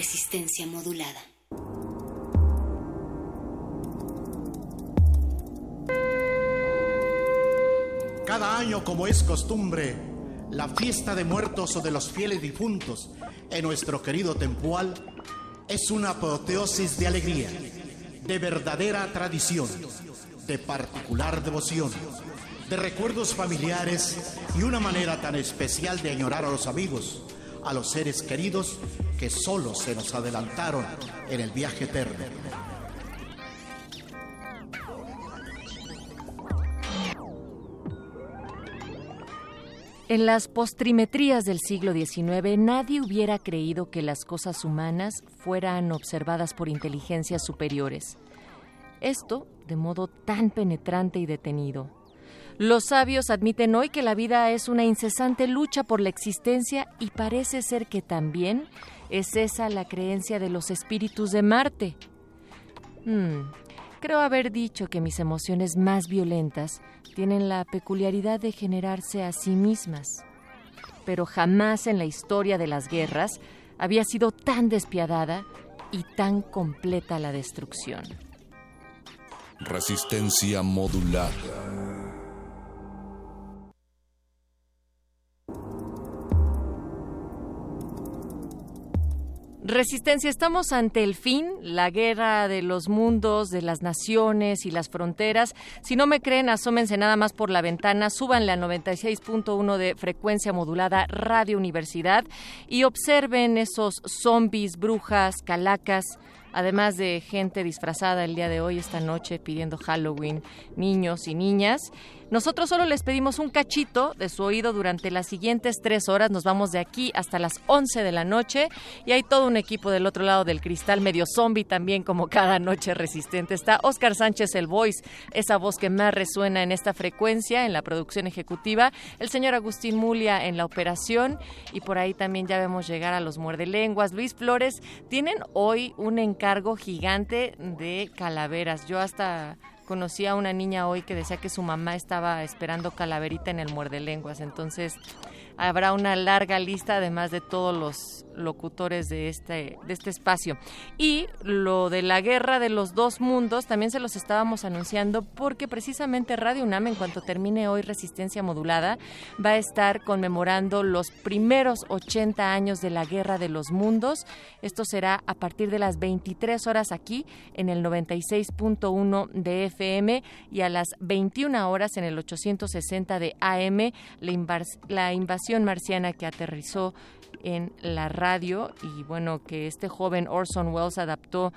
Resistencia modulada. Cada año, como es costumbre, la fiesta de muertos o de los fieles difuntos en nuestro querido Tempual es una apoteosis de alegría, de verdadera tradición, de particular devoción, de recuerdos familiares y una manera tan especial de añorar a los amigos, a los seres queridos que solo se nos adelantaron en el viaje eterno. En las postrimetrías del siglo XIX nadie hubiera creído que las cosas humanas fueran observadas por inteligencias superiores. Esto de modo tan penetrante y detenido. Los sabios admiten hoy que la vida es una incesante lucha por la existencia y parece ser que también es esa la creencia de los espíritus de Marte. Hmm, Creo haber dicho que mis emociones más violentas tienen la peculiaridad de generarse a sí mismas. Pero jamás en la historia de las guerras había sido tan despiadada y tan completa la destrucción. Resistencia modulada. Resistencia, estamos ante el fin, la guerra de los mundos, de las naciones y las fronteras. Si no me creen, asómense nada más por la ventana, súbanle a 96.1 de frecuencia modulada Radio Universidad y observen esos zombies, brujas, calacas, además de gente disfrazada el día de hoy, esta noche, pidiendo Halloween, niños y niñas. Nosotros solo les pedimos un cachito de su oído durante las siguientes tres horas. Nos vamos de aquí hasta las 11 de la noche y hay todo un equipo del otro lado del cristal, medio zombie también, como cada noche resistente. Está Oscar Sánchez, el voice, esa voz que más resuena en esta frecuencia, en la producción ejecutiva. El señor Agustín Mulia en la operación y por ahí también ya vemos llegar a los muerdelenguas. Luis Flores, tienen hoy un encargo gigante de calaveras. Yo hasta conocí a una niña hoy que decía que su mamá estaba esperando calaverita en el muerde lenguas. Entonces, habrá una larga lista, además de todos los locutores de este, de este espacio. Y lo de la guerra de los dos mundos también se los estábamos anunciando porque precisamente Radio UNAM, en cuanto termine hoy Resistencia Modulada, va a estar conmemorando los primeros 80 años de la guerra de los mundos. Esto será a partir de las 23 horas aquí en el 96.1 de FM y a las 21 horas en el 860 de AM, la, la invasión marciana que aterrizó en la radio y bueno, que este joven Orson Welles adaptó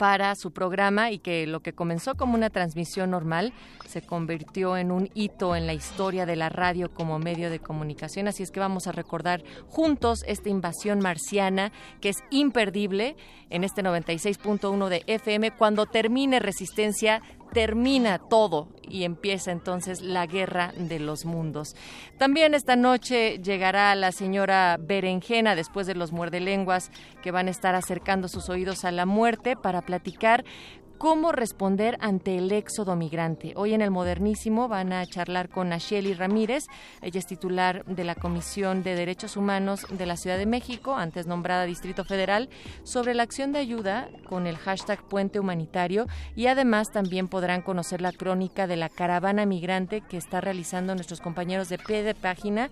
para su programa y que lo que comenzó como una transmisión normal se convirtió en un hito en la historia de la radio como medio de comunicación. Así es que vamos a recordar juntos esta invasión marciana que es imperdible en este 96.1 de FM. Cuando termine Resistencia, termina todo y empieza entonces la guerra de los mundos. También esta noche llegará la señora Berenjena después de los muerdelenguas que van a estar acercando sus oídos a la muerte para platicar cómo responder ante el éxodo migrante. Hoy en el Modernísimo van a charlar con Asheli Ramírez, ella es titular de la Comisión de Derechos Humanos de la Ciudad de México, antes nombrada Distrito Federal, sobre la acción de ayuda con el hashtag Puente Humanitario y además también podrán conocer la crónica de la caravana migrante que está realizando nuestros compañeros de pie de página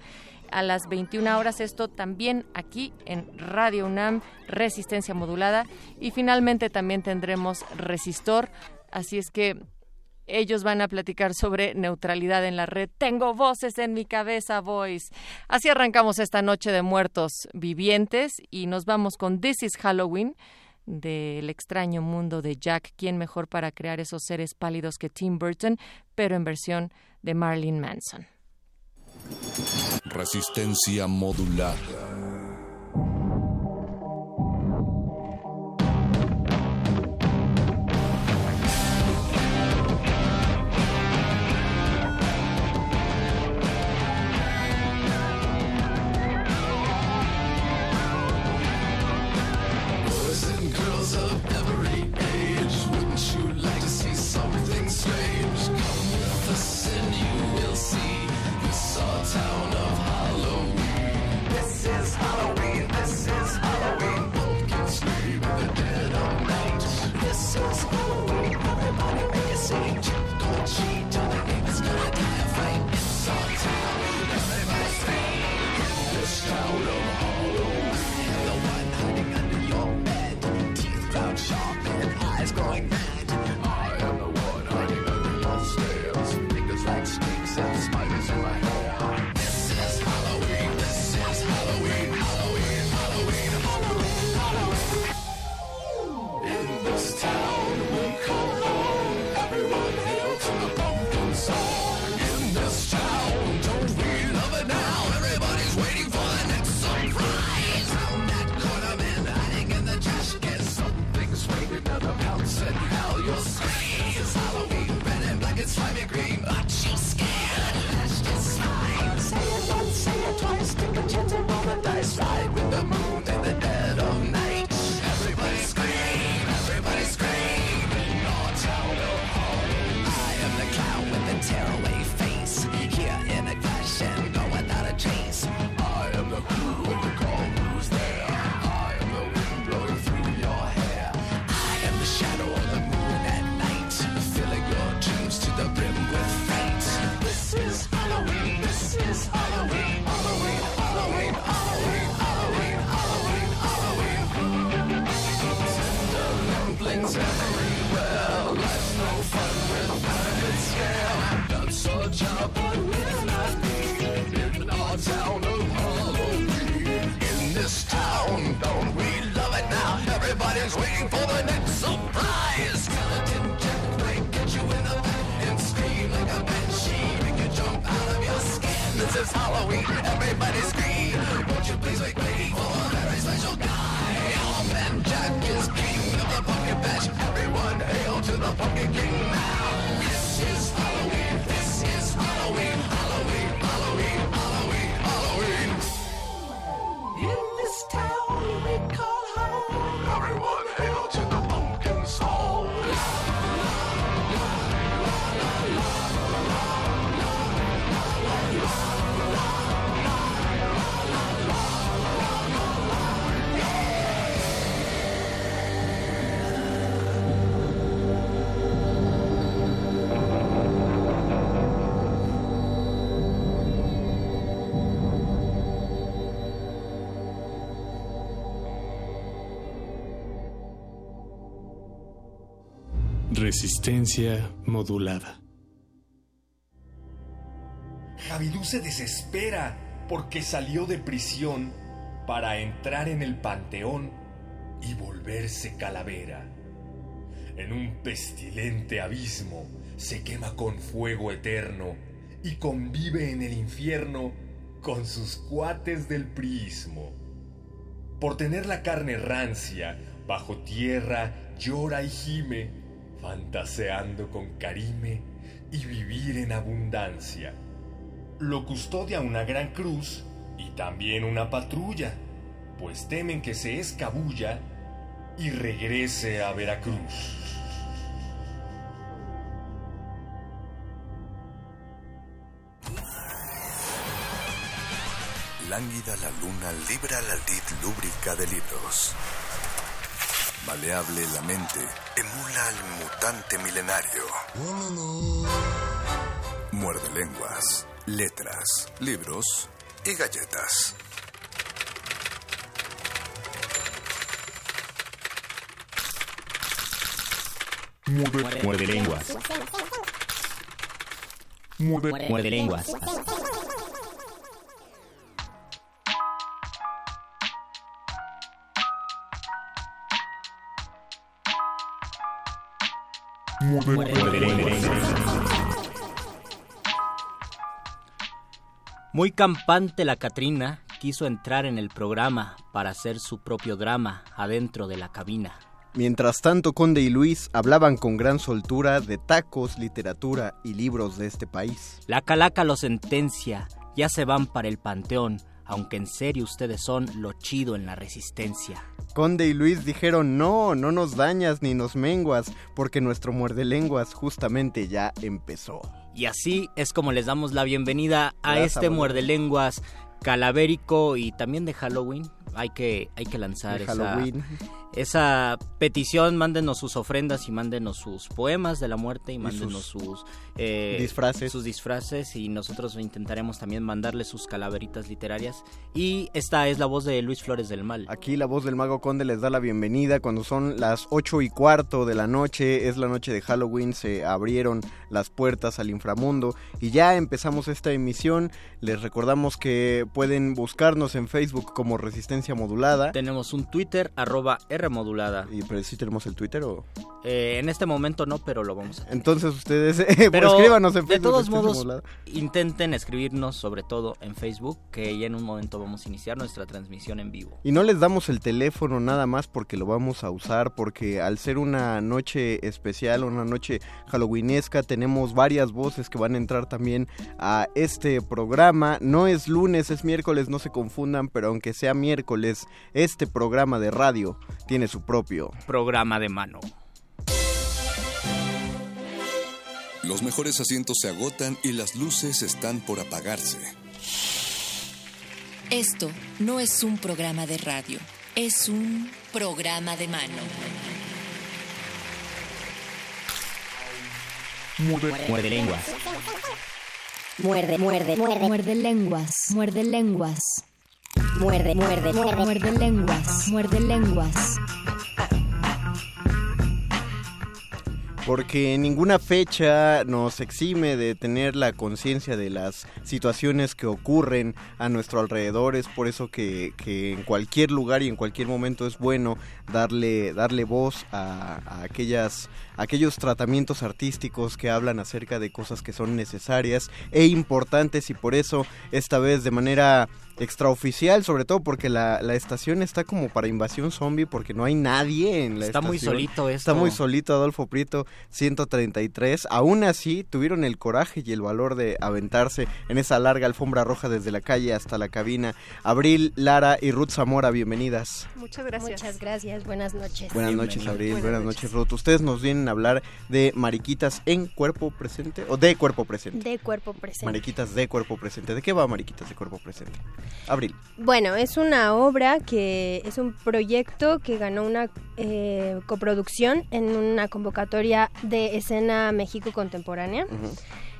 a las 21 horas. Esto también aquí en Radio UNAM, Resistencia Modulada. Y finalmente también tendremos Resistor. Así es que ellos van a platicar sobre neutralidad en la red. Tengo voces en mi cabeza, voice. Así arrancamos esta noche de muertos vivientes y nos vamos con This is Halloween del extraño mundo de Jack, quien mejor para crear esos seres pálidos que Tim Burton, pero en versión de Marilyn Manson. Resistencia modular. Resistencia modulada. Javidú se desespera porque salió de prisión para entrar en el panteón y volverse calavera. En un pestilente abismo se quema con fuego eterno y convive en el infierno con sus cuates del prismo. Por tener la carne rancia, bajo tierra llora y gime fantaseando con Karime y vivir en abundancia. Lo custodia una gran cruz y también una patrulla, pues temen que se escabulla y regrese a Veracruz. Lánguida la luna libra la lid lúbrica de libros. Maleable la mente, emula al mutante milenario. Muerde lenguas, letras, libros y galletas. Muerde lenguas. Muerde lenguas. Muerde lenguas. Muy campante la Catrina quiso entrar en el programa para hacer su propio drama adentro de la cabina. Mientras tanto, Conde y Luis hablaban con gran soltura de tacos, literatura y libros de este país. La calaca lo sentencia, ya se van para el panteón, aunque en serio ustedes son lo chido en la resistencia. Conde y Luis dijeron, no, no nos dañas ni nos menguas, porque nuestro muerde lenguas justamente ya empezó. Y así es como les damos la bienvenida a Gracias, este muerde lenguas calavérico y también de Halloween. Hay que, hay que lanzar esa, petición. Mándenos sus ofrendas y mándenos sus poemas de la muerte y mándenos sus sus, eh, disfraces. sus disfraces y nosotros intentaremos también mandarles sus calaveritas literarias. Y esta es la voz de Luis Flores del Mal. Aquí la voz del mago Conde les da la bienvenida cuando son las ocho y cuarto de la noche, es la noche de Halloween, se abrieron las puertas al inframundo y ya empezamos esta emisión. Les recordamos que pueden buscarnos en Facebook como Resistencia Modulada. Tenemos un Twitter, arroba Rmodulada. Y pero sí tenemos el Twitter o... Eh, en este momento no, pero lo vamos a hacer. Entonces ustedes, eh, Pero escríbanos en de Facebook. todos Resistencia modos, Modulada. intenten escribirnos sobre todo en Facebook, que ya en un momento vamos a iniciar nuestra transmisión en vivo. Y no les damos el teléfono nada más porque lo vamos a usar, porque al ser una noche especial, una noche halloweenesca, tenemos varias voces que van a entrar también a este programa. No es lunes, es miércoles, no se confundan, pero aunque sea miércoles, este programa de radio tiene su propio programa de mano. Los mejores asientos se agotan y las luces están por apagarse. Esto no es un programa de radio, es un programa de mano. Muerde lenguas. Muerde, muerde, muerde. Muerde lenguas. Muerde lenguas. Muerde, muerde, muerde. Muerde lenguas. Muerde lenguas. porque ninguna fecha nos exime de tener la conciencia de las situaciones que ocurren a nuestro alrededor. Es por eso que, en cualquier lugar y en cualquier momento es bueno darle, darle voz a, aquellas, aquellos tratamientos artísticos que hablan acerca de cosas que son necesarias e importantes y por eso esta vez de manera extraoficial, sobre todo porque la, la estación está como para invasión zombie porque no hay nadie en la Está muy estación. solito esto. Está muy solito Adolfo Prieto 133. Aún así tuvieron el coraje y el valor de aventarse en esa larga alfombra roja desde la calle hasta la cabina. Abril, Lara y Ruth Zamora, bienvenidas. Muchas gracias. Muchas gracias. Buenas noches. Buenas noches, Abril. Buenas Buenas, noches, Ruth. Ustedes nos vienen hablar de mariquitas en cuerpo presente o de cuerpo presente. De cuerpo presente. Mariquitas de cuerpo presente. ¿De qué va Mariquitas de cuerpo presente? Abril. Bueno, es una obra que es un proyecto que ganó una eh, coproducción en una convocatoria de escena México Contemporánea,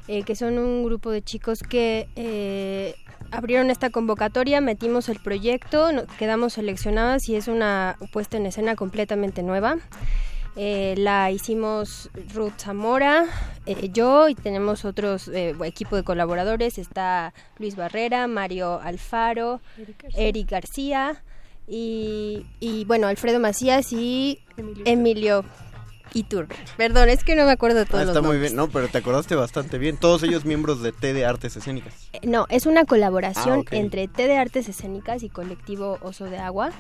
eh, que son un grupo de chicos que eh, abrieron esta convocatoria, metimos el proyecto, quedamos seleccionadas y es una puesta en escena completamente nueva. Eh, la hicimos Ruth Zamora, eh, yo y tenemos otros eh, equipo de colaboradores. Está Luis Barrera, Mario Alfaro, Eric García, y, y, bueno, Alfredo Macías y Emilio, Iturbe. Perdón, es que no me acuerdo de todos Ah, los está muy bien. No, pero te acordaste bastante bien. Todos ellos miembros de T de Artes Escénicas. Eh, No, es una colaboración Ah, entre T de Artes Escénicas y Colectivo Oso de Agua.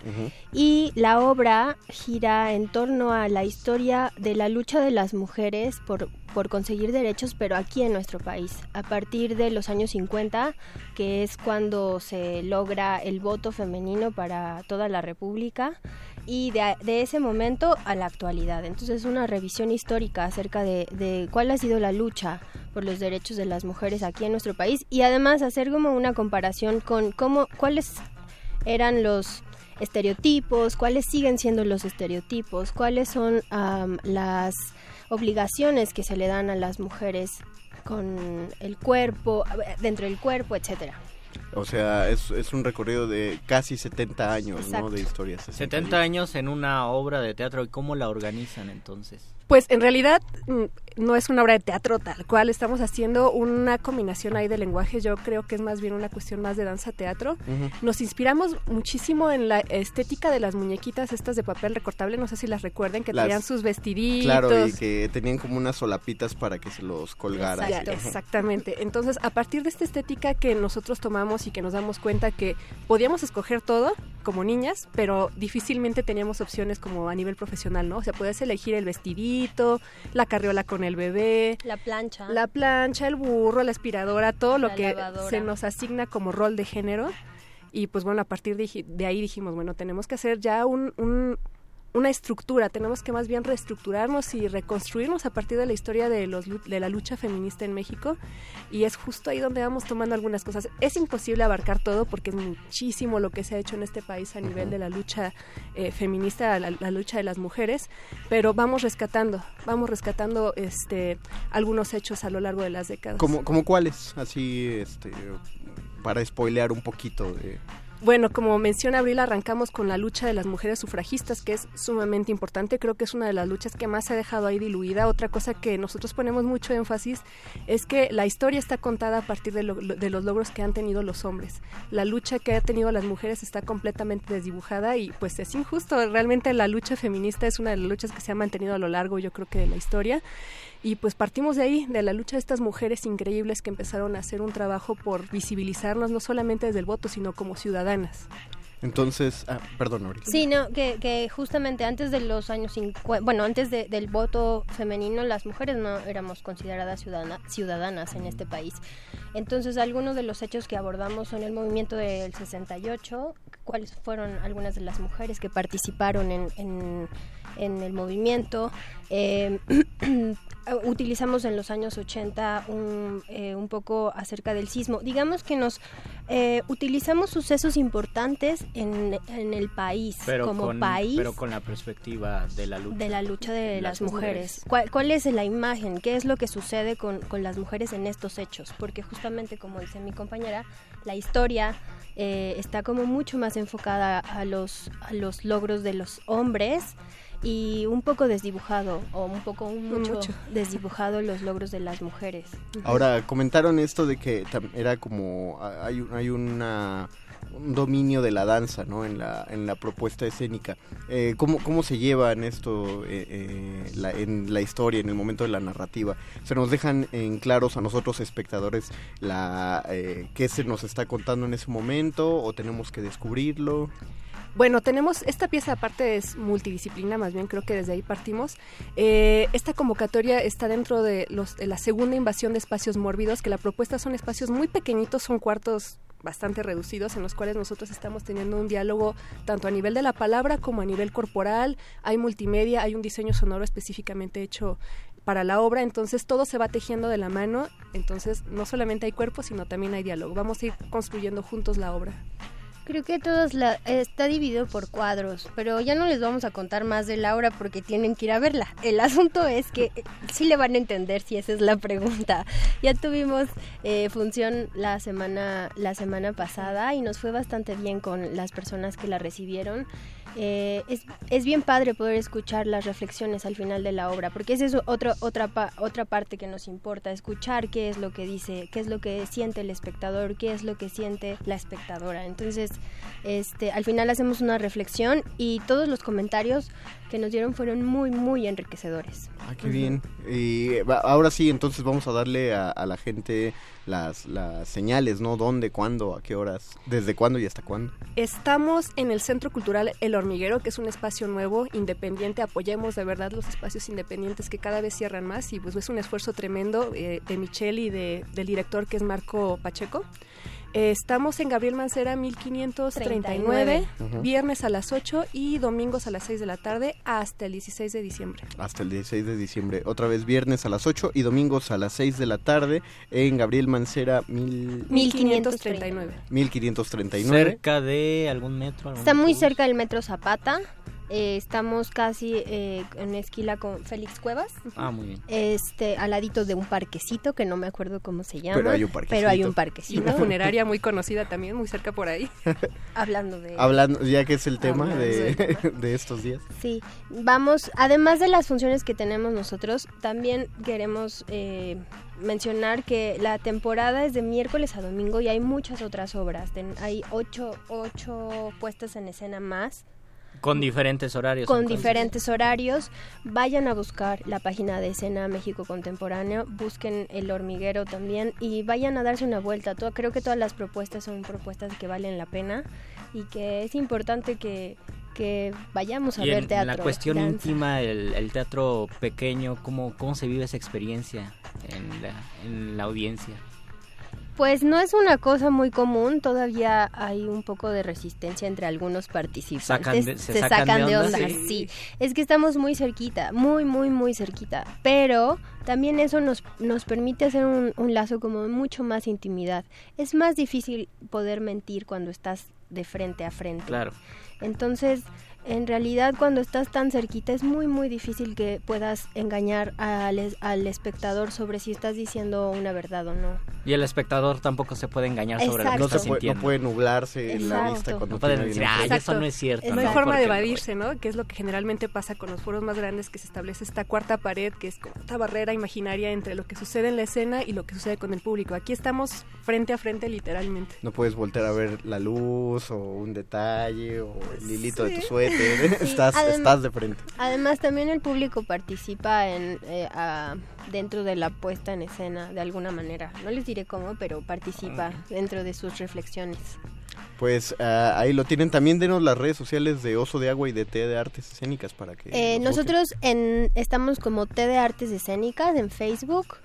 Y la obra gira en torno a la historia de la lucha de las mujeres por, por conseguir derechos, pero aquí en nuestro país. A partir de los años 50, que es cuando se logra el voto femenino para toda la República, y de, de ese momento a la actualidad. Entonces es una una revisión histórica acerca de, cuál ha sido la lucha por los derechos de las mujeres aquí en nuestro país y además hacer como una comparación con cómo, cuáles eran los estereotipos, cuáles siguen siendo los estereotipos, cuáles son las obligaciones que se le dan a las mujeres con el cuerpo, dentro del cuerpo, etcétera. O sea, es, es un recorrido de casi 70 años, ¿no? De historias. 70 años en una obra de teatro y cómo la organizan entonces. Pues en realidad mm, no es una obra de teatro tal cual, estamos haciendo una combinación ahí de lenguajes, yo creo que es más bien una cuestión más de danza-teatro. Nos inspiramos muchísimo en la estética de las muñequitas estas de papel recortable, no sé si las recuerden, que Las- tenían sus vestiditos. Claro, y que tenían como unas solapitas para que se los colgara. Exactamente. Entonces, a partir de esta estética que nosotros tomamos y que nos damos cuenta que podíamos escoger todo como niñas, pero difícilmente teníamos opciones como a nivel profesional, ¿no? O sea, puedes elegir el vestidito, la carriola con el bebé, La plancha. la plancha, el burro, la aspiradora, todo lo que lavadora. se nos asigna como rol de género. Y pues bueno, a partir de, de ahí dijimos, bueno, tenemos que hacer ya un, un- una estructura, tenemos que más bien reestructurarnos y reconstruirnos a partir de la historia de, los, de la lucha feminista en México. Y es justo ahí donde vamos tomando algunas cosas. Es imposible abarcar todo porque es muchísimo lo que se ha hecho en este país a nivel de la lucha eh, feminista, la, la lucha de las mujeres, pero vamos rescatando, vamos rescatando este algunos hechos a lo largo de las décadas. ¿Cómo, como cuáles? Así, este, para spoilear un poquito de... Bueno, como menciona Abril, arrancamos con la lucha de las mujeres sufragistas, que es sumamente importante. Creo que es una de las luchas que más se ha dejado ahí diluida. Otra cosa que nosotros ponemos mucho énfasis es que la historia está contada a partir de, lo- de los logros que han tenido los hombres. La lucha que ha tenido las mujeres está completamente desdibujada y pues es injusto. Realmente la lucha feminista es una de las luchas que se ha mantenido a lo largo, yo creo que de la historia. Y pues partimos de ahí, de la lucha de estas mujeres increíbles que empezaron a hacer un trabajo por visibilizarnos no solamente desde el voto, sino como ciudadanas. Entonces, ah, perdón, Aurel. Sí, no, que, que justamente antes de los años 50, bueno, antes de- del voto femenino, las mujeres no éramos consideradas ciudadana- ciudadanas en este país. Entonces, algunos de los hechos que abordamos son el movimiento del 68, cuáles fueron algunas de las mujeres que participaron en, en- en el movimiento. Eh, utilizamos en los años 80 un, eh, un poco acerca del sismo. Digamos que nos eh, utilizamos sucesos importantes en, en el país, Pero como con, país pero con la perspectiva de la lucha. de la lucha de las, las mujeres. mujeres. ¿Cuál, cuál es la imagen? ¿Qué es lo que sucede con, con las mujeres en estos hechos? Porque justamente, como dice mi compañera, la historia eh, está como mucho más enfocada a los, a los logros de los hombres y un poco desdibujado o un poco un mucho, Mucho. desdibujado los logros de las mujeres. Ahora, comentaron esto de que era como, hay, un- hay una un dominio de la danza, ¿no? En la, en la propuesta escénica. Eh, ¿cómo, ¿Cómo se lleva en esto, eh, eh, la- en la historia, en el momento de la narrativa? ¿Se nos dejan en claros a nosotros espectadores la eh, qué se nos está contando en ese momento o tenemos que descubrirlo? Bueno, tenemos esta pieza aparte es multidisciplina, más bien creo que desde ahí partimos. Eh, esta convocatoria está dentro de, los, de la segunda invasión de espacios mórbidos, que la propuesta son espacios muy pequeñitos, son cuartos bastante reducidos en los cuales nosotros estamos teniendo un diálogo tanto a nivel de la palabra como a nivel corporal, hay multimedia, hay un diseño sonoro específicamente hecho para la obra, entonces todo se va tejiendo de la mano, entonces no solamente hay cuerpo, sino también hay diálogo. Vamos a ir construyendo juntos la obra. Creo que todos la, está dividido por cuadros, pero ya no les vamos a contar más de Laura porque tienen que ir a verla. El asunto es que eh, sí le van a entender si esa es la pregunta. Ya tuvimos eh, función la semana la semana pasada y nos fue bastante bien con las personas que la recibieron. Eh, es, es bien padre poder escuchar las reflexiones al final de la obra, porque esa es otra, pa- otra parte que nos importa, escuchar qué es lo que dice, qué es lo que siente el espectador, qué es lo que siente la espectadora. Entonces, este, al final hacemos una reflexión y todos los comentarios que nos dieron fueron muy, muy enriquecedores. Ah, qué bien. Y ahora sí, entonces vamos a darle a, a la gente las, las señales, ¿no? ¿Dónde, cuándo, a qué horas, desde cuándo y hasta cuándo? Estamos en el Centro Cultural El Hormiguero, que es un espacio nuevo, independiente. Apoyemos de verdad los espacios independientes que cada vez cierran más y pues es un esfuerzo tremendo eh, de Michelle y de, del director que es Marco Pacheco. Eh, estamos en Gabriel Mancera 1539, Ujú. viernes a las 8 y domingos a las 6 de la tarde hasta el 16 de diciembre. Hasta el 16 de diciembre. Otra vez viernes a las 8 y domingos a las 6 de la tarde en Gabriel Mancera mil- 1539. 1539. Cerca de algún metro. algún Está muy autobús. cerca del metro Zapata. Eh, estamos casi eh, en esquila con Félix Cuevas. Ah, muy bien. Este, al ladito de un parquecito que no me acuerdo cómo se llama. Pero hay un parquecito. Pero hay un Y parquecito. una funeraria muy conocida también, muy cerca por ahí. Hablando de. Hablando, ya que es el tema de, de estos días. Sí, vamos, además de las funciones que tenemos nosotros, también queremos eh, mencionar que la temporada es de miércoles a domingo y hay muchas otras obras. Ten- hay ocho, ocho puestas en escena más Con diferentes horarios. con entonces. diferentes horarios. Vayan a buscar la página de escena México Contemporáneo, busquen el hormiguero también y vayan a darse una vuelta. Todo- creo que todas las propuestas son propuestas que valen la pena y que es importante que, que vayamos a Y ver en, teatro. la cuestión danza. íntima, el, el teatro pequeño, ¿cómo, ¿cómo se vive esa experiencia en la, en la audiencia? Pues no es una cosa muy común, todavía hay un poco de resistencia entre algunos participantes. Sacan de- se sacan de onda, sí. sí. Es que estamos muy cerquita, muy, muy, muy cerquita. Pero también eso nos, nos permite hacer un, un lazo como mucho más intimidad. Es más difícil poder mentir cuando estás de frente a frente. Claro. Entonces, en realidad cuando estás tan cerquita es muy muy difícil que puedas engañar al, al espectador sobre si estás diciendo una verdad o no. Y el espectador tampoco se puede engañar sobre lo que Exacto. está No, se puede, no puede nublarse en la Exacto. vista cuando No pueden decir, alguien "Ay, enfrente". eso no es cierto. No hay ¿no? forma de evadirse, ¿no? Que es lo que generalmente pasa con los foros más grandes, que se establece esta cuarta pared, que es como esta barrera imaginaria entre lo que sucede en la escena y lo que sucede con el público. Aquí estamos frente a frente literalmente. No puedes voltear a ver la luz o un detalle o el hilito de tu Sí, estás, de frente. Además también el público participa en eh, a- dentro de la puesta en escena de alguna manera. No les diré cómo, pero participa dentro de sus reflexiones. Pues ah, ahí lo tienen. También denos las redes sociales de Oso de Agua y de T de Artes Escénicas para que... Eh, nosotros en, estamos como T de Artes Escénicas en Facebook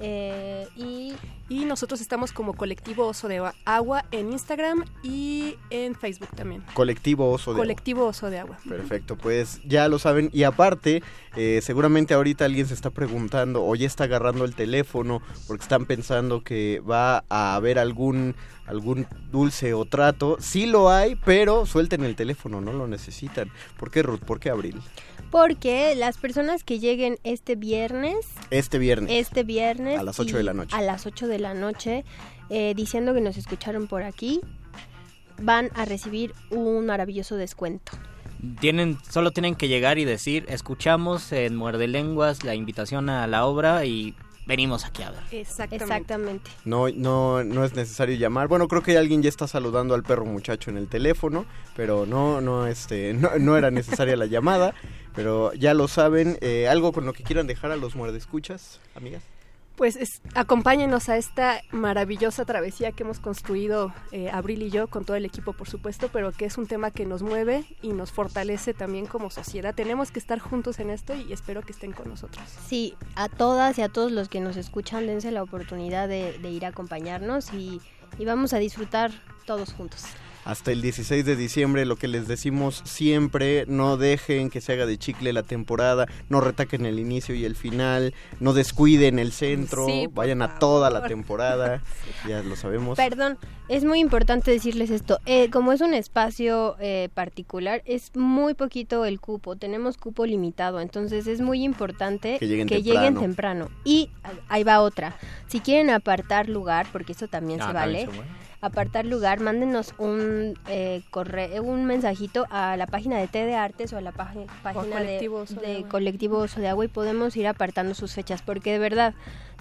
eh, y Y nosotros estamos como colectivo Oso de Agua en Instagram y en Facebook también. Colectivo Oso de Agua. Colectivo Oso de Agua. Perfecto, pues ya lo saben. Y aparte, eh, seguramente ahorita alguien se está preguntando o ya está agarrando el teléfono porque están pensando que va a haber algún algún dulce o trato. Sí lo hay, pero suelten el teléfono, no lo necesitan. ¿Por qué Ruth? ¿Por qué Abril? porque las personas que lleguen este viernes Este viernes. este viernes A las ocho de y la noche. a las 8 de la noche eh, diciendo que nos escucharon por aquí van a recibir un maravilloso descuento Tienen, solo tienen que llegar y decir, escuchamos en Muerde Lenguas la invitación a la obra y venimos aquí a ver. Exactamente. exactamente No, no, no es necesario llamar. Bueno, creo que alguien ya está saludando al perro muchacho en el teléfono, pero no, no, este, no, no era necesaria la llamada. Pero ya lo saben. Eh, algo con lo que quieran dejar a los muerdescuchas, amigas. Pues es- acompáñenos a esta maravillosa travesía que hemos construido eh, Abril y yo con todo el equipo, por supuesto, pero que es un tema que nos mueve y nos fortalece también como sociedad. Tenemos que estar juntos en esto y espero que estén con nosotros. sí a todas y a todos los que nos escuchan dense la oportunidad de, ir a acompañarnos y vamos a disfrutar todos juntos Hasta el 16 de diciembre, lo que les decimos siempre, no dejen que se haga de chicle la temporada, no retaquen el inicio y el final, no descuiden el centro, Sí, vayan a toda la temporada, ya lo sabemos. Perdón, es muy importante decirles esto. Eh, como es un espacio eh, particular, es muy poquito el cupo. Tenemos cupo limitado, entonces es muy importante Que lleguen temprano. temprano. Y ah, ahí va otra. Si quieren apartar lugar, porque eso también Ah, se vale. Apartar lugar, mándenos un eh, correo, un mensajito a la página de T de Artes o a la página, página de, Colectivo Oso de. Colectivo Oso de Agua y podemos ir apartando sus fechas, porque de verdad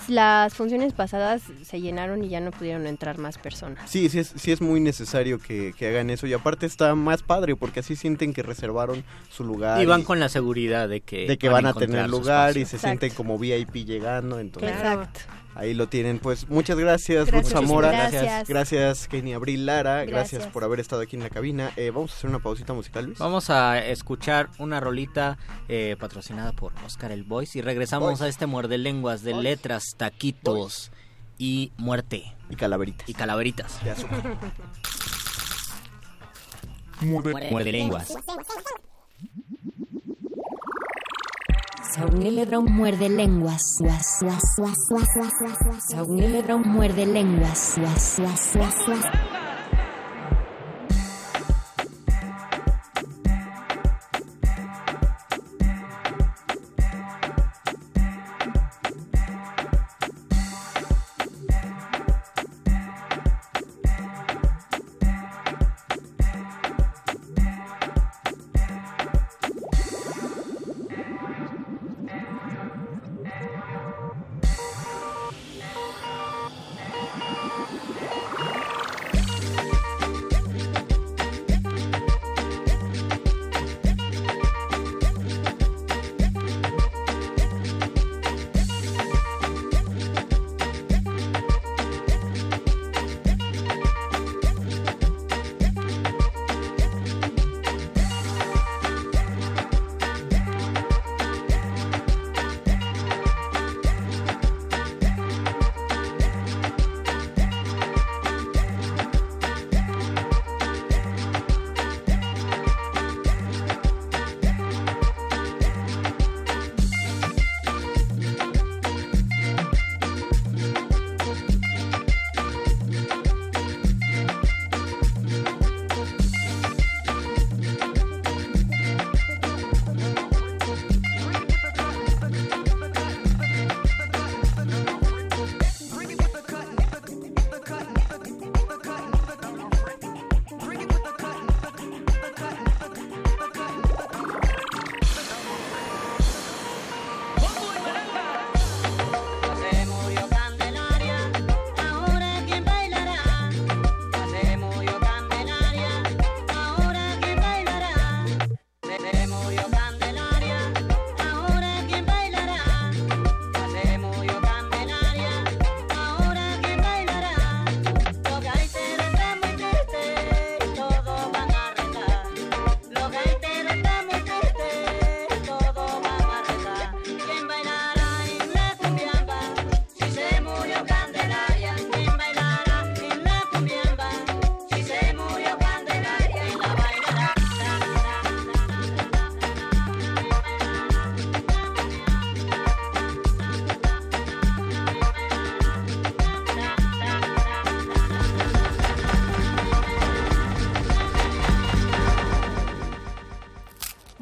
las funciones pasadas se llenaron y ya no pudieron entrar más personas. Sí, sí es, sí es muy necesario que, que hagan eso y aparte está más padre porque así sienten que reservaron su lugar. Y van con la seguridad de que, de que van a tener lugar y se Exacto. sienten como VIP llegando, entonces Exacto. Ahí lo tienen. Pues muchas gracias, Gracias. Ruth Zamora. Gracias. Gracias, Kenny Abril Lara. Gracias. Gracias. por haber estado aquí en la cabina. Eh, vamos a hacer una pausita musical, Luis. Vamos a escuchar una rolita eh, patrocinada por Oscar el Voice y regresamos a este muerde lenguas de letras, taquitos y muerte. Y calaveritas. Y calaveritas. Muerde lenguas. Saunieledron muerde lenguas. Saunieledron muerde lenguas.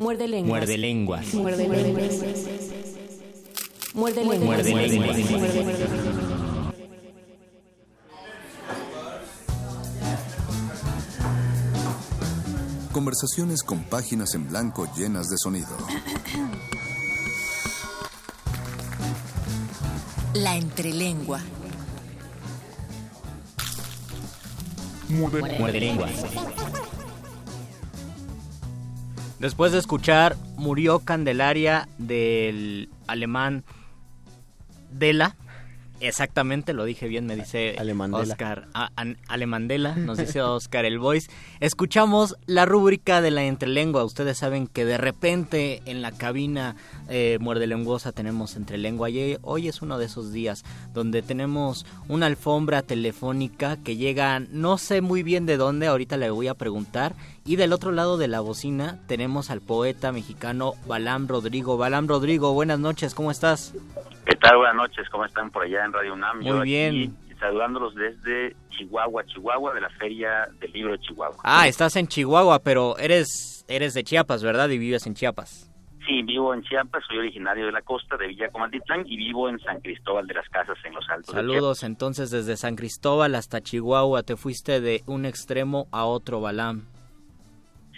Muerde lenguas. Muerde lenguas. Muerde lenguas. Muerde lenguas. Muerde lenguas. Muerde lenguas. Conversaciones con páginas en blanco llenas de sonido. La entrelengua. Muerde lenguas. Después de escuchar Murió Candelaria del alemán Dela, exactamente, lo dije bien, me dice Alemandela. Oscar a- Alemandela, nos dice Oscar el Voice. Escuchamos la rúbrica de la entrelengua. Ustedes saben que de repente en la cabina eh, Muerde Lenguosa tenemos entrelengua y hoy es uno de esos días donde tenemos una alfombra telefónica que llega no sé muy bien de dónde, ahorita le voy a preguntar. Y del otro lado de la bocina tenemos al poeta mexicano Balam Rodrigo. Balam Rodrigo, buenas noches, ¿cómo estás? ¿Qué tal? Buenas noches, ¿cómo están por allá en Radio UNAM? Muy Yo aquí bien. saludándolos desde Chihuahua, Chihuahua, de la Feria del Libro de Chihuahua. Ah, estás en Chihuahua, pero eres eres de Chiapas, ¿verdad? Y vives en Chiapas. Sí, vivo en Chiapas, soy originario de la costa de Villa Comatitlán y vivo en San Cristóbal de las Casas, en los Altos de Saludos entonces desde San Cristóbal hasta Chihuahua. Te fuiste de un extremo a otro, Balam.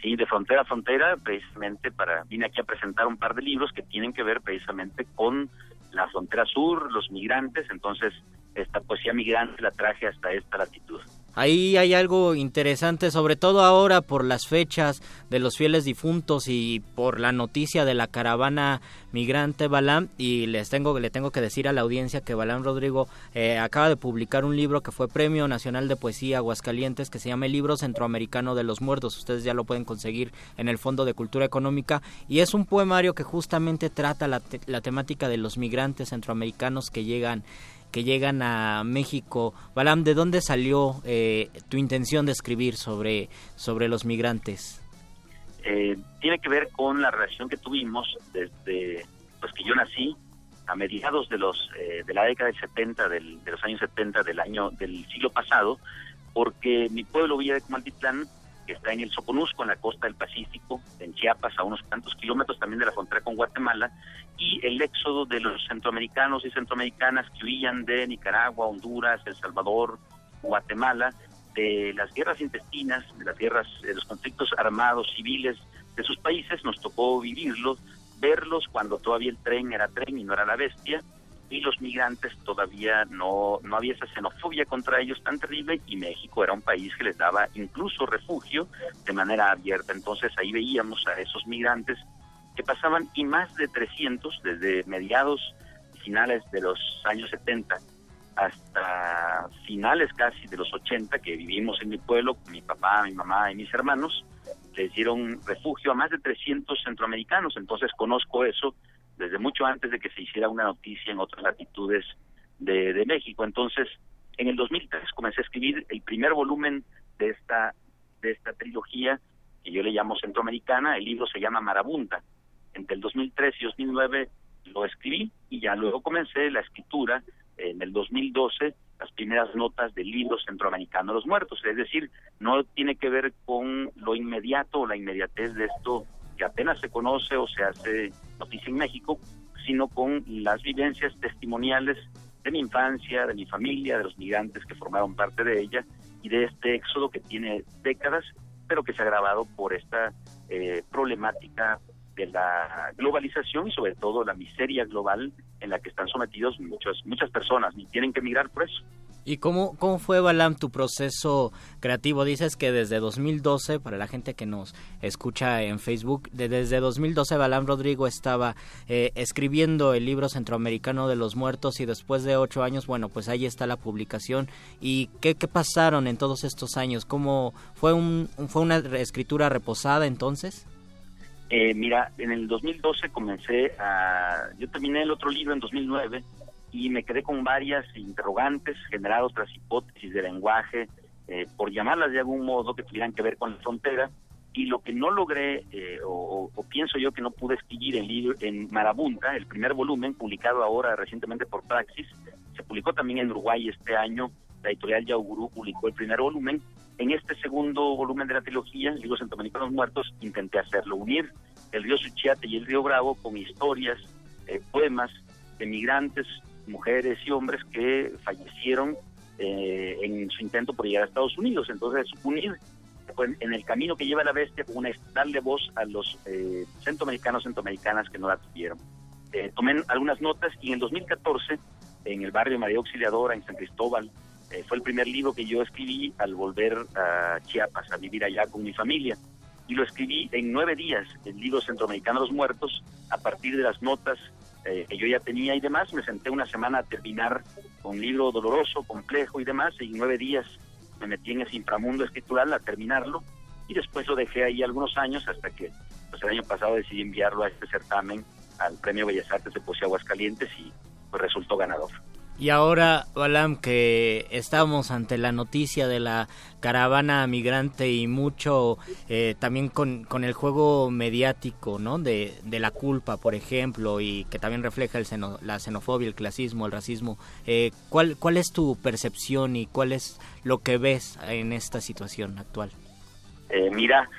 Sí, de frontera a frontera, precisamente para... Vine aquí a presentar un par de libros que tienen que ver precisamente con la frontera sur, los migrantes, entonces esta poesía migrante la traje hasta esta latitud. Ahí hay algo interesante, sobre todo ahora por las fechas de los fieles difuntos y por la noticia de la caravana migrante Balam. Y les tengo, le tengo que decir a la audiencia que Balam Rodrigo eh, acaba de publicar un libro que fue Premio Nacional de Poesía Aguascalientes que se llama El Libro Centroamericano de los Muertos. Ustedes ya lo pueden conseguir en el Fondo de Cultura Económica. Y es un poemario que justamente trata la, la temática de los migrantes centroamericanos que llegan que llegan a México. Balam, ¿de dónde salió eh, tu intención de escribir sobre, sobre los migrantes? Eh, tiene que ver con la relación que tuvimos desde pues que yo nací a mediados de los eh, de la década del 70 del, de los años 70 del año del siglo pasado porque mi pueblo Villa de Comaltitlán que está en el Soconusco, en la costa del Pacífico, en Chiapas, a unos cuantos kilómetros también de la frontera con Guatemala, y el éxodo de los centroamericanos y centroamericanas que huían de Nicaragua, Honduras, El Salvador, Guatemala, de las guerras intestinas, de las guerras, de los conflictos armados civiles de sus países, nos tocó vivirlos, verlos cuando todavía el tren era tren y no era la bestia, y los migrantes todavía no, no había esa xenofobia contra ellos tan terrible y México era un país que les daba incluso refugio de manera abierta. Entonces ahí veíamos a esos migrantes que pasaban y más de 300 desde mediados finales de los años 70 hasta finales casi de los 80 que vivimos en mi pueblo con mi papá, mi mamá y mis hermanos, les dieron refugio a más de 300 centroamericanos. Entonces conozco eso desde mucho antes de que se hiciera una noticia en otras latitudes de, de México. Entonces, en el 2003 comencé a escribir el primer volumen de esta, de esta trilogía, que yo le llamo Centroamericana. El libro se llama Marabunta. Entre el 2003 y 2009 lo escribí y ya luego comencé la escritura en el 2012 las primeras notas del libro centroamericano Los Muertos. Es decir, no tiene que ver con lo inmediato o la inmediatez de esto que apenas se conoce o se hace noticia en México, sino con las vivencias testimoniales de mi infancia, de mi familia, de los migrantes que formaron parte de ella y de este éxodo que tiene décadas, pero que se ha agravado por esta eh, problemática de la globalización y sobre todo la miseria global en la que están sometidos muchas muchas personas y tienen que migrar por eso. ¿Y cómo, cómo fue, Balam, tu proceso creativo? Dices que desde 2012, para la gente que nos escucha en Facebook, desde 2012 Balam Rodrigo estaba eh, escribiendo el libro centroamericano de los muertos y después de ocho años, bueno, pues ahí está la publicación. ¿Y qué, qué pasaron en todos estos años? ¿Cómo fue, un, fue una escritura reposada entonces? Eh, mira, en el 2012 comencé a... Yo terminé el otro libro en 2009 y me quedé con varias interrogantes generadas tras hipótesis de lenguaje, eh, por llamarlas de algún modo, que tuvieran que ver con la frontera. Y lo que no logré, eh, o, pienso yo que no pude escribir en, libro, en Marabunta, el primer volumen, publicado ahora recientemente por Praxis, se publicó también en Uruguay este año, la editorial Yaugurú publicó el primer volumen. En este segundo volumen de la trilogía, el libro Centroamericanos Muertos, intenté hacerlo, unir el río Suchiate y el río Bravo con historias, eh, poemas de migrantes mujeres y hombres que fallecieron eh, en su intento por llegar a Estados Unidos. Entonces, unir pues, en el camino que lleva la bestia, una, darle voz a los eh, centroamericanos, centroamericanas que no la tuvieron. Eh, tomé algunas notas y en el 2014, en el barrio María Auxiliadora, en San Cristóbal, eh, fue el primer libro que yo escribí al volver a Chiapas, a vivir allá con mi familia. Y lo escribí en nueve días, el libro Centroamericano de los Muertos, a partir de las notas eh, que yo ya tenía y demás. Me senté una semana a terminar un libro doloroso, complejo y demás, y en nueve días me metí en ese inframundo escritural a terminarlo y después lo dejé ahí algunos años hasta que pues, el año pasado decidí enviarlo a este certamen al Premio Bellas Artes de Poesía Aguascalientes y pues resultó ganador. Y ahora, Balam, que estamos ante la noticia de la caravana migrante y mucho eh, también con, con, el juego mediático, ¿no? De, de, la culpa, por ejemplo, y que también refleja el la xenofobia, el clasismo, el racismo. Eh, ¿cuál, ¿Cuál es tu percepción y cuál es lo que ves en esta situación actual? Eh, mira,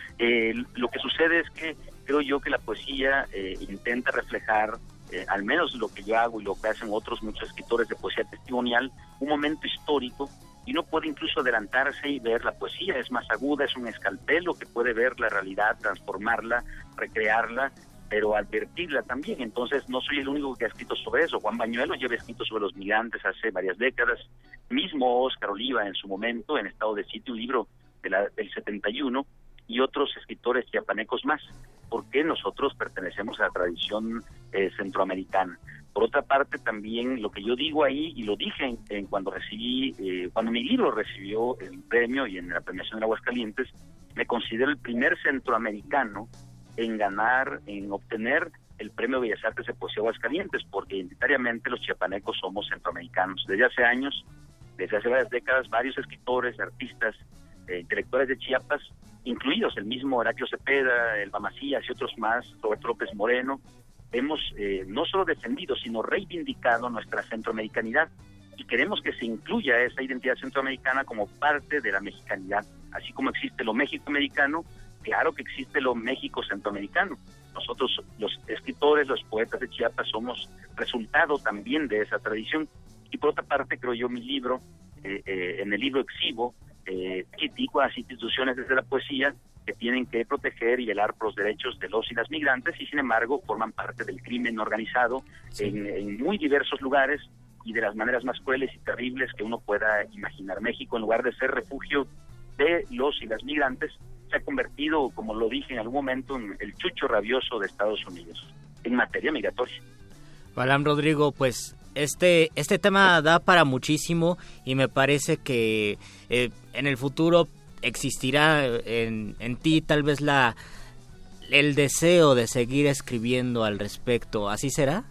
lo que sucede es que creo yo que la poesía intenta reflejar eh, al menos lo que yo hago y lo que hacen otros muchos escritores de poesía testimonial, un momento histórico y uno puede incluso adelantarse y ver la poesía, es más aguda, es un escalpelo que puede ver la realidad, transformarla, recrearla, pero advertirla también. Entonces no soy el único que ha escrito sobre eso. Juan Bañuelo lleva escrito sobre los migrantes hace varias décadas, mismo Oscar Oliva en su momento, en estado de sitio, un libro de la, del 71, y otros escritores chiapanecos más porque nosotros pertenecemos a la tradición eh, centroamericana. Por otra parte, también lo que yo digo ahí, y lo dije en, cuando recibí, eh, cuando mi libro recibió el premio y en la premiación de Aguascalientes, me considero el primer centroamericano en ganar, en obtener el Premio Bellas Artes de Poesía Aguascalientes, porque identitariamente los chiapanecos somos centroamericanos. Desde hace años, desde hace varias décadas, varios escritores, artistas, eh, intelectuales de Chiapas, incluidos el mismo Heraclio Cepeda, el Macías y otros más, Roberto López Moreno, hemos eh, no solo defendido, sino reivindicado nuestra centroamericanidad y queremos que se incluya esa identidad centroamericana como parte de la mexicanidad. Así como existe lo México-americano, claro que existe lo México-centroamericano. Nosotros, los escritores, los poetas de Chiapas, somos resultado también de esa tradición. Y por otra parte, creo yo, mi libro, eh, eh, en el libro exhibo, eh, critico a las instituciones desde la poesía que tienen que proteger y velar por los derechos de los y las migrantes y sin embargo forman parte del crimen organizado en, en muy diversos lugares y de las maneras más crueles y terribles que uno pueda imaginar. México, en lugar de ser refugio de los y las migrantes, se ha convertido, como lo dije en algún momento, en el chucho rabioso de Estados Unidos en materia migratoria. Balam Rodrigo, pues este, este tema da para muchísimo y me parece que eh, en el futuro existirá en, en ti tal vez la el deseo de seguir escribiendo al respecto. ¿Así será?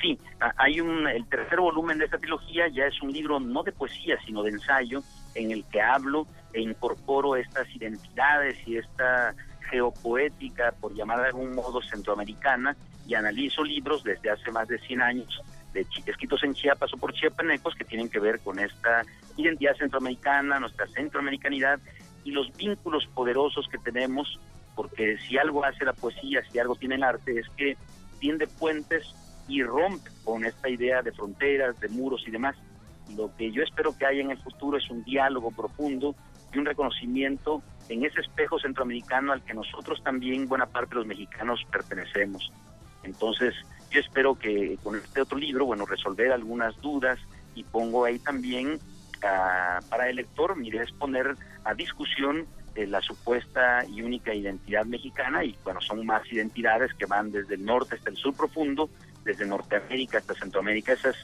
Sí, hay un el tercer volumen de esta trilogía ya es un libro no de poesía sino de ensayo en el que hablo e incorporo estas identidades y esta geopoética por llamarla de algún modo centroamericana y analizo libros desde hace más de 100 años de escritos en Chiapas o por chiapanecos que tienen que ver con esta identidad centroamericana, nuestra centroamericanidad y los vínculos poderosos que tenemos, porque si algo hace la poesía, si algo tiene el arte, es que tiende puentes y rompe con esta idea de fronteras, de muros y demás. Lo que yo espero que haya en el futuro es un diálogo profundo y un reconocimiento en ese espejo centroamericano al que nosotros también, buena parte de los mexicanos, pertenecemos. Entonces, yo espero que con este otro libro, bueno, resolver algunas dudas y pongo ahí también ah, para el lector, mi idea es poner a discusión eh, la supuesta y única identidad mexicana y bueno, son más identidades que van desde el norte hasta el sur profundo, desde Norteamérica hasta Centroamérica. Esa es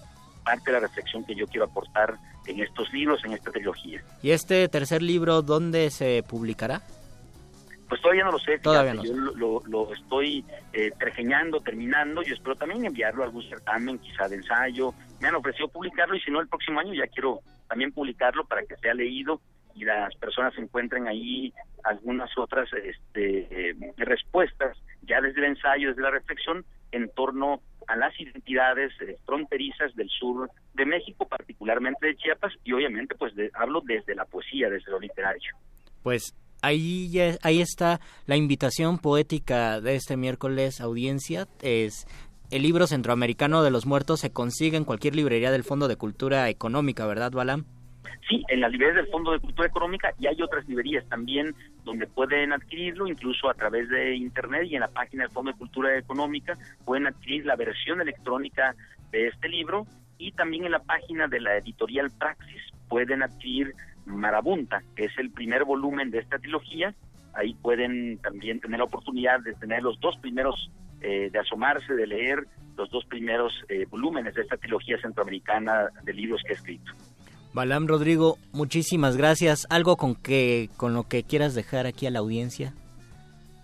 parte de la reflexión que yo quiero aportar en estos libros, en esta trilogía. ¿Y este tercer libro dónde se publicará? Pues todavía no lo sé, Todavía no yo lo, lo- lo estoy eh, tergiñando, terminando, yo espero también enviarlo a algún certamen, quizá de ensayo, me han ofrecido publicarlo y si no el próximo año ya quiero también publicarlo para que sea leído y las personas encuentren ahí algunas otras este, eh, respuestas ya desde el ensayo, desde la reflexión en torno a las identidades eh, fronterizas del sur de México, particularmente de Chiapas y obviamente pues de- hablo desde la poesía, desde lo literario. Pues ahí, ya- ahí está la invitación poética de este miércoles, audiencia. Es el libro centroamericano de los muertos se consigue en cualquier librería del Fondo de Cultura Económica, ¿verdad, Balam? Sí, en las librerías del Fondo de Cultura Económica y hay otras librerías también donde pueden adquirirlo, incluso a través de Internet y en la página del Fondo de Cultura Económica pueden adquirir la versión electrónica de este libro y también en la página de la editorial Praxis pueden adquirir Marabunta, que es el primer volumen de esta trilogía. Ahí pueden también tener la oportunidad de tener los dos primeros, eh, de asomarse, de leer los dos primeros eh, volúmenes de esta trilogía centroamericana de libros que he escrito. Balam Rodrigo, muchísimas gracias. ¿Algo con, que, con lo que quieras dejar aquí a la audiencia?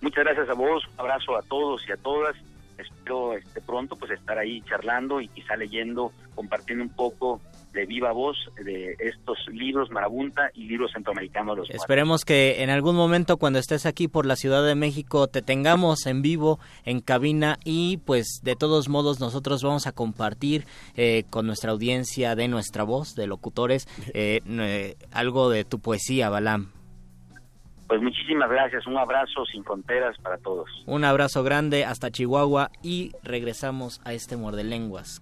Muchas gracias a vos, un abrazo a todos y a todas. Espero este, pronto pues estar ahí charlando y quizá leyendo, compartiendo un poco de viva voz de estos libros Marabunta y libros centroamericanos los. Esperemos que en algún momento cuando estés aquí por la Ciudad de México te tengamos en vivo, en cabina y pues de todos modos nosotros vamos a compartir eh, con nuestra audiencia de nuestra voz, de locutores, eh, eh, algo de tu poesía, Balam. Pues muchísimas gracias, un abrazo sin fronteras para todos. Un abrazo grande hasta Chihuahua y regresamos a este Mordelenguas.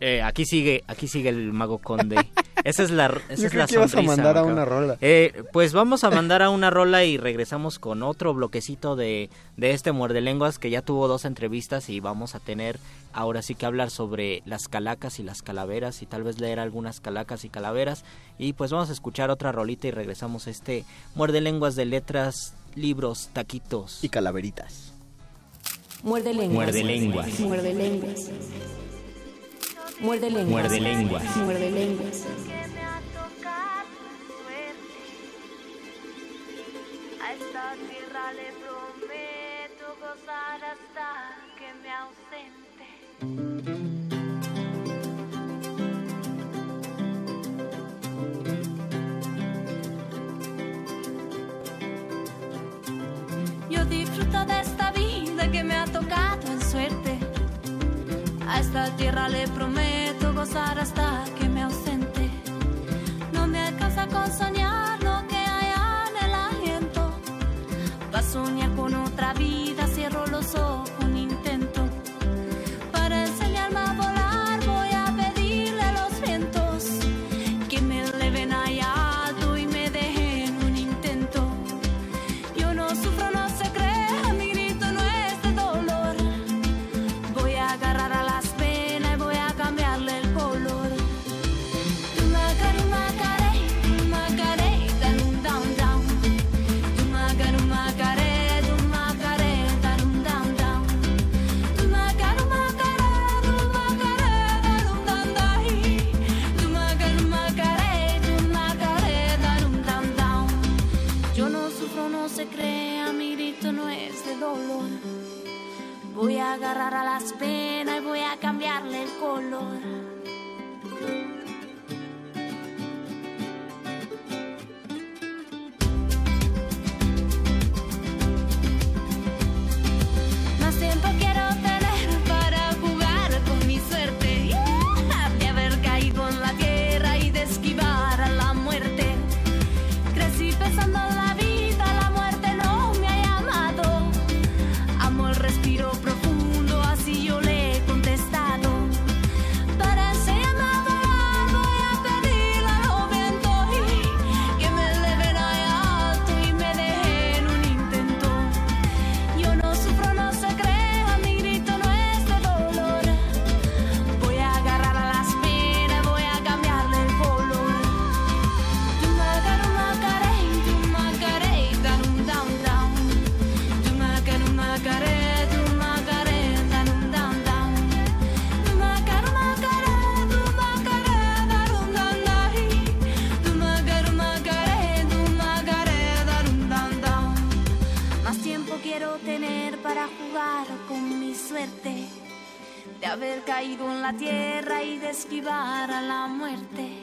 Eh, aquí sigue, aquí sigue el mago conde. Esa es la, esa Yo es creo la que ibas a sonrisa, mandar a una rola. Eh, pues vamos a mandar a una rola y regresamos con otro bloquecito de, de este Muerdelenguas que ya tuvo dos entrevistas y vamos a tener ahora sí que hablar sobre las calacas y las calaveras y tal vez leer algunas calacas y calaveras. Y pues vamos a escuchar otra rolita y regresamos a este Muerdelenguas de letras, libros, taquitos. Y calaveritas. Muerde lenguas. Muerde lenguas. Muerde lenguas. Muerde lenguas. Muerde lenguas. Muerde lenguas. A esta tierra le prometo gozar hasta que me ausente. Yo disfruto de esta vida que me ha tocado en suerte. A esta tierra le prometo gozar hasta que me ausente. No me alcanza con soñar lo que hay en el aliento. Pa' soñar con otra vida, cierro los ojos, un intento. Para enseñarme a volar, agarrar a las penas y voy a cambiarle el color. Haber caído en la tierra y de a la muerte.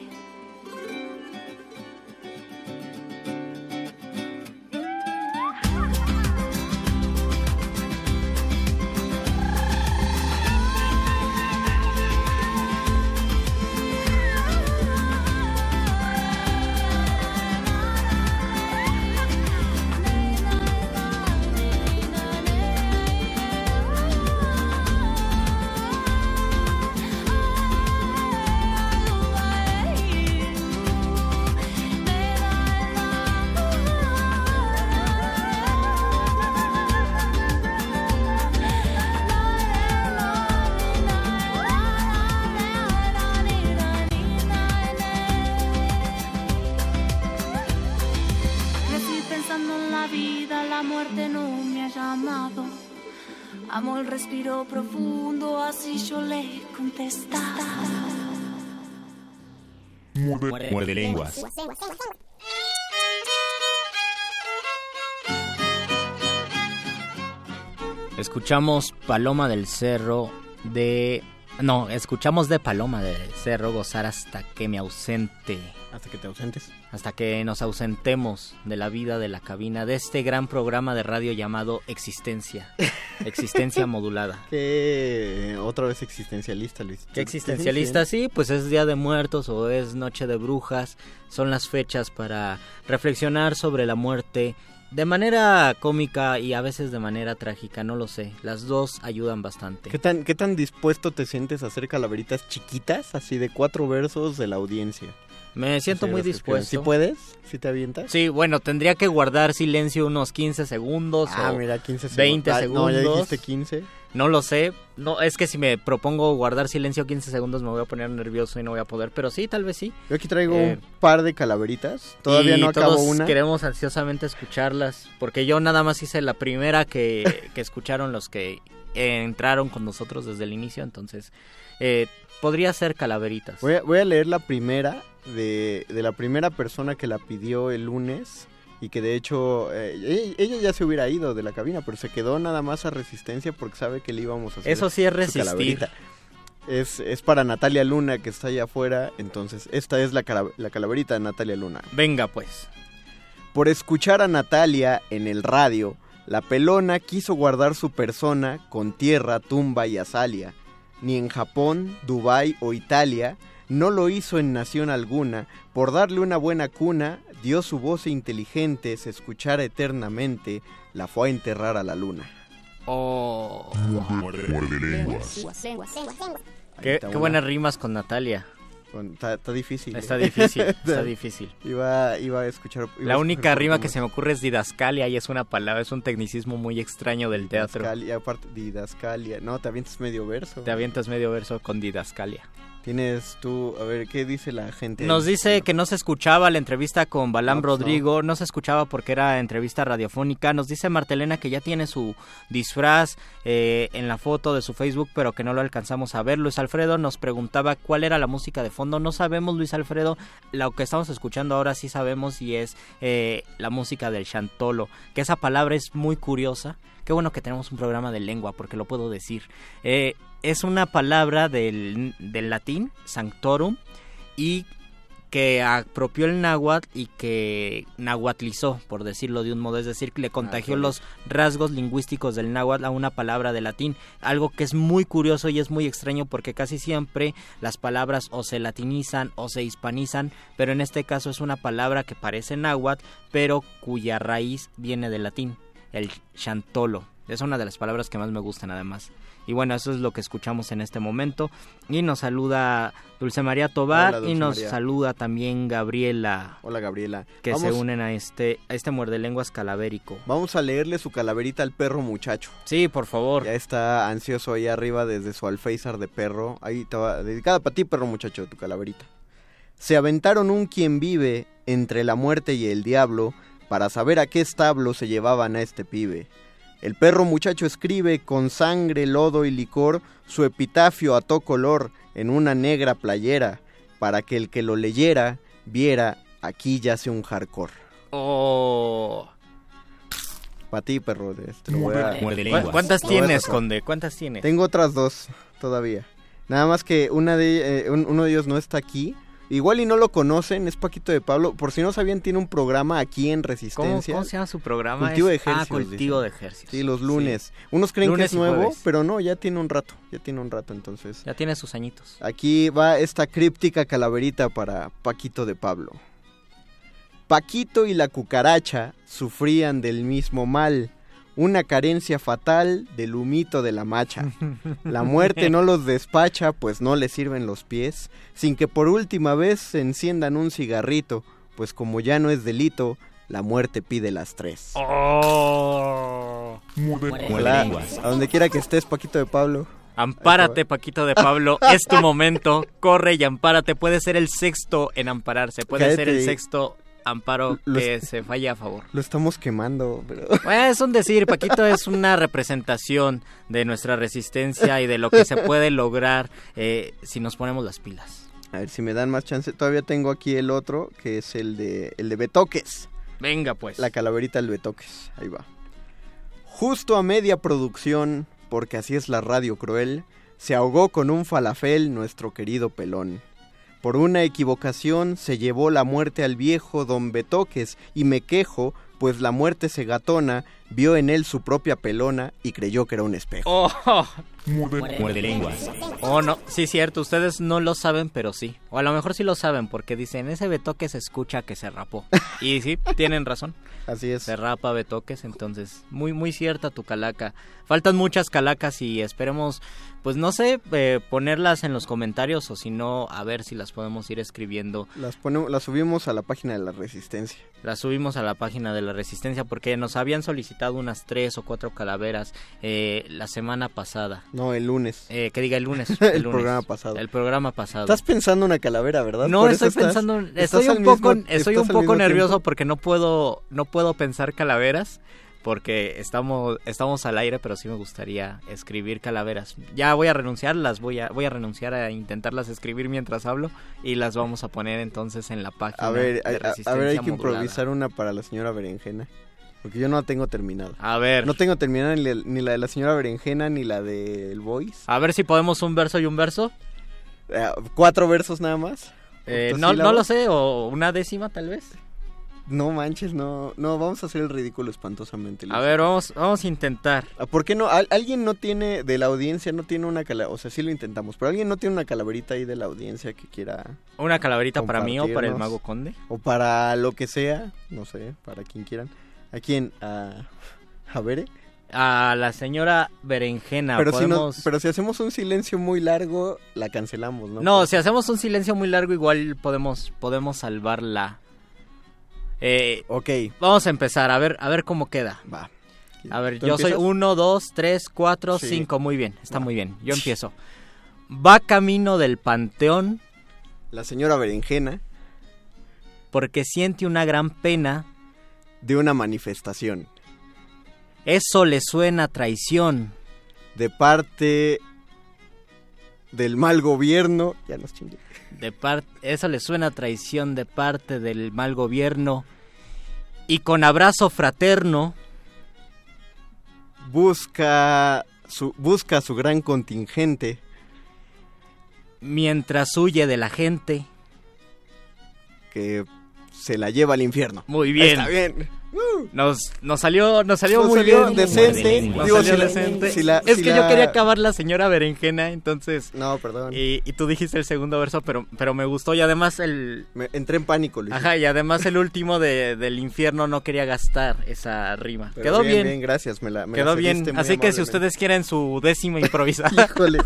Escuchamos Paloma del Cerro de... No, escuchamos de Paloma del Cerro gozar hasta que me ausente. Hasta que te ausentes. Hasta que nos ausentemos de la vida de la cabina de este gran programa de radio llamado Existencia. Existencia modulada. Que otra vez existencialista, Luis. ¿Qué existencialista? Sí, pues es Día de Muertos o es Noche de Brujas. Son las fechas para reflexionar sobre la muerte de manera cómica y a veces de manera trágica, no lo sé. Las dos ayudan bastante. ¿Qué tan, ¿Qué tan dispuesto te sientes a hacer calaveritas chiquitas, así de cuatro versos de la audiencia? Me siento muy dispuesto. ¿Sí puedes? ¿Sí te avientas? Sí, bueno, tendría que guardar silencio unos 15 segundos Ah, o mira, 15 segundos. 20 Ah, no, segundos. ya dijiste 15. No lo sé. No, es que si me propongo guardar silencio 15 segundos me voy a poner nervioso y no voy a poder, pero sí, tal vez sí. Yo aquí traigo Eh, un par de calaveritas. Todavía y no acabo todos una. queremos ansiosamente escucharlas, porque yo nada más hice la primera que, que escucharon los que eh, entraron con nosotros desde el inicio, entonces eh, podría ser calaveritas. Voy a, voy a leer la primera de, de la primera persona que la pidió el lunes y que de hecho eh, ella ya se hubiera ido de la cabina, pero se quedó nada más a resistencia porque sabe que le íbamos a hacer. Eso sí es resistir. Es, es para Natalia Luna que está allá afuera, entonces esta es la, la calaverita de Natalia Luna. Venga pues. Por escuchar a Natalia en el radio, la pelona quiso guardar su persona con tierra, tumba y azalia. Ni en Japón, Dubái o Italia no lo hizo en nación alguna. Por darle una buena cuna, dio su voz inteligente, se escuchara eternamente, la fue a enterrar a la luna. Oh. Muerde lenguas. Qué, buenas rimas con Natalia. Con- Está, está difícil. Está ¿eh? difícil, está difícil. Iba, iba a escuchar. iba La única rima que se me ocurre es didascalia y es una palabra, es un tecnicismo muy extraño del teatro. Didascalia, aparte, didascalia. No, te avientas medio verso. Te avientas medio verso con didascalia. Tienes tú, a ver, ¿qué dice la gente? Nos dice que no se escuchaba la entrevista con Balam No, pues no. Rodrigo, no se escuchaba porque era entrevista radiofónica. Nos dice Martelena que ya tiene su disfraz eh, en la foto de su Facebook, pero que no lo alcanzamos a ver. Luis Alfredo nos preguntaba cuál era la música de fondo. No sabemos, Luis Alfredo. Lo que estamos escuchando ahora sí sabemos y es eh, la música del chantolo, que esa palabra es muy curiosa. Qué bueno que tenemos un programa de lengua, porque lo puedo decir. Eh, es una palabra del, del latín, sanctorum, y que apropió el náhuatl y que nahuatlizó, por decirlo de un modo, es decir, que le contagió correcto. los rasgos lingüísticos del náhuatl a una palabra de latín, algo que es muy curioso y es muy extraño porque casi siempre las palabras o se latinizan o se hispanizan, pero en este caso es una palabra que parece náhuatl, pero cuya raíz viene del latín, el chantolo. Es una de las palabras que más me gustan además. Y bueno, eso es lo que escuchamos en este momento. Y nos saluda Dulce María Tobar Hola, Dulce y nos María. saluda también Gabriela. Hola Gabriela. Que Vamos- se unen a este, a este muerde lenguas calavérico. Vamos a leerle su calaverita al perro muchacho. Sí, por favor. Ya está ansioso ahí arriba desde su alféizar de perro. Ahí te va dedicada para ti, perro muchacho, tu calaverita. Se aventaron un quien vive entre la muerte y el diablo para saber a qué establo se llevaban a este pibe. El perro muchacho escribe con sangre, lodo y licor su epitafio a to color en una negra playera para que el que lo leyera viera aquí yace un hardcore. Oh. Para ti, perro. este, lo voy a- Muerde ¿Cu- lenguas. ¿Cuántas tienes. Conde? ¿Cuántas tienes? Tengo otras dos todavía. Nada más que una de, eh, un- uno de ellos no está aquí. Igual y no lo conocen, es Paquito de Pablo. Por si no sabían, tiene un programa aquí en ¿Cómo, Resistencia. cómo se llama su programa? Cultivo de Ah, ejercicios, cultivo de ejercicios. Sí, los lunes. Unos creen Lunes que es nuevo, jueves. pero no, ya tiene un rato. Ya tiene un rato, entonces. Ya tiene sus añitos. Aquí va esta críptica calaverita para Paquito de Pablo. Paquito y la cucaracha sufrían del mismo mal, una carencia fatal del humito de la macha. La muerte no los despacha, pues no les sirven los pies, sin que por última vez se enciendan un cigarrito, pues como ya no es delito, la muerte pide las tres. Oh. Lenguas. a donde quiera que estés, Paquito de Pablo. Ampárate, Paquito de Pablo. es tu momento. Corre y ampárate. Puede ser el sexto en ampararse. Puede ser el sexto amparo que se falla a favor. Lo estamos quemando, pero... Bueno, es un decir, Paquito es una representación de nuestra resistencia y de lo que se puede lograr eh, si nos ponemos las pilas. A ver si me dan más chance. Todavía tengo aquí el otro, que es el de el de Betoques. Venga, pues. La calaverita del Betoques. Ahí va. Justo a media producción, porque así es la radio cruel, se ahogó con un falafel nuestro querido pelón. Por una equivocación se llevó la muerte al viejo don Betoques y me quejo, pues la muerte cegatona vio en él su propia pelona y creyó que era un espejo. Oh, Muerde lenguas. oh, no, sí, cierto, ustedes no lo saben, pero sí. O a lo mejor sí lo saben, porque dicen, ese Betoques se escucha que se rapó. Y sí, tienen razón. Así es. Se rapa Betoques, entonces, muy, muy cierta tu calaca. Faltan muchas calacas y esperemos, pues no sé, eh, ponerlas en los comentarios o si no, a ver si las podemos ir escribiendo. Las, ponemos, las subimos a la página de la Resistencia. Las subimos a la página de la Resistencia porque nos habían solicitado unas tres o cuatro calaveras eh, la semana pasada. No, el lunes. Eh, que diga el lunes. El lunes. programa pasado. El programa pasado. Estás pensando una calavera, ¿verdad? No Por estoy pensando, estás estoy un poco, mismo- estoy un poco nervioso tiempo. porque no puedo, no puedo pensar calaveras, porque estamos estamos al aire, pero sí me gustaría escribir calaveras. Ya voy a renunciar, las voy a voy a renunciar a intentarlas escribir mientras hablo y las vamos a poner entonces en la página. A ver, de a- ver, hay que Modulada. improvisar una para la señora Berenjena. Porque yo no la tengo terminada. A ver. No tengo terminada ni, la- ni la de la señora Berenjena ni la del Voice. A ver si podemos un verso y un verso. Eh, ¿Cuatro versos nada más? Eh, no, no lo sé, o una décima tal vez. No manches, no. No, vamos a hacer el ridículo espantosamente. A ver, vamos, vamos a intentar. Ah, ¿Por qué no? Al- ¿Alguien no tiene, de la audiencia, no tiene una calaverita? O sea, sí lo intentamos, pero alguien no tiene una calaverita ahí de la audiencia que quiera... Una calaverita para mí o para el mago conde. O para lo que sea, no sé, para quien quieran. ¿A quién? ¿A, a Bere? A la señora Berenjena. pero, si no- podemos... pero si hacemos un silencio muy largo, la cancelamos, ¿no? No, si hacemos un silencio muy largo, igual podemos, podemos salvarla. Eh, ok. Vamos a empezar, a ver, a ver cómo queda. Va. A ver, ¿Tú yo soy empiezas? 1, 2, 3, 4, Sí. 5. Muy bien, está muy bien. Yo empiezo. Va camino del panteón. La señora Berenjena. Porque siente una gran pena. De una manifestación. Eso le suena a traición. De parte del mal gobierno. Ya nos chingué. De eso le suena a traición de parte del mal gobierno. Y con abrazo fraterno. Busca su, busca su gran contingente. Mientras huye de la gente. Que se la lleva al infierno. Muy bien. Está bien. Nos, nos salió, nos salió Nos muy salió bien. decente. Nos Digo, salió si la- decente. si la- es si que la- yo quería acabar la señora berenjena, entonces. No, perdón. Y, y tú dijiste el segundo verso, pero, pero me gustó. Y además el. Me entré en pánico, Luis. Ajá, y además el último de, del infierno no quería gastar esa rima. Pero Quedó bien, bien. bien, gracias, me la- me Quedó bien. Así que si ustedes quieren su décima improvisada. Híjole.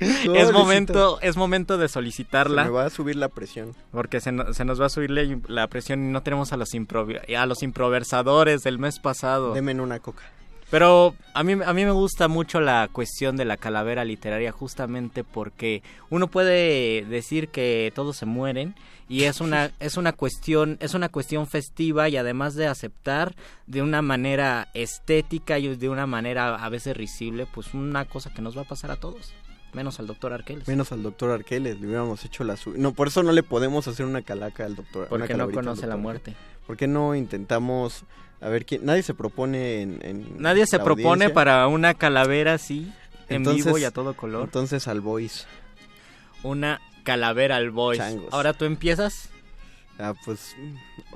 es momento, es momento de solicitarla. Se me va a subir la presión. Porque se, no- se nos va a subir la, la presión y no tenemos a los, improvi- a los improversadores del mes pasado. Deme en una coca. Pero a mí, a mí me gusta mucho la cuestión de la calavera literaria justamente porque uno puede decir que todos se mueren y es una es una cuestión es una cuestión festiva y además de aceptar de una manera estética y de una manera a veces risible pues una cosa que nos va a pasar a todos menos al doctor Arqueles Menos al doctor Arqueles, le hubiéramos hecho la su... No, por eso no le podemos hacer una calaca al doctor. porque no conoce la muerte ¿Por qué no intentamos... A ver, ¿quién? nadie se propone en... en nadie se propone audiencia? para una calavera así en vivo y a todo color Entonces al voice. una calavera al voice Changos. ahora tú empiezas Ah, pues...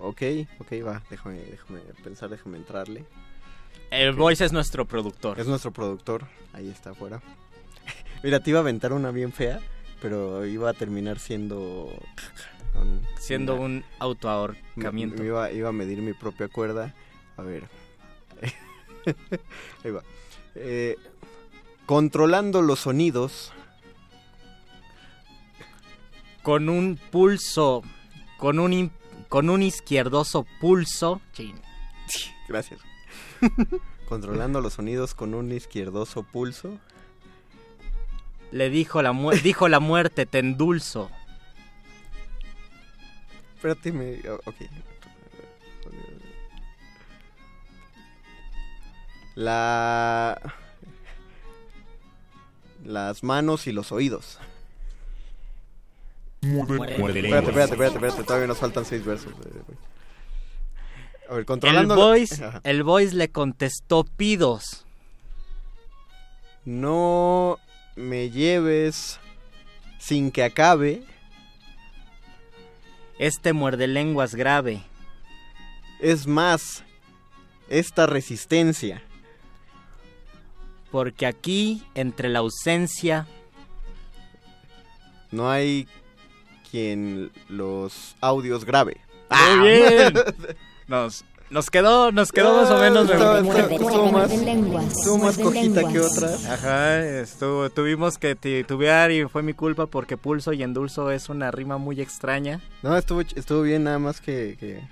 Ok, ok, va. Déjame, déjame pensar, déjame entrarle. El Ok. Voice es nuestro productor. Es nuestro productor. Ahí está afuera. Mira, te iba a aventar una bien fea, pero iba a terminar siendo... con- Siendo una- un autoahorcamiento. Me, me iba, iba a medir mi propia cuerda. A ver. Ahí va. Eh, controlando los sonidos. Con un pulso, con un, con un izquierdoso pulso. Chin. Gracias. controlando los sonidos con un izquierdoso pulso. Le dijo la, mu- dijo la muerte, te endulzo. Espérate, me... oh, Ok. La... Las manos y los oídos. Muerde Espérate, espérate, espérate, espérate, todavía nos faltan seis versos. eh. A ver, El controlando... voice, Ajá. el voice le contestó pidos. No me lleves sin que acabe. Este muerde lenguas grave. Es más, esta resistencia. Porque aquí, entre la ausencia, No hay quien los audios grabe. Muy bien. Nos, nos quedó, nos quedó más o menos. Estaba- me- estaba- estuvo más, estuvo más cojita que otras. Ajá, estuvo, tuvimos que titubear y fue mi culpa porque pulso y endulzo es una rima muy extraña. No, estuvo, estuvo bien, nada más que, que, eh,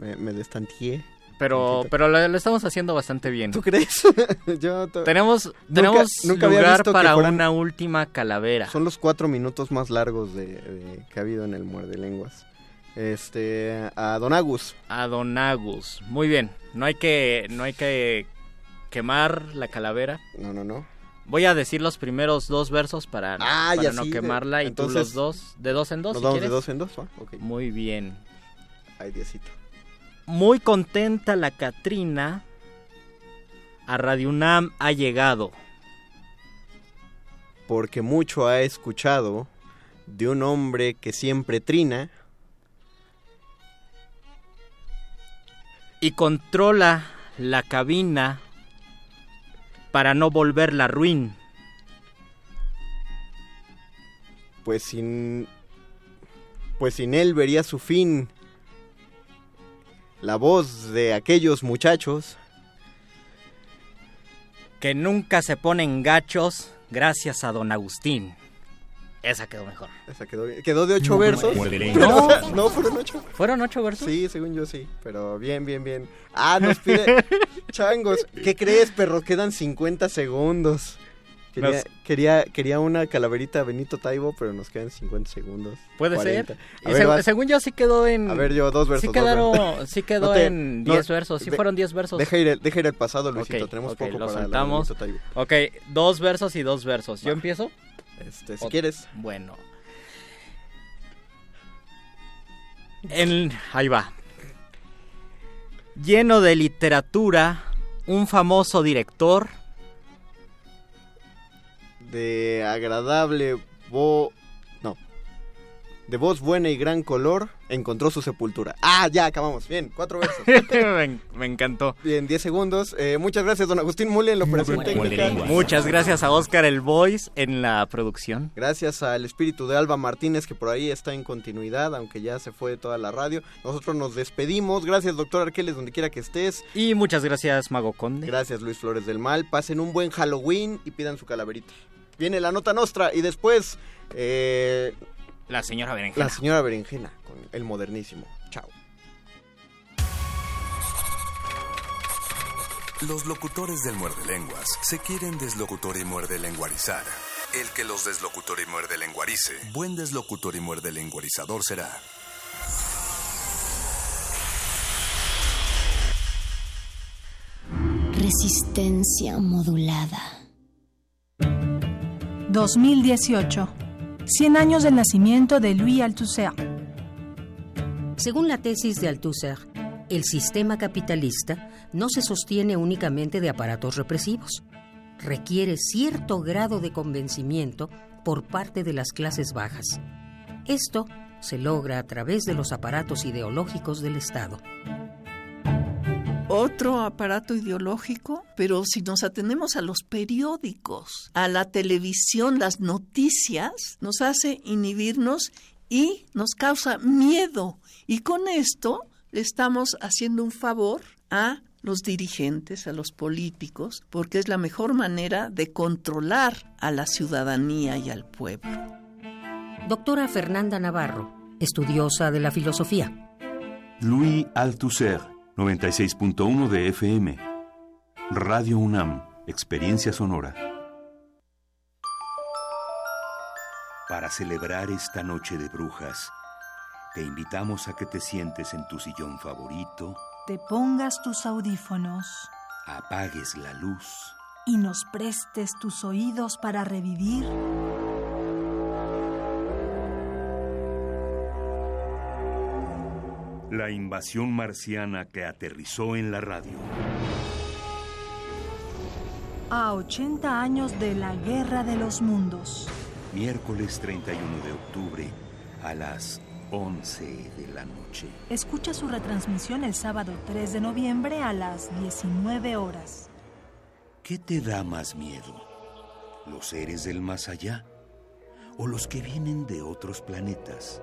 me, me destanteé. Pero, pero lo, lo estamos haciendo bastante bien. ¿Tú crees? Yo Tenemos, Nunca- tenemos nunca había lugar para fueran- una última calavera. Son los cuatro minutos más largos de, de- que ha habido en el Muerde Lenguas. Este, a Don Agus. A Don Agus. Muy bien. No hay que, no hay que quemar la calavera. No, no, no. Voy a decir los primeros dos versos para, Ah, para no sí, de- quemarla y tú entonces, los dos, de dos en dos. Nos si vamos de dos en dos. Muy bien. Ay, Diosito. Muy contenta la Catrina. A Radio UNAM ha llegado. Porque mucho ha escuchado de un hombre que siempre trina. Y controla la cabina para no volverla ruin. Pues sin. Pues sin él vería su fin. La voz de aquellos muchachos. Que nunca se ponen gachos gracias a don Agustín. Esa quedó mejor. Esa quedó, bien. quedó de ocho versos. Muerde Pero, lengua. o sea, no, fueron ocho. ¿Fueron ocho versos? Sí, según yo sí. Pero bien, bien, bien. Ah, nos pide. Changos, ¿qué crees, perro? Quedan 50 segundos. Quería, Nos- quería, quería una calaverita Benito Taibo, pero nos quedan 50 segundos. Puede 40. ser. A Y ver, seg- vas. según yo sí quedó en... A ver, yo, dos versos. Sí dos quedaron, versos. sí quedó No te- en no, 10 versos. Sí de- fueron 10 versos. Deja ir, deja ir el pasado, Luisito. Ok, Tenemos poco lo para la. Benito Taibo. Ok, dos versos y dos versos. ¿Yo empiezo? Este, si quieres. Bueno. En- ahí va. Lleno de literatura, un famoso director De agradable voz... De voz buena y gran color, encontró su sepultura. Ah, ya, acabamos. Bien, cuatro versos. me, me encantó. Bien, 10 segundos. Eh, muchas gracias, don Agustín Mule, en la operación técnica. Muchas gracias a Oscar el Voice en la producción. Gracias al espíritu de Alba Martínez, que por ahí está en continuidad, aunque ya se fue de toda la radio. Nosotros nos despedimos. Gracias, doctor Arqueles, donde quiera que estés. Y muchas gracias, Mago Conde. Gracias, Luis Flores del Mal. Pasen un buen Halloween y pidan su calaverita. Viene la nota nostra y después eh, La señora Berenjena. la señora Berenjena con el modernísimo. Chao. Los locutores del muerde lenguas se quieren deslocutor y muerde lenguarizar. El que los deslocutor y muerde lenguarice, buen deslocutor y muerde lenguarizador será. Resistencia modulada. 2018. 100 años del nacimiento de Louis Althusser. Según la tesis de Althusser, el sistema capitalista no se sostiene únicamente de aparatos represivos. Requiere cierto grado de convencimiento por parte de las clases bajas. Esto se logra a través de los aparatos ideológicos del Estado. Otro aparato ideológico, pero si nos atenemos a los periódicos, a la televisión, las noticias, nos hace inhibirnos y nos causa miedo. Y con esto le estamos haciendo un favor a los dirigentes, a los políticos, porque es la mejor manera de controlar a la ciudadanía y al pueblo. Doctora Fernanda Navarro, estudiosa de la filosofía. Louis Althusser, 96.1 de FM. Radio UNAM, Experiencia Sonora. Para celebrar esta noche de brujas, te invitamos a que te sientes en tu sillón favorito, Te pongas tus audífonos apagues la luz y nos prestes tus oídos para revivir la invasión marciana que aterrizó en la radio. a 80 años de la Guerra de los Mundos. Miércoles 31 de octubre a las 11 de la noche. Escucha su retransmisión el sábado 3 de noviembre a las 19 horas. ¿Qué te da más miedo? ¿Los seres del más allá? ¿O los que vienen de otros planetas?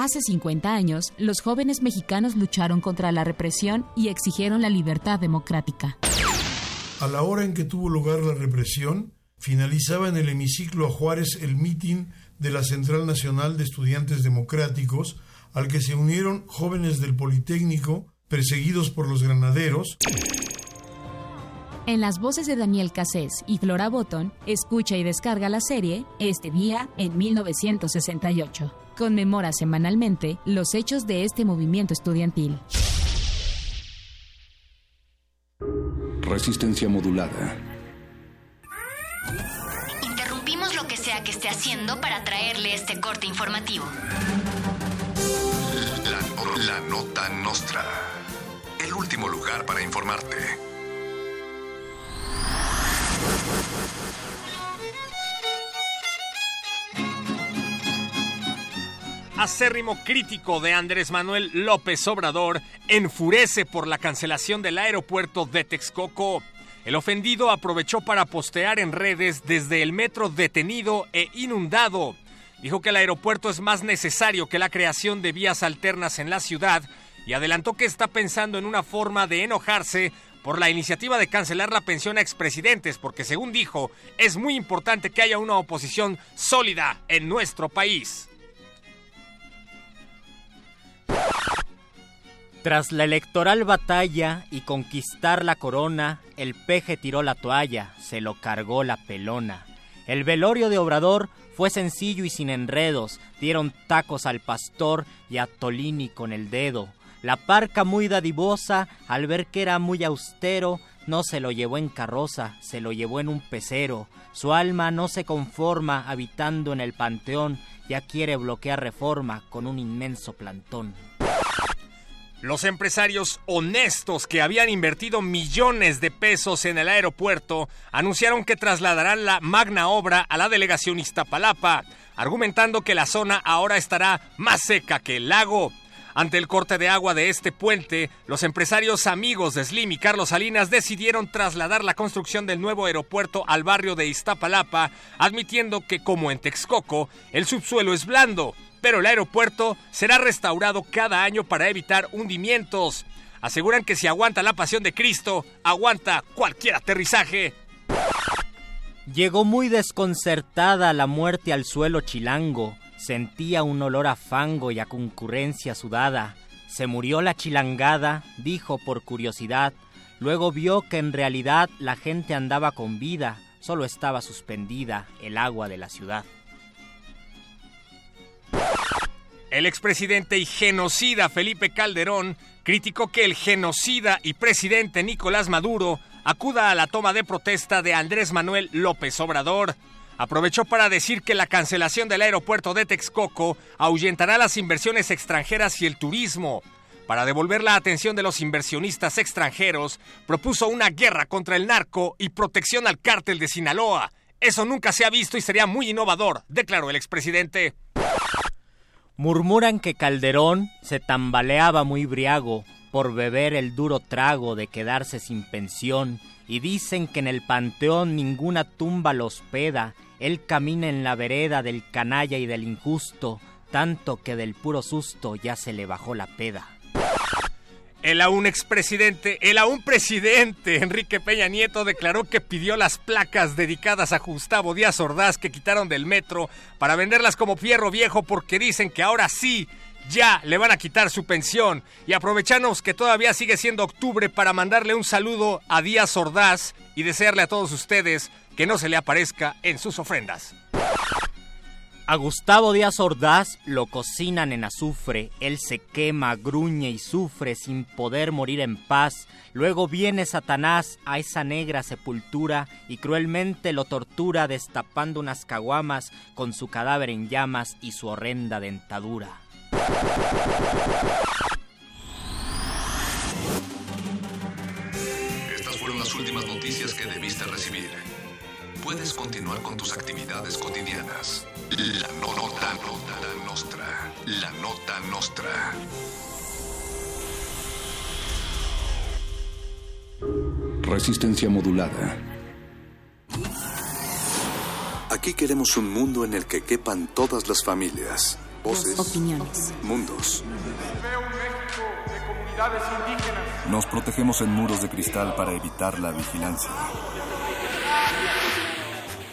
Hace 50 años, los jóvenes mexicanos lucharon contra la represión y exigieron la libertad democrática. A la hora en que tuvo lugar la represión, finalizaba en el hemiciclo a Juárez el mitin de la Central Nacional de Estudiantes Democráticos, al que se unieron jóvenes del Politécnico, perseguidos por los granaderos. En las voces de Daniel Cassés y Flora Botton, escucha y descarga la serie Este día en 1968 conmemora semanalmente los hechos de este movimiento estudiantil. Resistencia modulada. Interrumpimos lo que sea que esté haciendo para traerle este corte informativo. La, la nota nostra. El último lugar para informarte. Acérrimo crítico de Andrés Manuel López Obrador enfurece por la cancelación del aeropuerto de Texcoco. El ofendido aprovechó para postear en redes desde el metro detenido e inundado. Dijo que el aeropuerto es más necesario que la creación de vías alternas en la ciudad y adelantó que está pensando en una forma de enojarse por la iniciativa de cancelar la pensión a expresidentes, porque según dijo, es muy importante que haya una oposición sólida en nuestro país. Tras la electoral batalla y conquistar la corona, el peje tiró la toalla, se lo cargó la pelona. El velorio de Obrador fue sencillo y sin enredos, dieron tacos al pastor y a Tolini con el dedo. La parca muy dadivosa, al ver que era muy austero, no se lo llevó en carroza, se lo llevó en un pecero. Su alma no se conforma habitando en el panteón, ya quiere bloquear reforma con un inmenso plantón. Los empresarios honestos que habían invertido millones de pesos en el aeropuerto anunciaron que trasladarán la magna obra a la delegación Iztapalapa, argumentando que la zona ahora estará más seca que el lago. Ante el corte de agua de este puente, los empresarios amigos de Slim y Carlos Salinas decidieron trasladar la construcción del nuevo aeropuerto al barrio de Iztapalapa, admitiendo que, como en Texcoco, el subsuelo es blando pero el aeropuerto será restaurado cada año para evitar hundimientos. Aseguran que si aguanta la pasión de Cristo, aguanta cualquier aterrizaje. Llegó muy desconcertada la muerte al suelo chilango. Sentía un olor a fango y a concurrencia sudada. Se murió la chilangada, dijo por curiosidad. Luego vio que en realidad la gente andaba con vida, solo estaba suspendida el agua de la ciudad. El expresidente y genocida Felipe Calderón criticó que el genocida y presidente Nicolás Maduro acuda a la toma de protesta de Andrés Manuel López Obrador. Aprovechó para decir que la cancelación del aeropuerto de Texcoco ahuyentará las inversiones extranjeras y el turismo. Para devolver la atención de los inversionistas extranjeros, propuso una guerra contra el narco y protección al cártel de Sinaloa. Eso nunca se ha visto y sería muy innovador, declaró el expresidente. Murmuran que Calderón se tambaleaba muy briago por beber el duro trago de quedarse sin pensión y dicen que en el panteón ninguna tumba lo hospeda, él camina en la vereda del canalla y del injusto, tanto que del puro susto ya se le bajó la peda. El aún expresidente, el aún presidente Enrique Peña Nieto declaró que pidió las placas dedicadas a Gustavo Díaz Ordaz que quitaron del metro para venderlas como fierro viejo porque dicen que ahora sí ya le van a quitar su pensión. Y aprovechamos que todavía sigue siendo octubre para mandarle un saludo a Díaz Ordaz y desearle a todos ustedes que no se le aparezca en sus ofrendas. A Gustavo Díaz Ordaz lo cocinan en azufre, él se quema, gruñe y sufre sin poder morir en paz. Luego viene Satanás a esa negra sepultura y cruelmente lo tortura destapando unas caguamas con su cadáver en llamas y su horrenda dentadura. Estas fueron las últimas noticias que debiste recibir. Puedes continuar con tus actividades cotidianas. La no- nota, nota, la nostra. La nota nostra. Resistencia modulada. Aquí queremos un mundo en el que quepan todas las familias, voces, Opiniones. mundos. Veo un México de comunidades indígenas. Nos protegemos en muros de cristal para evitar la vigilancia.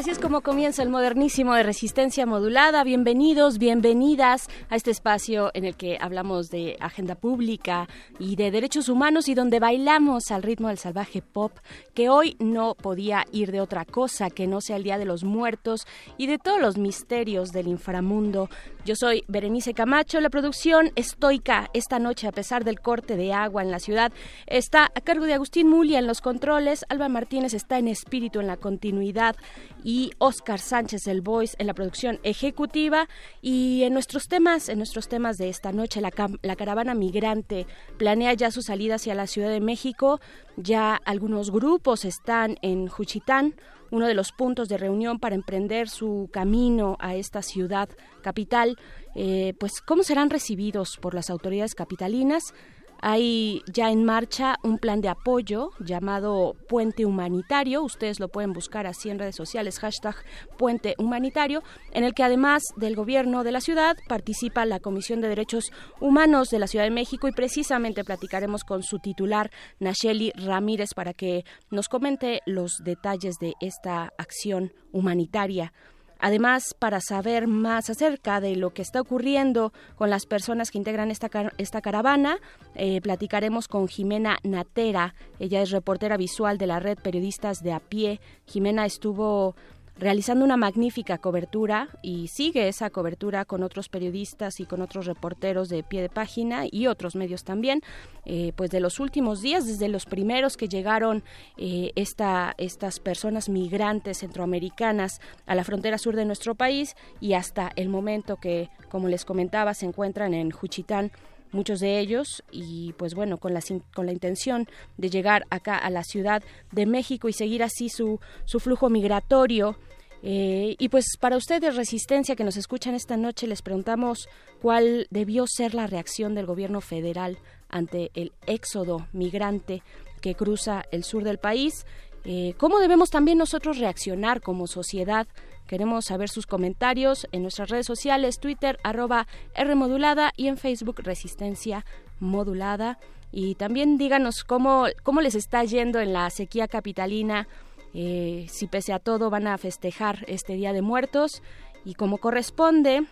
Así es como comienza el modernísimo de resistencia modulada. Bienvenidos, bienvenidas a este espacio en el que hablamos de agenda pública y de derechos humanos y donde bailamos al ritmo del salvaje pop, que hoy no podía ir de otra cosa que no sea el Día de los Muertos y de todos los misterios del inframundo. Yo soy Berenice Camacho, la producción estoica esta noche a pesar del corte de agua en la ciudad está a cargo de Agustín Mulia en los controles, Alba Martínez está en espíritu en la continuidad y Oscar Sánchez el Voice en la producción ejecutiva. Y en nuestros temas, en nuestros temas de esta noche la, la caravana migrante planea ya su salida hacia la Ciudad de México, ya algunos grupos están en Juchitán, uno de los puntos de reunión para emprender su camino a esta ciudad capital. Eh, pues, ¿cómo serán recibidos por las autoridades capitalinas? Hay ya en marcha un plan de apoyo llamado Puente Humanitario. Ustedes lo pueden buscar así en redes sociales, hashtag Puente Humanitario, en el que además del gobierno de la ciudad participa la Comisión de Derechos Humanos de la Ciudad de México y precisamente platicaremos con su titular, Nacheli Ramírez, para que nos comente los detalles de esta acción humanitaria. Además, para saber más acerca de lo que está ocurriendo con las personas que integran esta, car- esta caravana, eh, platicaremos con Jimena Natera. Ella es reportera visual de la red Periodistas de a pie. Jimena estuvo realizando una magnífica cobertura y sigue esa cobertura con otros periodistas y con otros reporteros de pie de página y otros medios también, eh, pues de los últimos días, desde los primeros que llegaron eh, esta, estas personas migrantes centroamericanas a la frontera sur de nuestro país y hasta el momento que, como les comentaba, se encuentran en Juchitán muchos de ellos y pues bueno con la con la intención de llegar acá a la Ciudad de México y seguir así su su flujo migratorio. Eh, y pues para ustedes resistencia que nos escuchan esta noche les preguntamos cuál debió ser la reacción del gobierno federal ante el éxodo migrante que cruza el sur del país. Eh, cómo debemos también nosotros reaccionar como sociedad Queremos saber sus comentarios en nuestras redes sociales, Twitter, arroba Rmodulada y en Facebook Resistencia Modulada. Y también díganos cómo, cómo les está yendo en la sequía capitalina, eh, si pese a todo van a festejar este Día de Muertos. Y como corresponde,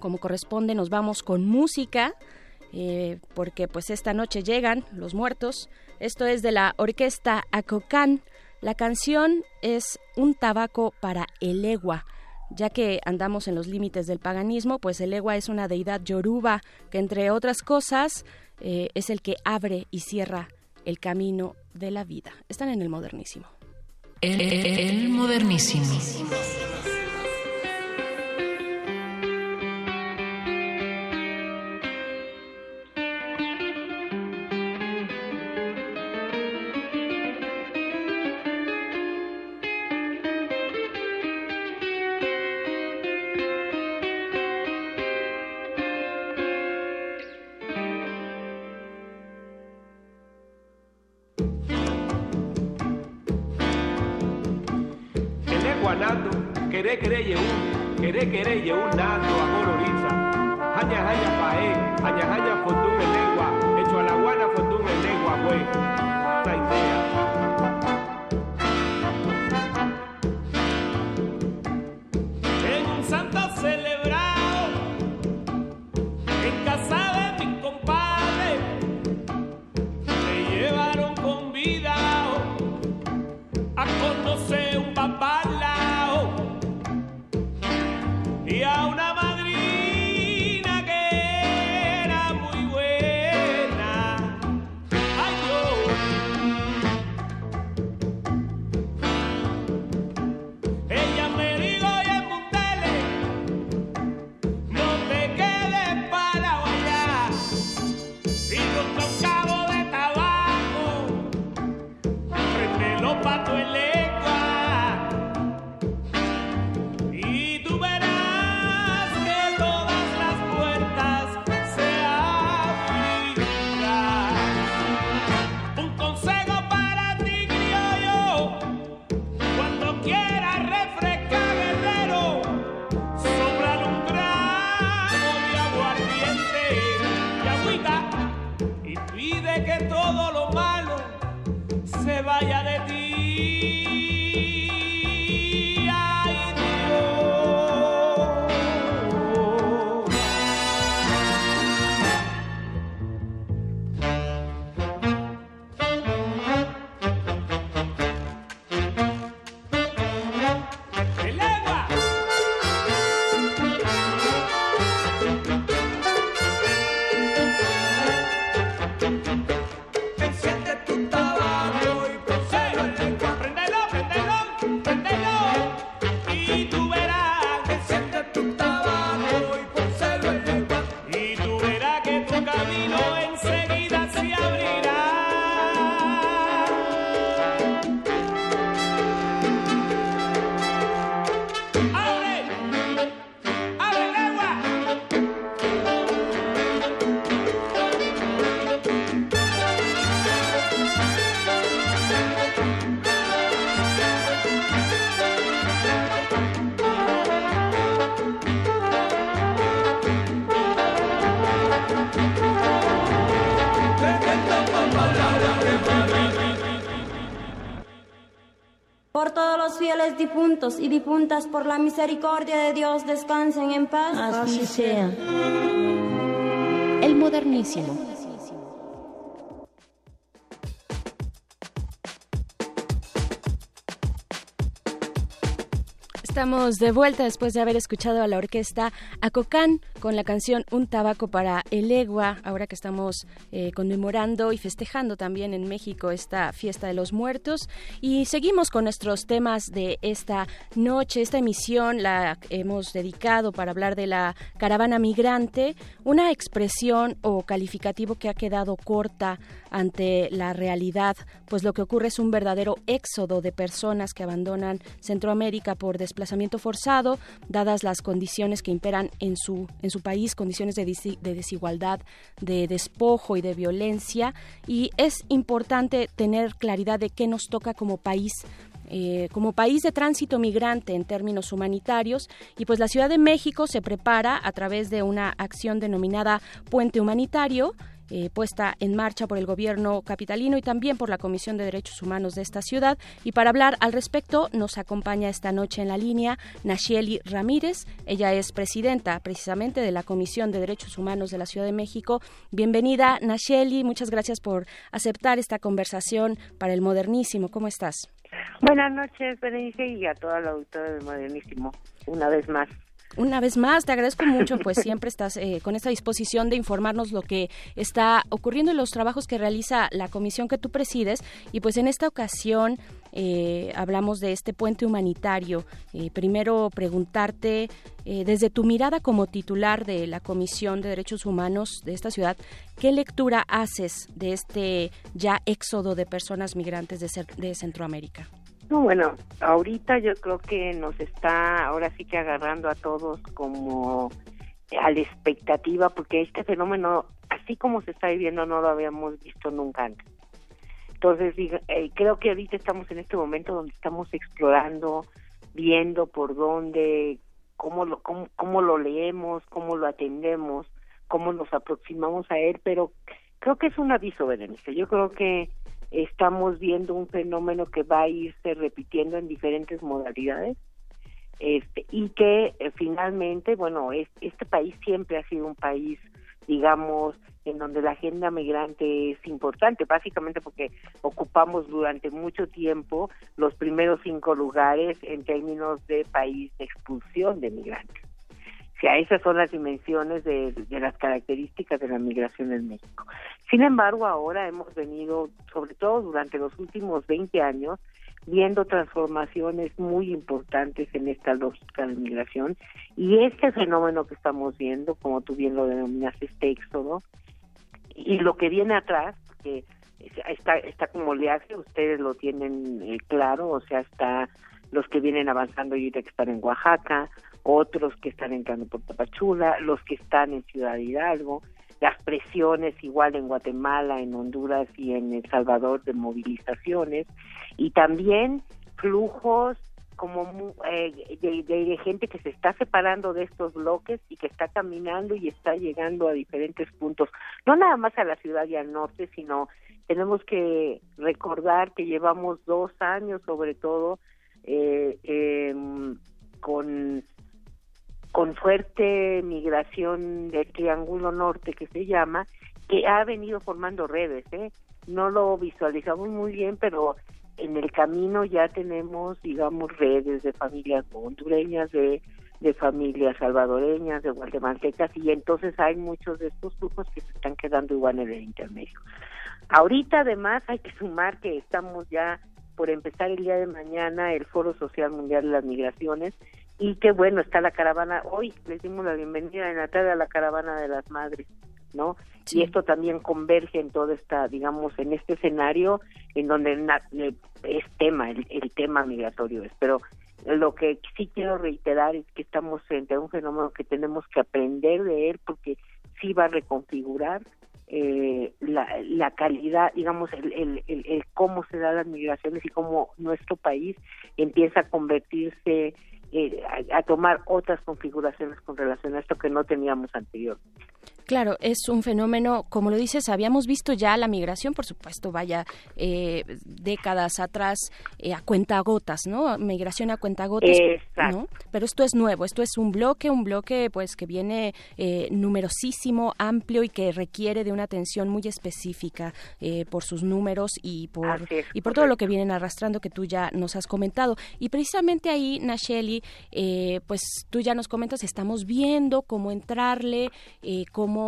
como corresponde, nos vamos con música. eh, porque pues esta noche llegan los muertos. Esto es de la orquesta Acocán. La canción es Un tabaco para el Egua. Ya que andamos en los límites del paganismo, pues el Egua es una deidad yoruba que entre otras cosas eh, es el que abre y cierra el camino de la vida. Están en el modernísimo. El, el modernísimo. Quere quere quere un nando y difuntas, por la misericordia de Dios, descansen en paz. Así sea. El modernísimo. De vuelta después de haber escuchado a la orquesta Acocán con la canción Un tabaco para el Egua, ahora que estamos eh, conmemorando y festejando también en México esta fiesta de los muertos. Y seguimos con nuestros temas de esta noche. Esta emisión la hemos dedicado para hablar de la caravana migrante, una expresión o calificativo que ha quedado corta ante la realidad, pues lo que ocurre es un verdadero éxodo de personas que abandonan Centroamérica por desplazamiento forzado, dadas las condiciones que imperan en su, en su país, condiciones de, de desigualdad, de despojo y de violencia. Y es importante tener claridad de qué nos toca como país eh, como país de tránsito migrante en términos humanitarios y pues la Ciudad de México se prepara a través de una acción denominada Puente Humanitario eh, puesta en marcha por el gobierno capitalino y también por la Comisión de Derechos Humanos de esta ciudad. Y para hablar al respecto nos acompaña esta noche en la línea Nacheli Ramírez. Ella es presidenta precisamente de la Comisión de Derechos Humanos de la Ciudad de México. Bienvenida, Nacheli. Muchas gracias por aceptar esta conversación para el modernísimo. ¿Cómo estás? Buenas noches, Berenice, y a toda la auditoría del modernísimo, una vez más. Una vez más, te agradezco mucho, pues siempre estás eh, con esta disposición de informarnos lo que está ocurriendo en los trabajos que realiza la comisión que tú presides. Y pues en esta ocasión eh, hablamos de este puente humanitario. Eh, primero preguntarte, desde tu mirada como titular de la Comisión de Derechos Humanos de esta ciudad, ¿qué lectura haces de este ya éxodo de personas migrantes de Centroamérica? No, bueno, ahorita yo creo que nos está ahora sí que agarrando a todos como a la expectativa, porque este fenómeno, así como se está viviendo, no lo habíamos visto nunca antes. Entonces, eh, creo que ahorita estamos en este momento donde estamos explorando, viendo por dónde, cómo lo, cómo, cómo lo leemos, cómo lo atendemos, cómo nos aproximamos a él, pero creo que es un aviso, Berenice. Yo creo que estamos viendo un fenómeno que va a irse repitiendo en diferentes modalidades este, y que eh, finalmente, bueno, este país siempre ha sido un país, digamos, en donde la agenda migrante es importante, básicamente porque ocupamos durante mucho tiempo los primeros cinco lugares en términos de país de expulsión de migrantes sea, esas son las dimensiones de, las características de la migración en México. Sin embargo, ahora hemos venido, sobre todo durante los últimos 20 años, viendo transformaciones muy importantes en esta lógica de migración y este fenómeno que estamos viendo, como tú bien lo denominas, este éxodo, y lo que viene atrás, que está, está como oleaje, ustedes lo tienen eh, claro, o sea, está los que vienen avanzando y que están en Oaxaca, otros que están entrando por Tapachula, los que están en Ciudad Hidalgo, las presiones igual en Guatemala, en Honduras y en El Salvador de movilizaciones y también flujos como eh, de, gente que se está separando de estos bloques y que está caminando y está llegando a diferentes puntos, no nada más a la ciudad y al norte, sino tenemos que recordar que llevamos dos años sobre todo eh, em, con con fuerte migración del Triángulo Norte que se llama, que ha venido formando redes, ¿eh? No lo visualizamos muy bien, pero en el camino ya tenemos, digamos, redes de familias hondureñas, de, de familias salvadoreñas, de guatemaltecas, y entonces hay muchos de estos grupos que se están quedando igual en el intermedio. Ahorita además hay que sumar que estamos ya por empezar el día de mañana el Foro Social Mundial de las Migraciones y qué bueno está la caravana hoy les dimos la bienvenida en la tarde a la caravana de las madres no y esto también converge en todo esta digamos en este escenario en donde eh, es tema el, tema migratorio es pero lo que sí quiero reiterar es que estamos frente a un fenómeno que tenemos que aprender de él porque sí va a reconfigurar eh, la, la calidad, digamos, el, el, el, cómo se dan las migraciones y cómo nuestro país empieza a convertirse eh, a, tomar otras configuraciones con relación a esto que no teníamos anteriormente. Claro, es un fenómeno, como lo dices, habíamos visto ya la migración, por supuesto, vaya eh, décadas atrás eh, a cuentagotas, ¿no? Migración a cuentagotas, ¿no? Pero esto es nuevo, esto es un bloque, un bloque pues que viene eh, numerosísimo, amplio y que requiere de una atención muy específica eh, por sus números y por y por todo lo que vienen arrastrando que tú ya nos has comentado. Y precisamente ahí, Nacheli, pues tú ya nos comentas, estamos viendo cómo entrarle, cómo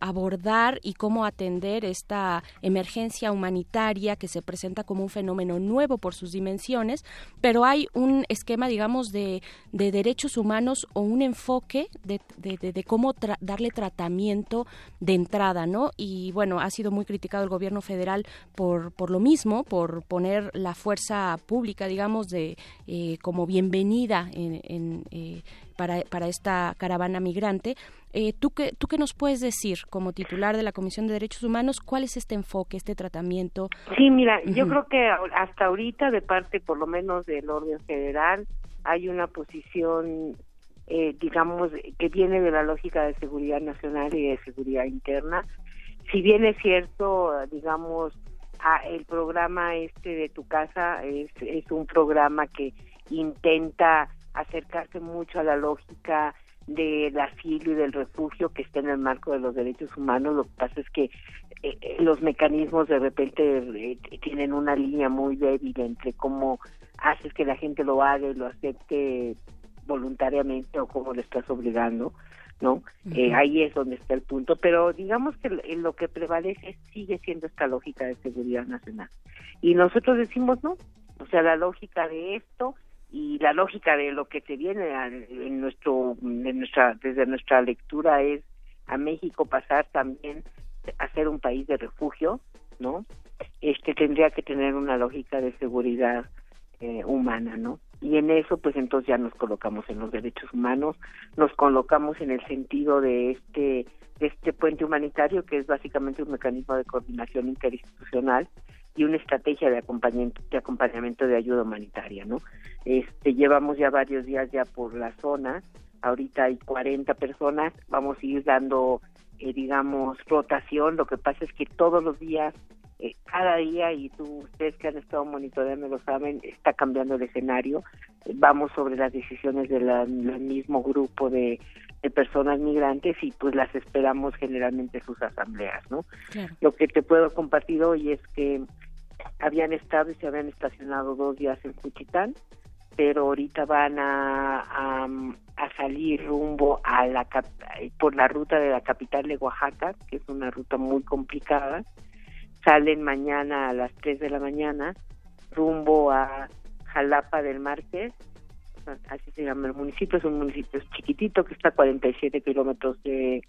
abordar y cómo atender esta emergencia humanitaria que se presenta como un fenómeno nuevo por sus dimensiones, pero hay un esquema, digamos, de, derechos humanos o un enfoque de, cómo darle tratamiento de entrada, ¿no? Y bueno, ha sido muy criticado el gobierno federal por, por lo mismo, por poner la fuerza pública, digamos, de eh, como bienvenida en, eh, para, para esta caravana migrante. Eh, ¿tú, qué, ¿Tú qué nos puedes decir como titular de la Comisión de Derechos Humanos? ¿Cuál es este enfoque, este tratamiento? Sí, mira, yo creo que hasta ahorita, de parte por lo menos del orden federal, hay una posición, eh, digamos, que viene de la lógica de seguridad nacional y de seguridad interna. Si bien es cierto, digamos, el programa este de tu casa es, es un programa que intenta acercarse mucho a la lógica del asilo y del refugio que está en el marco de los derechos humanos. Lo que pasa es que eh, eh, los mecanismos de repente eh, tienen una línea muy débil entre cómo haces que la gente lo haga y lo acepte voluntariamente o cómo le estás obligando, ¿no? ahí es donde está el punto. Pero digamos que lo que prevalece sigue siendo esta lógica de seguridad nacional. Y nosotros decimos no. O sea, la lógica de esto y la lógica de lo que se viene en nuestro en nuestra desde nuestra lectura es a México pasar también a ser un país de refugio no este tendría que tener una lógica de seguridad eh, humana no y en eso pues entonces ya nos colocamos en los derechos humanos nos colocamos en el sentido de este de este puente humanitario que es básicamente un mecanismo de coordinación interinstitucional y una estrategia de acompañamiento, de acompañamiento de ayuda humanitaria, ¿no? Este, llevamos ya varios días ya por la zona, ahorita hay 40 personas, vamos a ir dando, eh, digamos, rotación, lo que pasa es que todos los días, eh, cada día, y tú, ustedes que han estado monitoreando lo saben, está cambiando el escenario, vamos sobre las decisiones del mismo grupo de, de personas migrantes y pues las esperamos generalmente sus asambleas, ¿no? Lo que te puedo compartir hoy es que habían estado y se habían estacionado dos días en Cuchitán, pero ahorita van a, a, salir rumbo a la por la ruta de la capital de Oaxaca, que es una ruta muy complicada. Salen mañana a las 3 de la mañana rumbo a Jalapa del Márquez, así se llama el municipio, es un municipio chiquitito que está a 47 kilómetros de,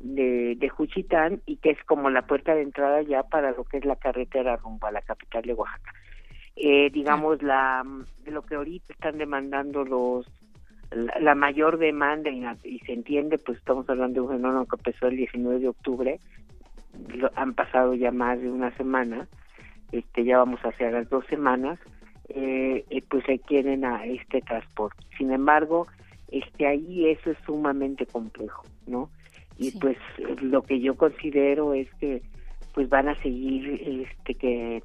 de, de Juchitán y que es como la puerta de entrada ya para lo que es la carretera rumbo a la capital de Oaxaca. Eh, digamos, la lo que ahorita están demandando los la, mayor demanda y, se entiende, pues estamos hablando de un fenómeno que empezó el 19 de octubre, han pasado ya más de una semana, este ya vamos hacia las dos semanas, eh, eh pues quieren a este transporte. Sin embargo, este ahí eso es sumamente complejo, ¿no? Y pues lo que yo considero es que pues van a seguir este que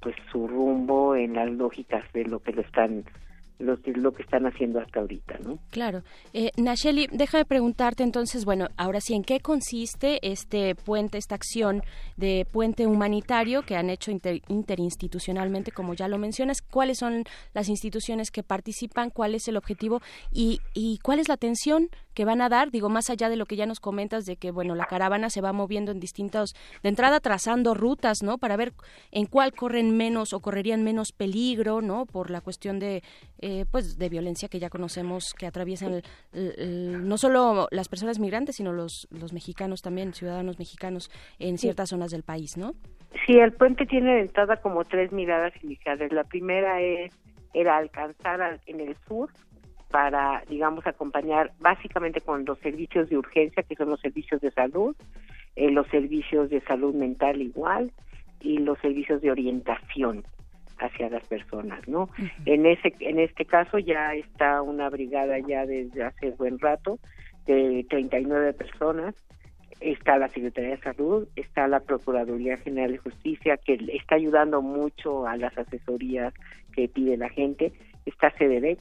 pues su rumbo en las lógicas de lo que lo están lo, lo que están haciendo hasta ahorita, ¿no? Claro. Eh, Nacheli, déjame preguntarte entonces, bueno, ahora sí, ¿en qué consiste este puente, esta acción de puente humanitario que han hecho interinstitucionalmente, como ya lo mencionas? ¿Cuáles son las instituciones que participan? ¿Cuál es el objetivo? ¿Y, y cuál es la atención que van a dar? Digo, más allá de lo que ya nos comentas de que, bueno, la caravana se va moviendo en distintos, de entrada trazando rutas, ¿no? Para ver en cuál corren menos o correrían menos peligro, ¿no? Por la cuestión de pues de violencia que ya conocemos que atraviesan no solo las personas migrantes sino los los mexicanos también ciudadanos mexicanos en ciertas zonas del país no sí el puente tiene de entrada como tres miradas iniciales. La primera es era alcanzar en el sur para digamos acompañar básicamente con los servicios de urgencia que son los servicios de salud eh, los servicios de salud mental igual y los servicios de orientación hacia las personas, ¿no? En ese en este caso ya está una brigada ya desde hace buen rato de 39 personas. Está la Secretaría de Salud, está la Procuraduría General de Justicia, que está ayudando mucho a las asesorías que pide la gente, está CEDEREC,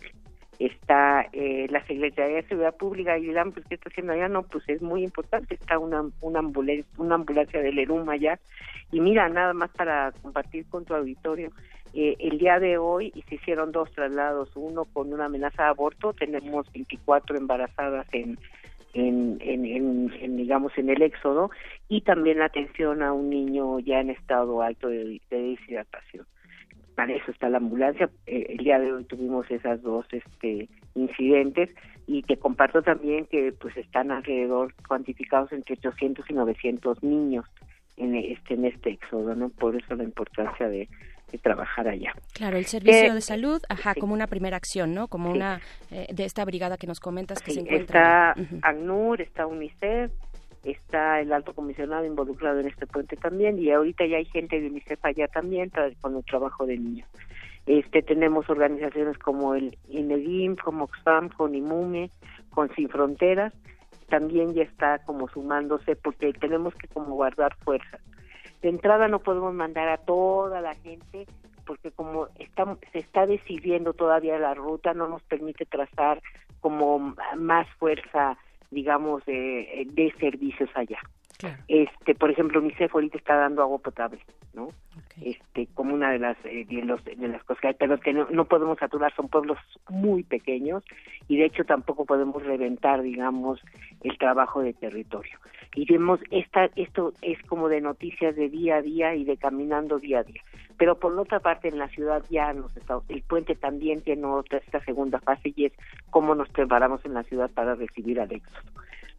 está eh, la Secretaría de Seguridad Pública y dirán, pues, ¿qué está haciendo allá? No, pues es muy importante, está una, una, ambulancia, una ambulancia del ERUM allá. Y mira, nada más para compartir con tu auditorio, eh, el día de hoy se hicieron dos traslados, uno con una amenaza de aborto, tenemos 24 embarazadas en, en, en, digamos, en el éxodo, y también atención a un niño ya en estado alto de, de deshidratación para eso está la ambulancia. Eh, el día de hoy tuvimos esas dos este, incidentes y te comparto también que pues están alrededor cuantificados entre 800 y 900 niños en este en este éxodo, ¿no? Por eso la importancia de, trabajar allá. Claro, el servicio de salud, ajá, como una primera acción, ¿no? Como una eh, de esta brigada que nos comentas que se encuentra. Está ACNUR, está UNICEF, está el alto comisionado involucrado en este puente también y ahorita ya hay gente de UNICEF allá también con el trabajo de niños. Este tenemos organizaciones como el INEGIM, como Oxfam, con IMUME, con Sin Fronteras, también ya está como sumándose porque tenemos que como guardar fuerza. De entrada no podemos mandar a toda la gente porque como está, se está decidiendo todavía la ruta no nos permite trazar como más fuerza digamos, de, de servicios allá. Este, por ejemplo, UNICEF ahorita está dando agua potable, ¿no? Este, como una de las eh, de, los, de, las cosas que hay, pero que no, podemos saturar, son pueblos muy pequeños y de hecho tampoco podemos reventar, digamos, el trabajo de territorio. Y vemos esta esto es como de noticias de día a día y de caminando día a día. Pero por otra parte en la ciudad ya nos está, el puente también tiene otra esta segunda fase y es cómo nos preparamos en la ciudad para recibir al éxodo.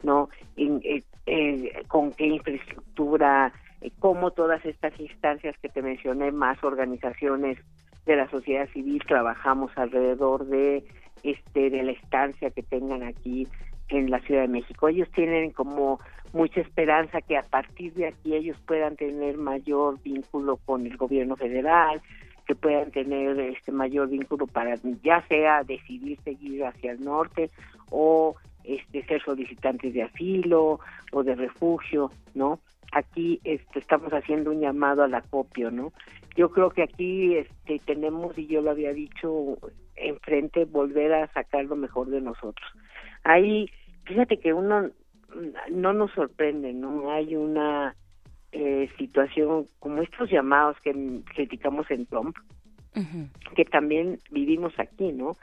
¿no? Eh, eh, con qué infraestructura, eh, cómo todas estas instancias que te mencioné, más organizaciones de la sociedad civil, trabajamos alrededor de este de la estancia que tengan aquí en la Ciudad de México. Ellos tienen como mucha esperanza que a partir de aquí ellos puedan tener mayor vínculo con el gobierno federal, que puedan tener este mayor vínculo para ya sea decidir seguir hacia el norte o este, ser solicitantes de asilo o de refugio, ¿no? Aquí este, estamos haciendo un llamado al acopio, ¿no? Yo creo que aquí este, tenemos, y yo lo había dicho enfrente, volver a sacar lo mejor de nosotros. Ahí, fíjate que uno no nos sorprende, ¿no? Hay una eh, situación como estos llamados que criticamos en Trump, que también vivimos aquí, ¿no?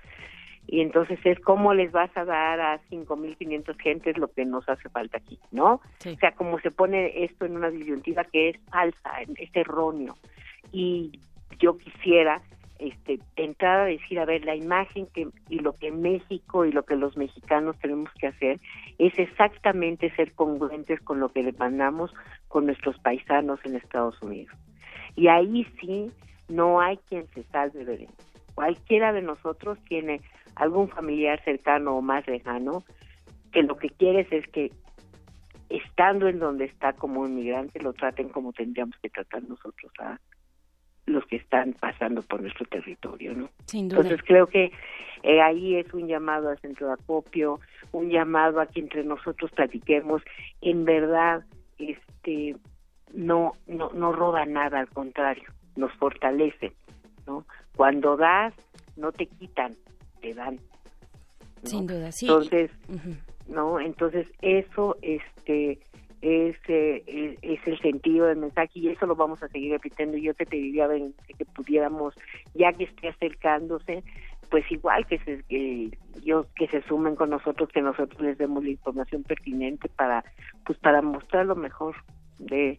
y entonces es cómo les vas a dar a 5.500 gentes lo que nos hace falta aquí, ¿no? O sea, como se pone esto en una disyuntiva que es falsa, es erróneo. Y yo quisiera este, entrar a decir, a ver, la imagen que y lo que México y lo que los mexicanos tenemos que hacer es exactamente ser congruentes con lo que le mandamos con nuestros paisanos en Estados Unidos. Y ahí sí no hay quien se salve de Cualquiera de nosotros tiene algún familiar cercano o más lejano, que lo que quieres es que estando en donde está como inmigrante lo traten como tendríamos que tratar nosotros a los que están pasando por nuestro territorio, ¿no? Entonces creo que eh, ahí es un llamado al centro de acopio, un llamado a que entre nosotros platiquemos, en verdad, este, no, no, no roba nada, al contrario, nos fortalece, ¿no? Cuando das, no te quitan, dan. Sin duda, sí. Entonces, ¿no? Entonces eso este es, eh, es, el sentido del mensaje y eso lo vamos a seguir repitiendo. Yo te pediría que pudiéramos, ya que esté acercándose, pues igual que se, que, yo, que se sumen con nosotros, que nosotros les demos la información pertinente para, pues para mostrar lo mejor de,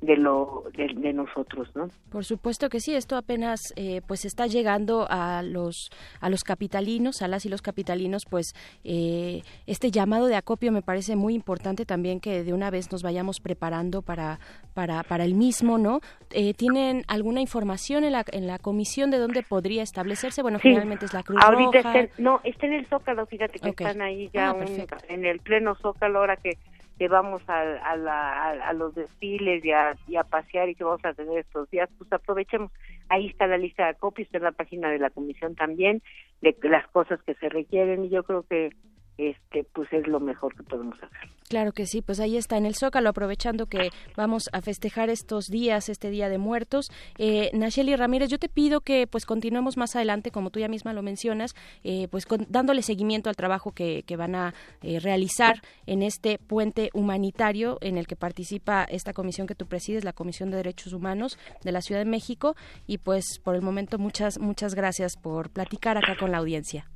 de lo de, nosotros no por supuesto que sí esto apenas eh, pues está llegando a los a los capitalinos a las y los capitalinos pues eh, este llamado de acopio me parece muy importante también que de una vez nos vayamos preparando para para para el mismo no eh, tienen alguna información en la en la comisión de dónde podría establecerse bueno finalmente es la Cruz ahorita Está no está en el Zócalo fíjate que están ahí ya ah, en el pleno Zócalo ahora que que vamos a, a, los desfiles y a, pasear y que vamos a tener estos días, pues aprovechemos. Ahí está la lista de copias, está en la página de la comisión también, de las cosas que se requieren y yo creo que este pues es lo mejor que podemos hacer. Claro que sí, pues ahí está en el Zócalo, aprovechando que vamos a festejar estos días, este Día de Muertos. Eh, Nacheli Ramírez, yo te pido que pues continuemos más adelante, como tú ya misma lo mencionas, eh, pues dándole seguimiento al trabajo que, van a eh, realizar en este puente humanitario en el que participa esta comisión que tú presides, la Comisión de Derechos Humanos de la Ciudad de México. Y pues por el momento muchas, muchas gracias por platicar acá con la audiencia.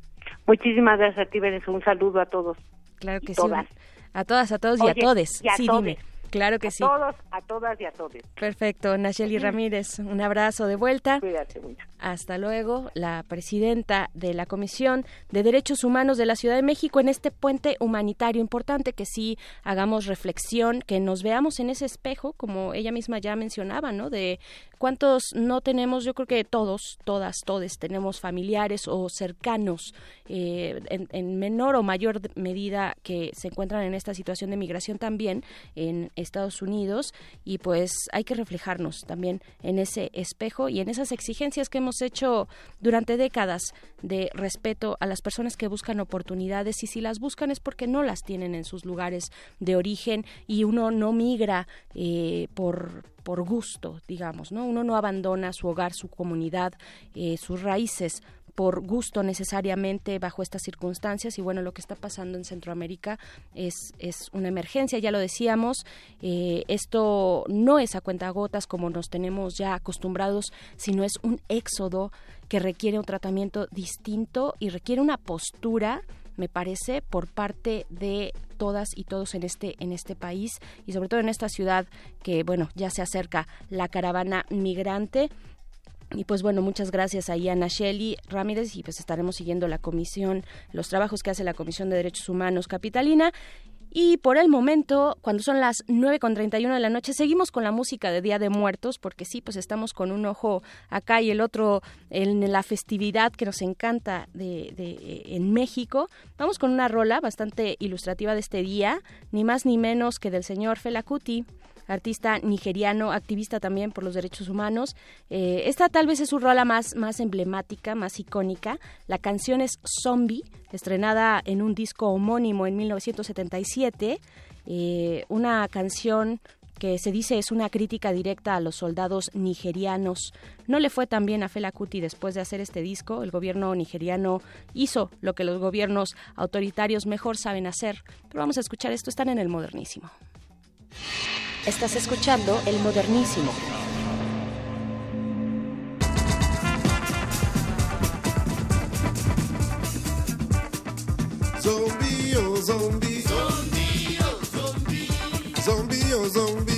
Muchísimas gracias a ti, Un saludo a todos. Claro que sí. A todas, a todos y a todes. Y a sí, dime. Claro que a sí. todos, a todas y a todos. Perfecto. Nacheli Ramírez, un abrazo de vuelta. Cuídate mucho. Hasta luego, la presidenta de la Comisión de Derechos Humanos de la Ciudad de México en este puente humanitario importante que sí hagamos reflexión, que nos veamos en ese espejo, como ella misma ya mencionaba, ¿no? De cuántos no tenemos, yo creo que todos, todas, todos tenemos familiares o cercanos eh, en, en menor o mayor medida que se encuentran en esta situación de migración también en Estados Unidos y pues hay que reflejarnos también en ese espejo y en esas exigencias que hemos hemos hecho durante décadas de respeto a las personas que buscan oportunidades y si las buscan es porque no las tienen en sus lugares de origen y uno no migra eh, por por gusto, digamos, ¿no? Uno no abandona su hogar, su comunidad, eh, sus raíces por gusto necesariamente bajo estas circunstancias y bueno lo que está pasando en Centroamérica es, es una emergencia ya lo decíamos eh, esto no es a cuentagotas como nos tenemos ya acostumbrados sino es un éxodo que requiere un tratamiento distinto y requiere una postura me parece por parte de todas y todos en este en este país y sobre todo en esta ciudad que bueno ya se acerca la caravana migrante y pues bueno, muchas gracias a Nacheli Ramírez y pues estaremos siguiendo la comisión, los trabajos que hace la Comisión de Derechos Humanos Capitalina. Y por el momento, cuando son las 9.31 de la noche, seguimos con la música de Día de Muertos, porque sí, pues estamos con un ojo acá y el otro en la festividad que nos encanta de, de, en México. Vamos con una rola bastante ilustrativa de este día, ni más ni menos que del señor Fela Kuti artista nigeriano, activista también por los derechos humanos. Eh, esta tal vez es su rola más, más emblemática, más icónica. La canción es Zombie, estrenada en un disco homónimo en 1977. Eh, una canción que se dice es una crítica directa a los soldados nigerianos. No le fue tan bien a Fela Kuti después de hacer este disco. El gobierno nigeriano hizo lo que los gobiernos autoritarios mejor saben hacer. Pero vamos a escuchar esto, están en el modernísimo. Estás escuchando El Modernísimo. Zombie, oh zombie. Zombie, oh zombie. Zombie, oh zombie.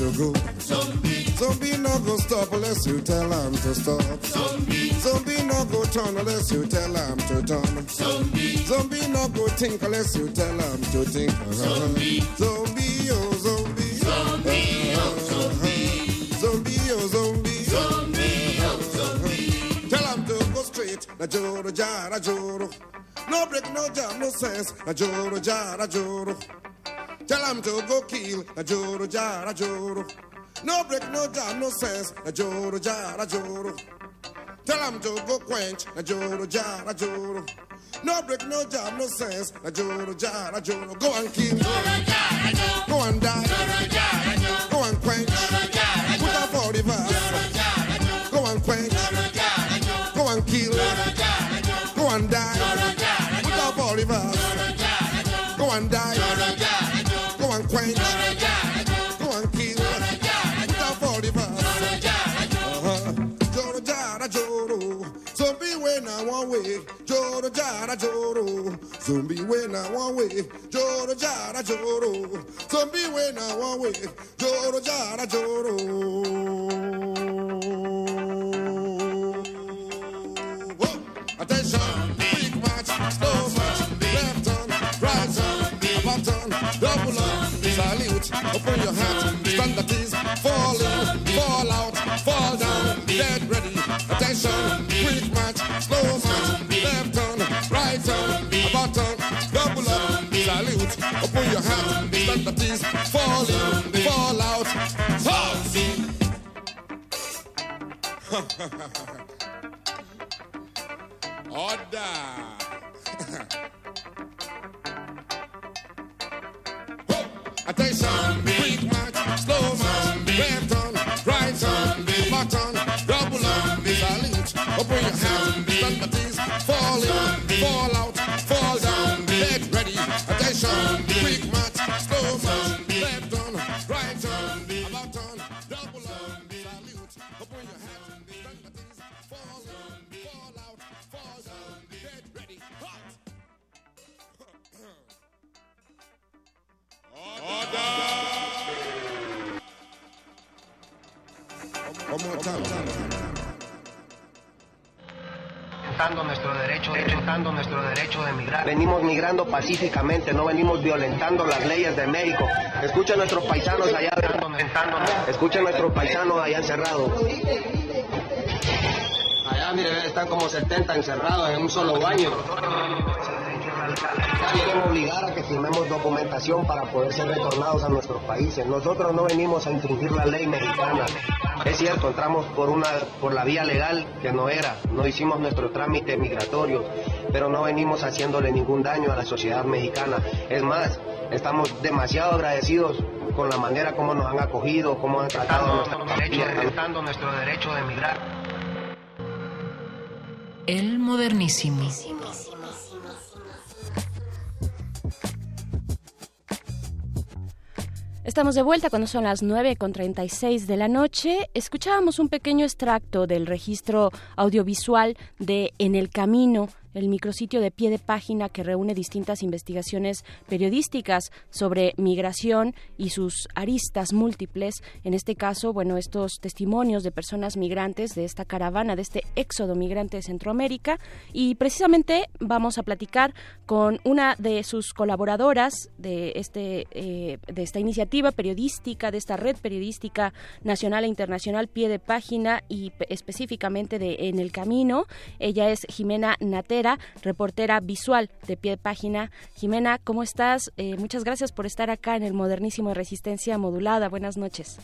to go. Zombie. Zombie no go stop unless you tell him to stop. Zombie. Zombie no go turn unless you tell him to turn. Zombie. Zombie no go think unless you tell him to think. Zombie. Zombie, oh zombie. Zombie, oh zombie. Zombie, oh zombie. Zombie, oh zombie. Tell him to go straight. Na joro jara joro. No break, no jam, no sense. Na joro jara joro. Tell him to go kill. Na joro jara joro. No break, no jam, no sense. Na joro jara joro. Tell him to go quench. Na joro jara joro. No break, no jam, no sense. Na joro jara joro. Go and kill. Joro jara joro. Go and die. Joro jara Zombie when I one way. Joro jara joro. Zombie when I one way. Joro jara joro. Whoa. Attention, quick march, slow march, left turn, right turn, up double up, salute, Open your hat, stand that is falling, fall out, fall down, dead ready. Attention, quick match, slow match, water. Double up, Zombie. salute. Open your hands, stand the ease. Fall in, fall out. Halt! Order. Attention, quick march. slow march. left on, right on, button, double Zombie. on, salute, open your hands, stand at ease is falling, fall out, fall down, get ready. Attention, quick march, slow march, left turn, right on. About button, double up, salute. Open your hands, that is falling, fall in, fall out, fall down, get ready. Hot. Order! One more time. Nuestro derecho, de migrar. Venimos migrando pacíficamente, no venimos violentando las leyes de México. Escuchen nuestros paisanos allá, escuchen nuestros paisanos allá encerrados. Allá, miren, están como 70 encerrados en un solo baño. Quieren obligar a que firmemos documentación para poder ser retornados a nuestros países. Nosotros no venimos a infringir la ley mexicana. Es cierto, entramos por una por la vía legal que no era, no hicimos nuestro trámite migratorio, pero no venimos haciéndole ningún daño a la sociedad mexicana. Es más, estamos demasiado agradecidos con la manera como nos han acogido, cómo han tratado nuestro derecho de emigrar. El modernísimo. Estamos de vuelta cuando son las 9 con 36 de la noche. Escuchábamos un pequeño extracto del registro audiovisual de En el Camino, el micrositio de pie de página que reúne distintas investigaciones periodísticas sobre migración y sus aristas múltiples. En este caso, bueno, estos testimonios de personas migrantes de esta caravana, de este éxodo migrante de Centroamérica. Y precisamente vamos a platicar con una de sus colaboradoras de, este, eh, de esta iniciativa periodística, de esta red periodística nacional e internacional pie de página y pe- específicamente de En el Camino. Ella es Jimena Reportera visual de pie de página. Jimena, ¿cómo estás? Eh, muchas gracias por estar acá en el modernísimo de Resistencia Modulada. Buenas noches.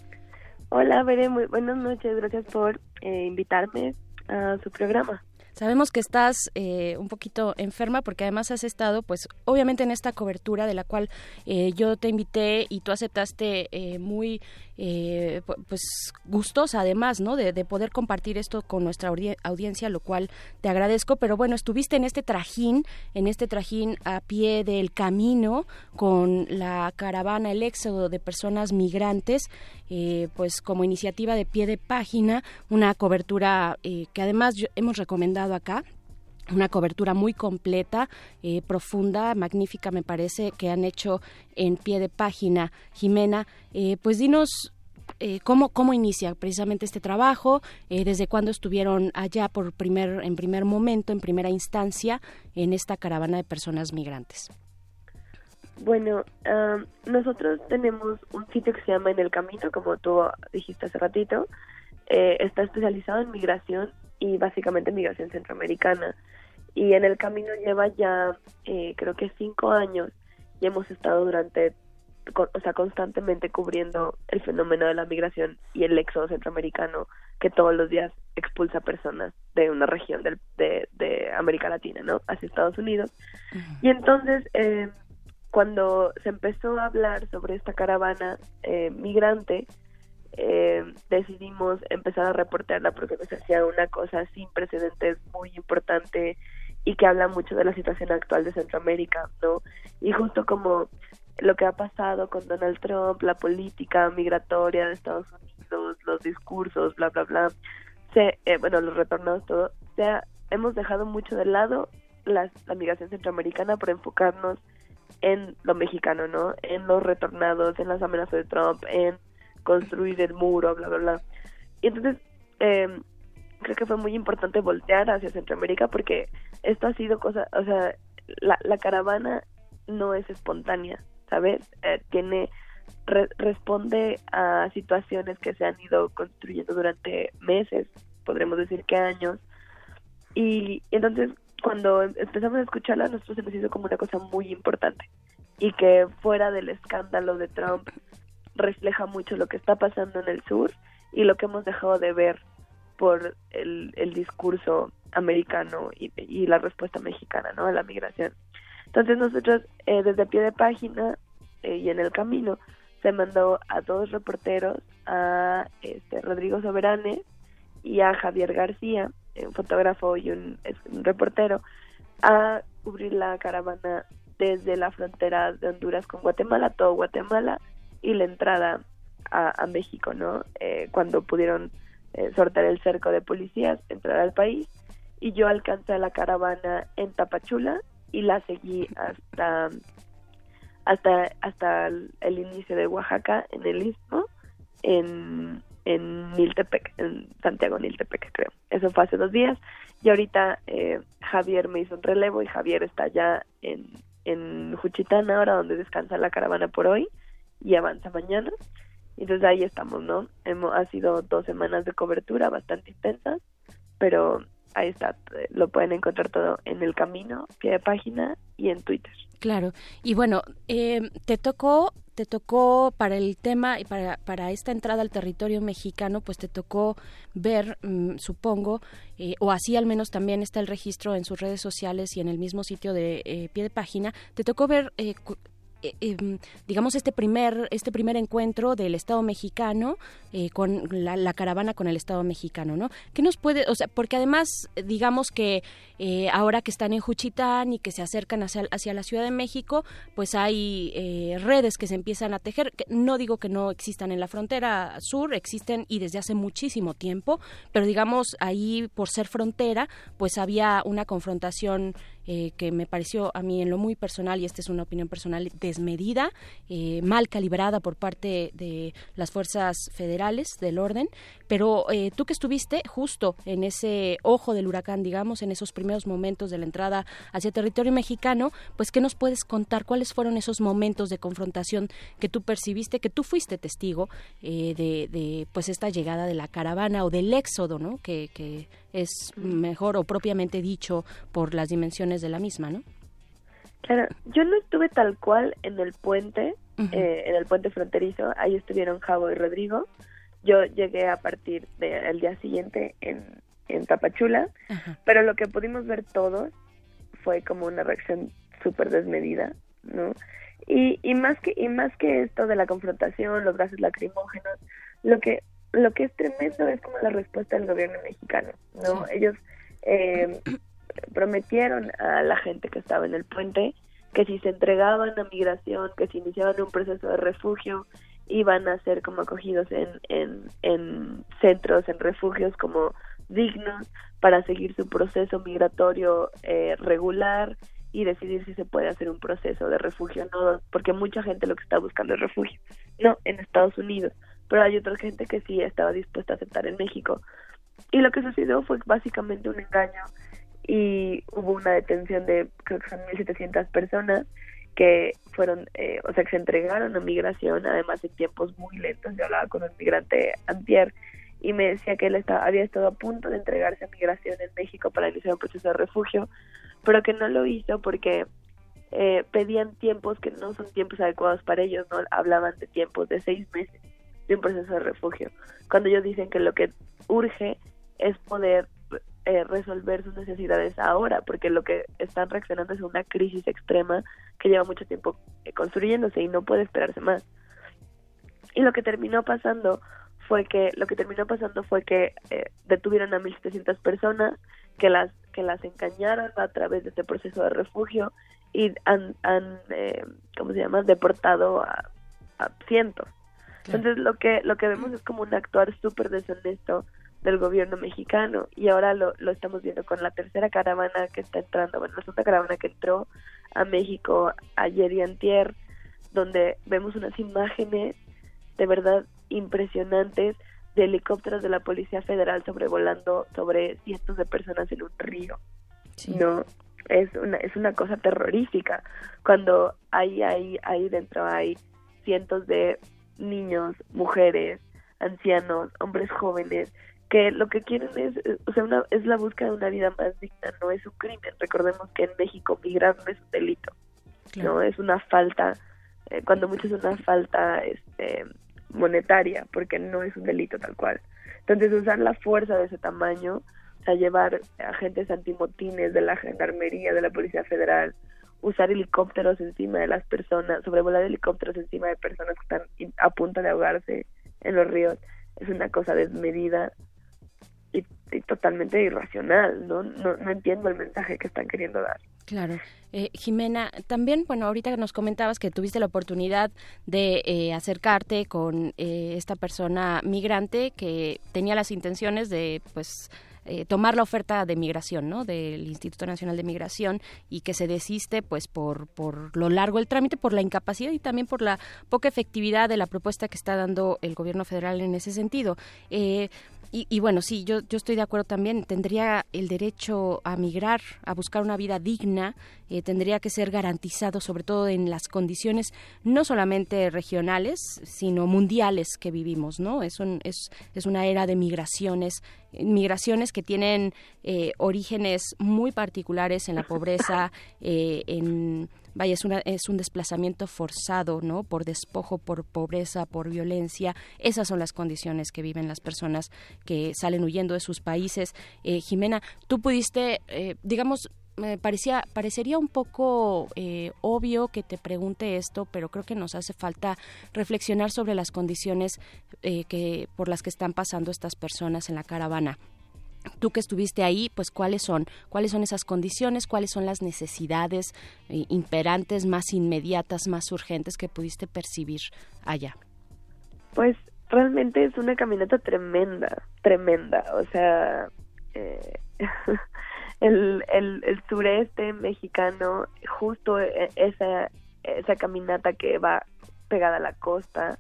Hola, Bere, muy buenas noches. Gracias por eh, invitarme a su programa. Sabemos que estás eh, un poquito enferma porque además has estado, pues, obviamente en esta cobertura de la cual eh, yo te invité y tú aceptaste eh, muy, eh, pu- pues, gustosa además, ¿no? De, de poder compartir esto con nuestra audi- audiencia, lo cual te agradezco. Pero bueno, estuviste en este trajín, en este trajín a pie del camino con la caravana, el éxodo de personas migrantes, eh, pues como iniciativa de pie de página, una cobertura eh, que además yo- hemos recomendado acá una cobertura muy completa, eh, profunda, magnífica me parece que han hecho en pie de página. Jimena, eh, pues dinos eh, cómo, cómo inicia precisamente este trabajo, eh, desde cuándo estuvieron allá por primer, en primer momento, en primera instancia, en esta caravana de personas migrantes. Bueno, nosotros tenemos un sitio que se llama En el Camino, como tú dijiste hace ratito. Está especializado en migración y básicamente migración centroamericana. Y En el Camino lleva ya, eh, creo que cinco años y hemos estado durante, con- o sea, constantemente cubriendo el fenómeno de la migración y el éxodo centroamericano que todos los días expulsa personas de una región del- de, de América Latina, ¿no? Hacia Estados Unidos. Y entonces, eh, cuando se empezó a hablar sobre esta caravana eh, migrante, eh, decidimos empezar a reportarla porque nos hacía una cosa sin precedentes muy importante y que habla mucho de la situación actual de Centroamérica, ¿no? Y justo como lo que ha pasado con Donald Trump, la política migratoria de Estados Unidos, los discursos, bla, bla, bla, se, eh, bueno, los retornados, todo, se ha- hemos dejado mucho de lado las- la migración centroamericana por enfocarnos en lo mexicano, ¿no? En los retornados, en las amenazas de Trump, en construir el muro, bla, bla, bla. Y entonces, eh, creo que fue muy importante voltear hacia Centroamérica porque esto ha sido cosa, o sea, la, caravana no es espontánea, ¿sabes? Eh, tiene re- responde a situaciones que se han ido construyendo durante meses, podremos decir que años. Y entonces cuando em- empezamos a escucharla, a nosotros se nos hizo como una cosa muy importante y que fuera del escándalo de Trump refleja mucho lo que está pasando en el sur y lo que hemos dejado de ver por el, el discurso americano y, la respuesta mexicana ¿no? a la migración. Entonces nosotros eh, desde pie de página eh, y en el camino se mandó a dos reporteros, a este, Rodrigo Soberane y a Javier García, un fotógrafo y un reportero, a cubrir la caravana desde la frontera de Honduras con Guatemala, todo Guatemala, y la entrada a, México, ¿no? Eh, cuando pudieron eh, sortear el cerco de policías, entrar al país, y yo alcancé la caravana en Tapachula y la seguí hasta hasta hasta el, inicio de Oaxaca en el Istmo en en Niltepec, en Santiago Niltepec, creo. Eso fue hace dos días. Y ahorita eh, Javier me hizo un relevo y Javier está ya en, en Juchitán ahora, donde descansa la caravana por hoy y avanza mañana. Entonces ahí estamos, ¿no? Hemos, ha sido dos semanas de cobertura bastante intensas, pero ahí está, eh, lo pueden encontrar todo en el camino, pie de página y en Twitter. Claro. Y bueno, eh, te tocó te tocó para el tema y para, para esta entrada al territorio mexicano, pues te tocó ver, mmm, supongo, eh, o así al menos también está el registro en sus redes sociales y en el mismo sitio de eh, pie de página, te tocó ver eh, eh, digamos este primer este primer encuentro del Estado Mexicano eh, con la, caravana con el Estado Mexicano, ¿no? ¿Qué nos puede, o sea, porque además digamos que eh, ahora que están en Juchitán y que se acercan hacia, hacia la Ciudad de México, pues hay eh, redes que se empiezan a tejer. No digo que no existan en la frontera sur, existen y desde hace muchísimo tiempo, pero digamos ahí por ser frontera, pues había una confrontación eh, que me pareció a mí en lo muy personal, y esta es una opinión personal, desmedida, eh, mal calibrada por parte de las fuerzas federales del orden, pero eh, tú que estuviste justo en ese ojo del huracán, digamos, en esos primeros momentos de la entrada hacia territorio mexicano, pues ¿qué nos puedes contar? ¿Cuáles fueron esos momentos de confrontación que tú percibiste, que tú fuiste testigo de, de, pues esta llegada de la caravana o del éxodo, ¿no? Que, que es mejor o propiamente dicho por las dimensiones de la misma, ¿no? Claro, yo no estuve tal cual en el puente, uh -huh. eh, en el puente fronterizo, ahí estuvieron Javo y Rodrigo. Yo llegué a partir del día siguiente en, en Tapachula, uh -huh. pero lo que pudimos ver todos fue como una reacción súper desmedida, ¿no? Y, y más que y más que esto de la confrontación, los gases lacrimógenos, lo que lo que es tremendo es como la respuesta del gobierno mexicano, ¿no? Sí. Ellos eh, prometieron a la gente que estaba en el puente que si se entregaban a migración, que si iniciaban un proceso de refugio, iban a ser como acogidos en, en, en centros, en refugios como dignos para seguir su proceso migratorio eh, regular y decidir si se puede hacer un proceso de refugio o no, porque mucha gente lo que está buscando es refugio, no en Estados Unidos, pero hay otra gente que sí estaba dispuesta a aceptar en México. Y lo que sucedió fue básicamente un engaño y hubo una detención de creo que son 1.700 personas que fueron, eh, o sea, que se entregaron a migración, además en tiempos muy lentos. Yo hablaba con un migrante antier y me decía que él estaba, había estado a punto de entregarse a migración en México para iniciar un proceso de refugio, pero que no lo hizo porque eh, pedían tiempos que no son tiempos adecuados para ellos, no hablaban de tiempos de seis meses de un proceso de refugio, cuando ellos dicen que lo que urge es poder eh, resolver sus necesidades ahora, porque lo que están reaccionando es una crisis extrema que lleva mucho tiempo eh, construyéndose y no puede esperarse más. Y lo que terminó pasando fue que lo que terminó pasando fue que eh, detuvieron a 1.700 personas que las que las engañaron a través de este proceso de refugio y han, han eh, ¿cómo se llama? deportado a, a cientos. Entonces lo que lo que vemos es como un actuar súper deshonesto del gobierno mexicano y ahora lo, lo estamos viendo con la tercera caravana que está entrando, bueno, la segunda caravana que entró a México ayer y antier, donde vemos unas imágenes de verdad impresionantes de helicópteros de la Policía Federal sobrevolando sobre cientos de personas en un río. Sí. No, es una es una cosa terrorífica cuando ahí ahí ahí dentro hay cientos de niños, mujeres, ancianos, hombres jóvenes, que lo que quieren es, eh, o sea, una, es la búsqueda de una vida más digna, no es un crimen. Recordemos que en México migrar no es un delito, no es una falta, eh, cuando mucho es una falta este, monetaria, porque no es un delito tal cual. Entonces usar la fuerza de ese tamaño, o sea, llevar agentes antimotines de la gendarmería, de la Policía Federal, usar helicópteros encima de las personas, sobrevolar helicópteros encima de personas que están a punto de ahogarse en los ríos, es una cosa desmedida totalmente irracional, ¿no? ¿no? No entiendo el mensaje que están queriendo dar. Claro. Eh, Jimena, también, bueno, ahorita nos comentabas que tuviste la oportunidad de eh, acercarte con eh, esta persona migrante que tenía las intenciones de, pues, eh, tomar la oferta de migración, ¿no? Del Instituto Nacional de Migración y que se desiste, pues, por, por lo largo del trámite, por la incapacidad y también por la poca efectividad de la propuesta que está dando el gobierno federal en ese sentido. Y, y bueno, sí, yo, yo estoy de acuerdo también. Tendría el derecho a migrar, a buscar una vida digna, eh, tendría que ser garantizado, sobre todo en las condiciones no solamente regionales, sino mundiales que vivimos, ¿no? Es, un, es, es una era de migraciones, migraciones que tienen eh, orígenes muy particulares en la pobreza, eh, en vaya, es, una, es un desplazamiento forzado, ¿no? Por despojo, por pobreza, por violencia. Esas son las condiciones que viven las personas que salen huyendo de sus países. Eh, Jimena, tú pudiste, eh, digamos, me parecía, parecería un poco eh, obvio que te pregunte esto, pero creo que nos hace falta reflexionar sobre las condiciones eh, que, por las que están pasando estas personas en la caravana tú que estuviste ahí, pues cuáles son, cuáles son esas condiciones, cuáles son las necesidades eh, imperantes más inmediatas, más urgentes que pudiste percibir allá. Pues realmente es una caminata tremenda, tremenda. O sea, eh, el, el, el sureste mexicano, justo e- esa, esa caminata que va pegada a la costa,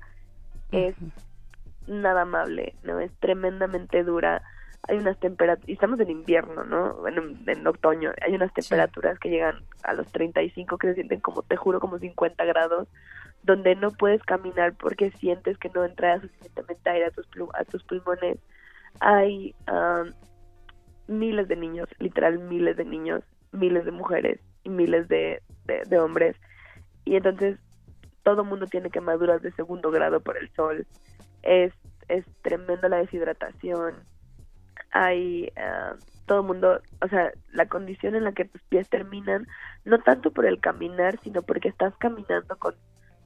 es nada amable, ¿no? Es tremendamente dura. Hay unas temperaturas, y estamos en invierno, ¿no? En, en otoño, hay unas temperaturas que llegan a los 35 que se sienten como, te juro, como 50 grados, donde no puedes caminar porque sientes que no entra suficientemente aire a tus, plu- a tus pulmones. Hay um, miles de niños, literal miles de niños, miles de mujeres y miles de, de, de hombres. Y entonces todo el mundo tiene quemaduras de segundo grado por el sol. Es, es tremenda la deshidratación. Hay ah, todo el mundo, o sea, la condición en la que tus pies terminan, no tanto por el caminar, sino porque estás caminando con,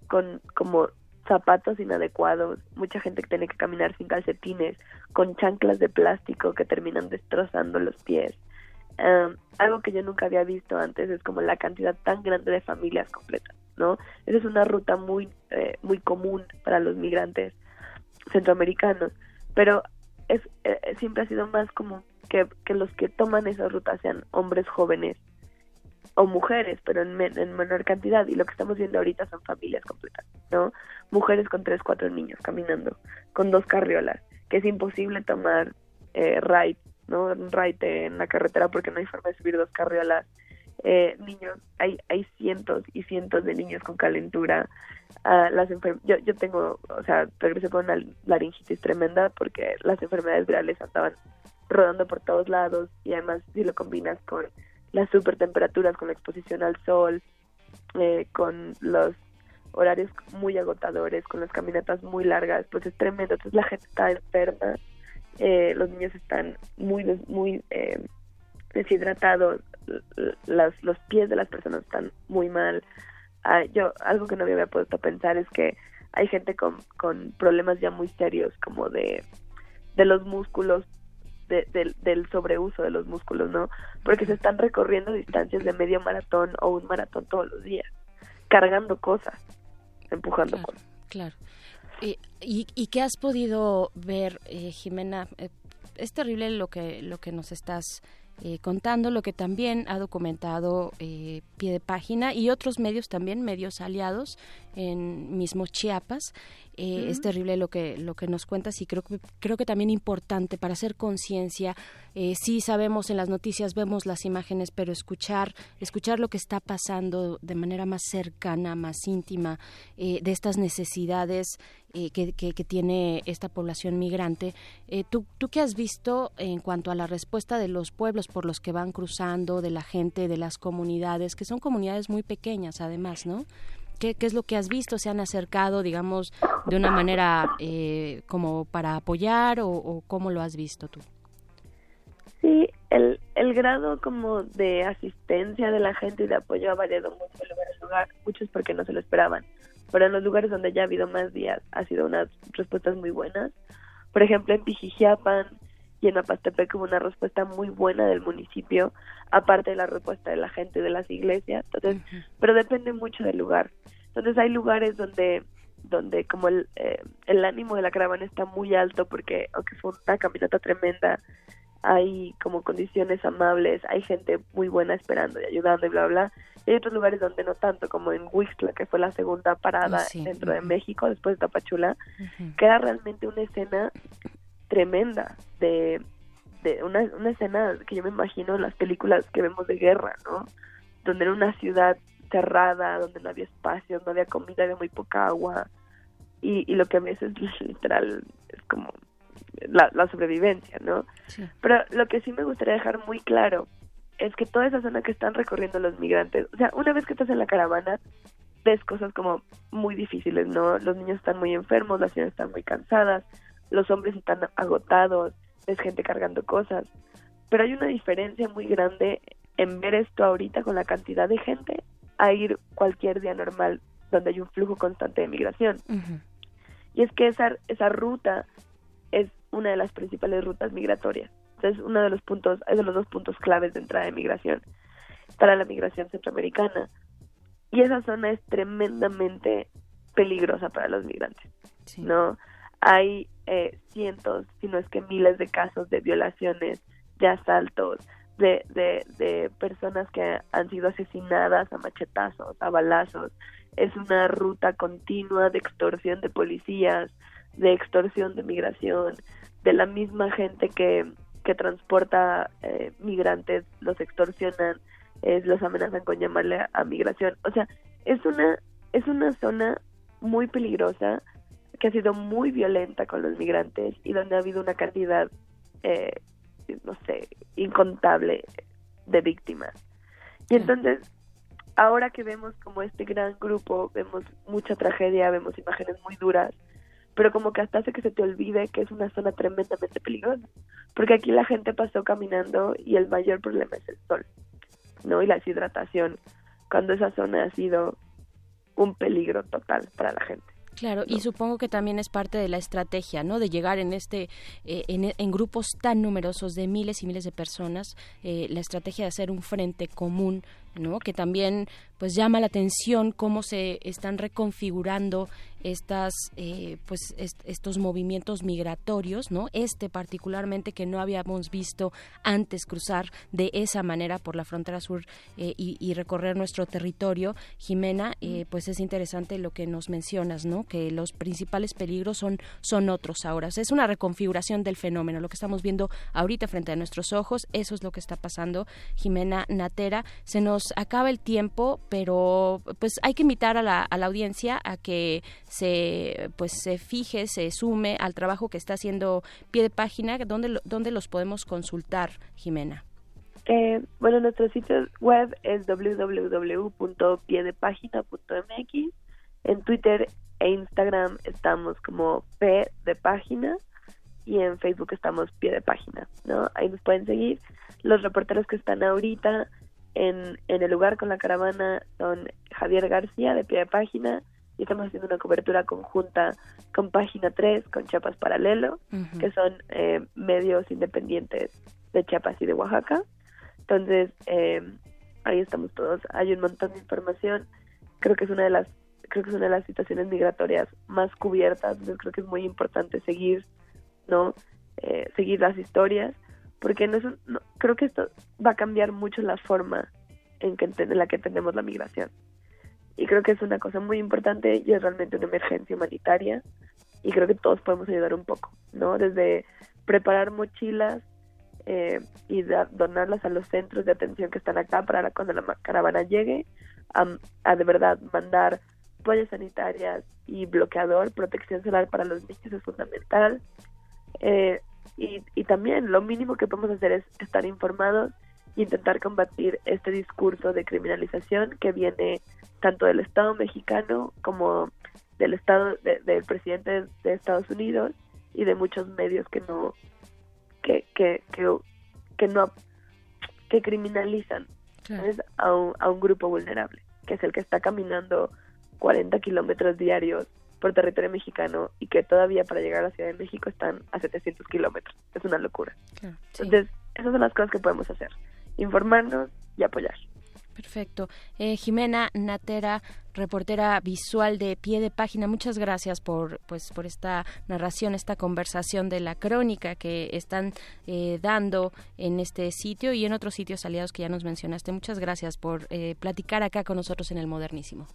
con como zapatos inadecuados, mucha gente que tiene que caminar sin calcetines, con chanclas de plástico que terminan destrozando los pies. Um, algo que yo nunca había visto antes es como la cantidad tan grande de familias completas, ¿no? Esa es una ruta muy, eh, muy común para los migrantes centroamericanos, pero es eh, siempre ha sido más como que, que los que toman esa ruta sean hombres jóvenes o mujeres, pero en, men- en menor cantidad. Y lo que estamos viendo ahorita son familias completas, ¿no? Mujeres con tres, cuatro niños caminando, con dos carriolas, que es imposible tomar eh, ride, ¿no? Un ride en la carretera porque no hay forma de subir dos carriolas. Eh, niños, hay, hay cientos y cientos de niños con calentura. Ah, las yo, yo tengo, o sea, regresé con una laringitis tremenda porque las enfermedades virales andaban rodando por todos lados y además si lo combinas con las super temperaturas, con la exposición al sol, eh, con los horarios muy agotadores, con las caminatas muy largas, pues es tremendo. Entonces la gente está enferma, eh, los niños están muy, muy eh, deshidratados, l- l- las, los pies de las personas están muy mal. Ah, yo algo que no me había puesto a pensar es que hay gente con, con problemas ya muy serios como de, de los músculos de- del, del sobreuso de los músculos, ¿no? Porque se están recorriendo distancias de medio maratón o un maratón todos los días, cargando cosas, empujando cosas. Claro. ¿Y, y, y qué has podido ver, eh, Jimena? Eh, es terrible lo que, lo que nos estás eh, contando lo que también ha documentado eh, Pie de Página y otros medios también, medios aliados en mismo Chiapas. Eh, Es terrible lo que lo que nos cuentas y creo que creo que también importante para hacer conciencia. Eh, sí sabemos en las noticias vemos las imágenes, pero escuchar escuchar lo que está pasando de manera más cercana, más íntima eh, de estas necesidades eh, que, que, tiene esta población migrante. Eh, ¿tú, ¿Tú qué has visto en cuanto a la respuesta de los pueblos por los que van cruzando, de la gente, de las comunidades, que son comunidades muy pequeñas además, ¿no? ¿Qué, qué es lo que has visto? ¿Se han acercado, digamos, de una manera eh, como para apoyar o, o cómo lo has visto tú? Sí, el, el grado como de asistencia de la gente y de apoyo ha variado mucho de lugar a lugar, muchos porque no se lo esperaban, pero en los lugares donde ya ha habido más días ha sido unas respuestas muy buenas. Por ejemplo, en Pijijiapan y en Apastepec hubo una respuesta muy buena del municipio, aparte de la respuesta de la gente y de las iglesias, entonces, pero depende mucho del lugar. Entonces hay lugares donde donde como el, eh, el ánimo de la caravana está muy alto porque aunque fue una caminata tremenda, hay como condiciones amables, hay gente muy buena esperando y ayudando y bla, bla. Y hay otros lugares donde no tanto, como en Huixla, que fue la segunda parada Ah, sí. dentro de. México, después de Tapachula, que era realmente una escena tremenda de, de una, una escena que yo me imagino en las películas que vemos de guerra, ¿no? Donde era una ciudad cerrada, donde no había espacio, no había comida, había muy poca agua. Y, y lo que ves es literal, es como la, la sobrevivencia, ¿no? Pero lo que sí me gustaría dejar muy claro es que toda esa zona que están recorriendo los migrantes, o sea, una vez que estás en la caravana, ves cosas como muy difíciles, ¿no? Los niños están muy enfermos, las señoras están muy cansadas, los hombres están agotados, ves gente cargando cosas. Pero hay una diferencia muy grande en ver esto ahorita con la cantidad de gente a ir cualquier día normal donde hay un flujo constante de migración. Y es que esa, esa ruta es una de las principales rutas migratorias. Entonces, uno de los puntos, es de los dos puntos claves de entrada de migración para la migración centroamericana. Y esa zona es tremendamente peligrosa para los migrantes. ¿No? Hay eh, cientos, si no es que miles de casos de violaciones, de asaltos, de, de, de personas que han sido asesinadas a machetazos, a balazos. Es una ruta continua de extorsión de policías, de extorsión de migración, de la misma gente que, que transporta eh, migrantes, los extorsionan, eh, los amenazan con llamarle a, a migración. O sea, es una, es una zona muy peligrosa que ha sido muy violenta con los migrantes y donde ha habido una cantidad, eh, no sé, incontable de víctimas. Y entonces, ahora que vemos como este gran grupo, vemos mucha tragedia, vemos imágenes muy duras, pero como que hasta hace que se te olvide que es una zona tremendamente peligrosa, porque aquí la gente pasó caminando y el mayor problema es el sol, ¿no? Y la deshidratación, cuando esa zona ha sido un peligro total para la gente. Claro, y supongo que también es parte de la estrategia, ¿no? De llegar en este, eh, en, en grupos tan numerosos de miles y miles de personas, eh, la estrategia de hacer un frente común, ¿no? Que también, pues, llama la atención cómo se están reconfigurando estas, eh, pues, est estos movimientos migratorios, ¿no? Este particularmente que no habíamos visto antes cruzar de esa manera por la frontera sur eh, y, y, recorrer nuestro territorio. Jimena, eh, pues es interesante lo que nos mencionas, ¿no? Que los principales peligros son, son otros ahora. O sea, es una reconfiguración del fenómeno. Lo que estamos viendo ahorita frente a nuestros ojos, eso es lo que está pasando. Jimena Natera, se nos acaba el tiempo, pero pues hay que invitar a la, a la audiencia a que se pues se fije, se sume al trabajo que está haciendo Pie de Página, ¿dónde, dónde los podemos consultar, Jimena? Eh, bueno, nuestro sitio web es www.piedepagina.mx. En Twitter e Instagram estamos como P de página y en Facebook estamos Pie de Página, ¿no? Ahí nos pueden seguir. Los reporteros que están ahorita en, en el lugar con la caravana son Javier García de Pie de Página y estamos haciendo una cobertura conjunta con Página 3, con Chiapas Paralelo, uh -huh. que son eh, medios independientes de Chiapas y de Oaxaca. Entonces, eh, ahí estamos todos. Hay un montón de información. Creo que es una de las creo que es una de las situaciones migratorias más cubiertas. Entonces, creo que es muy importante seguir, ¿no? Eh, seguir las historias, porque no, es un- no- creo que esto va a cambiar mucho la forma en, que, en la que entendemos la migración. Y creo que es una cosa muy importante y es realmente una emergencia humanitaria y creo que todos podemos ayudar un poco, ¿no? Desde preparar mochilas eh, y donarlas a los centros de atención que están acá para cuando la caravana llegue, a, a de verdad mandar toallas sanitarias y bloqueador, protección solar para los niños es fundamental. Eh, y, y también lo mínimo que podemos hacer es estar informados e intentar combatir este discurso de criminalización que viene tanto del Estado mexicano como del Estado de- del presidente de Estados Unidos y de muchos medios que no que que que, que no que criminalizan a, un, a un grupo vulnerable que es el que está caminando 40 kilómetros diarios por territorio mexicano y que todavía para llegar a la Ciudad de México están a 700 kilómetros. Es una locura. Entonces, esas son las cosas que podemos hacer. Informarnos y apoyar. Perfecto. Eh, Jimena Natera, reportera visual de pie de página, muchas gracias por, pues, por esta narración, esta conversación de la crónica que están eh, dando en este sitio y en otros sitios aliados que ya nos mencionaste. Muchas gracias por eh, platicar acá con nosotros en el Modernísimo.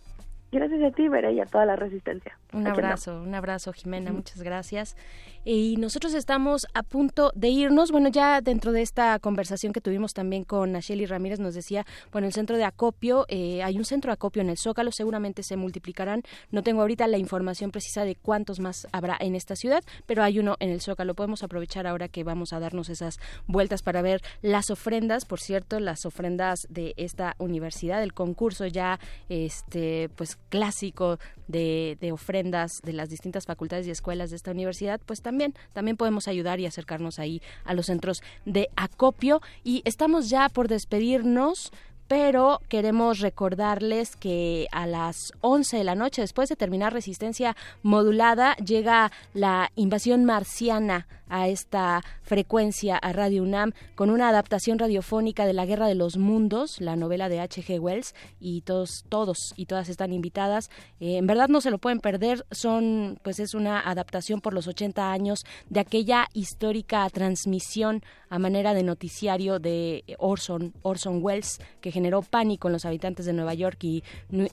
Gracias a ti, Vera, y a toda la resistencia. Un Aquí abrazo, un abrazo, Jimena, muchas gracias. Y nosotros estamos a punto de irnos. Bueno, ya dentro de esta conversación que tuvimos también con Nacheli Ramírez, nos decía, bueno, el centro de acopio, eh, hay un centro de acopio en el Zócalo, seguramente se multiplicarán. No tengo ahorita la información precisa de cuántos más habrá en esta ciudad, pero hay uno en el Zócalo. Podemos aprovechar ahora que vamos a darnos esas vueltas para ver las ofrendas, por cierto, las ofrendas de esta universidad, el concurso ya, este, pues clásico de, ofrendas de las distintas facultades y escuelas de esta universidad, pues también, también podemos ayudar y acercarnos ahí a los centros de acopio. Y estamos ya por despedirnos. Pero queremos recordarles que a las 11 de la noche, después de terminar Resistencia Modulada, llega la invasión marciana a esta frecuencia a Radio UNAM con una adaptación radiofónica de La Guerra de los Mundos, la novela de H.G. Wells, y todos, todos y todas están invitadas. Eh, en verdad no se lo pueden perder, son, pues es una adaptación por los 80 años de aquella histórica transmisión a manera de noticiario de Orson, Orson Welles, que generó pánico en los habitantes de Nueva York y,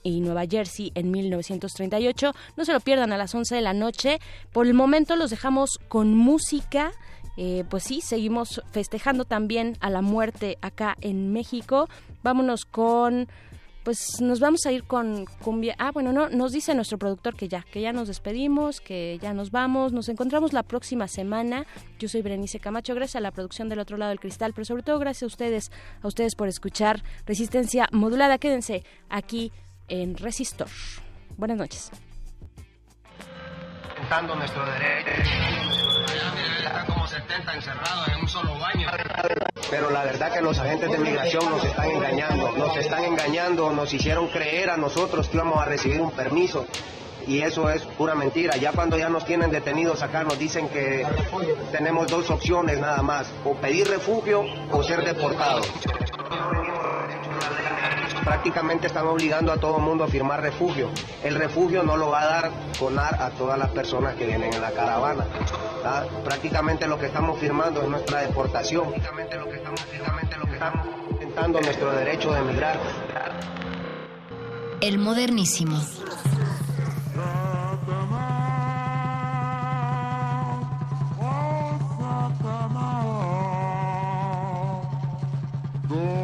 y Nueva Jersey en 1938. No se lo pierdan a las 11 de la noche. Por el momento los dejamos con música. Eh, pues sí, seguimos festejando también a la muerte acá en México. Vámonos con, pues nos vamos a ir con. Ah, bueno, no, nos dice nuestro productor que ya, que ya nos despedimos, que ya nos vamos. Nos encontramos la próxima semana. Yo soy Berenice Camacho, gracias a la producción del otro lado del cristal, pero sobre todo gracias a ustedes, a ustedes por escuchar Resistencia Modulada. Quédense aquí en Resistor. Buenas noches. Nuestro derecho. Están como 70 encerrados en un solo baño. Pero la verdad que los agentes de migración nos están engañando, nos están engañando, nos hicieron creer a nosotros que íbamos a recibir un permiso. Y eso es pura mentira. Ya cuando ya nos tienen detenidos acá nos dicen que tenemos dos opciones nada más, o pedir refugio o ser deportados. Prácticamente están obligando a todo el mundo a firmar refugio. El refugio no lo va a dar CONAR a todas las personas que vienen en la caravana. Prácticamente lo que estamos firmando es nuestra deportación. Prácticamente lo que estamos, prácticamente lo que estamos intentando nuestro derecho de emigrar. El modernísimo. ¿Dónde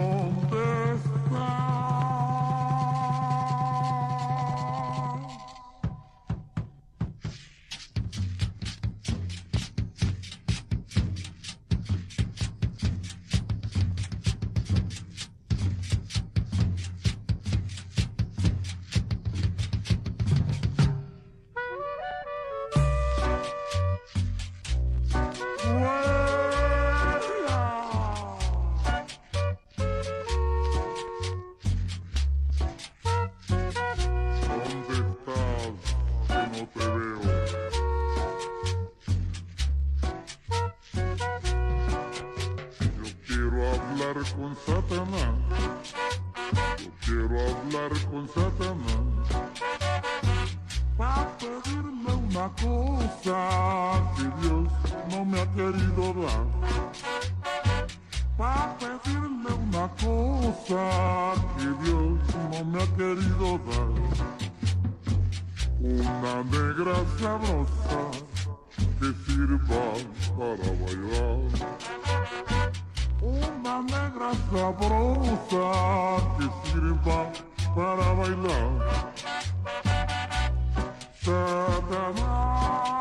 cosa que Dios no me ha querido dar. Una negra sabrosa que sirva para bailar. Una negra sabrosa que sirva para bailar. Satanás,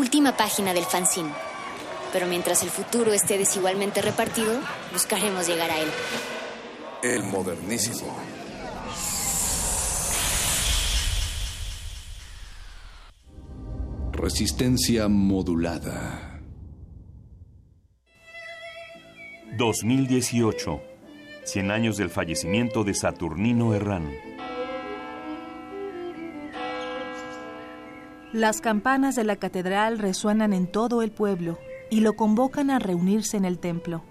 Última página del fanzine. Pero mientras el futuro esté desigualmente repartido, buscaremos llegar a él. El modernísimo. Resistencia modulada. 2018. 100 años del fallecimiento de Saturnino Herrán. Las campanas de la catedral resuenan en todo el pueblo y lo convocan a reunirse en el templo.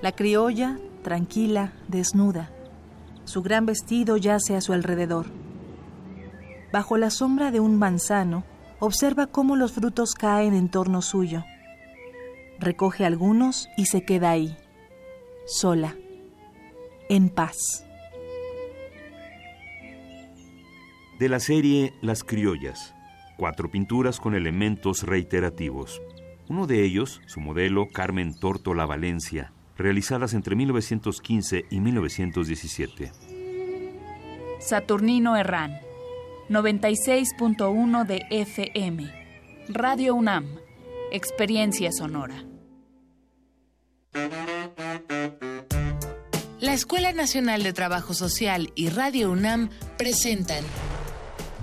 La criolla, tranquila, desnuda. Su gran vestido yace a su alrededor. Bajo la sombra de un manzano, observa cómo los frutos caen en torno suyo. Recoge algunos y se queda ahí, sola, en paz. De la serie Las Criollas. Cuatro pinturas con elementos reiterativos. Uno de ellos, su modelo Carmen Tórtola Valencia, realizadas entre 1915 y 1917. Saturnino Herrán, 96.1 de FM. Radio UNAM, Experiencia Sonora. La Escuela Nacional de Trabajo Social y Radio UNAM presentan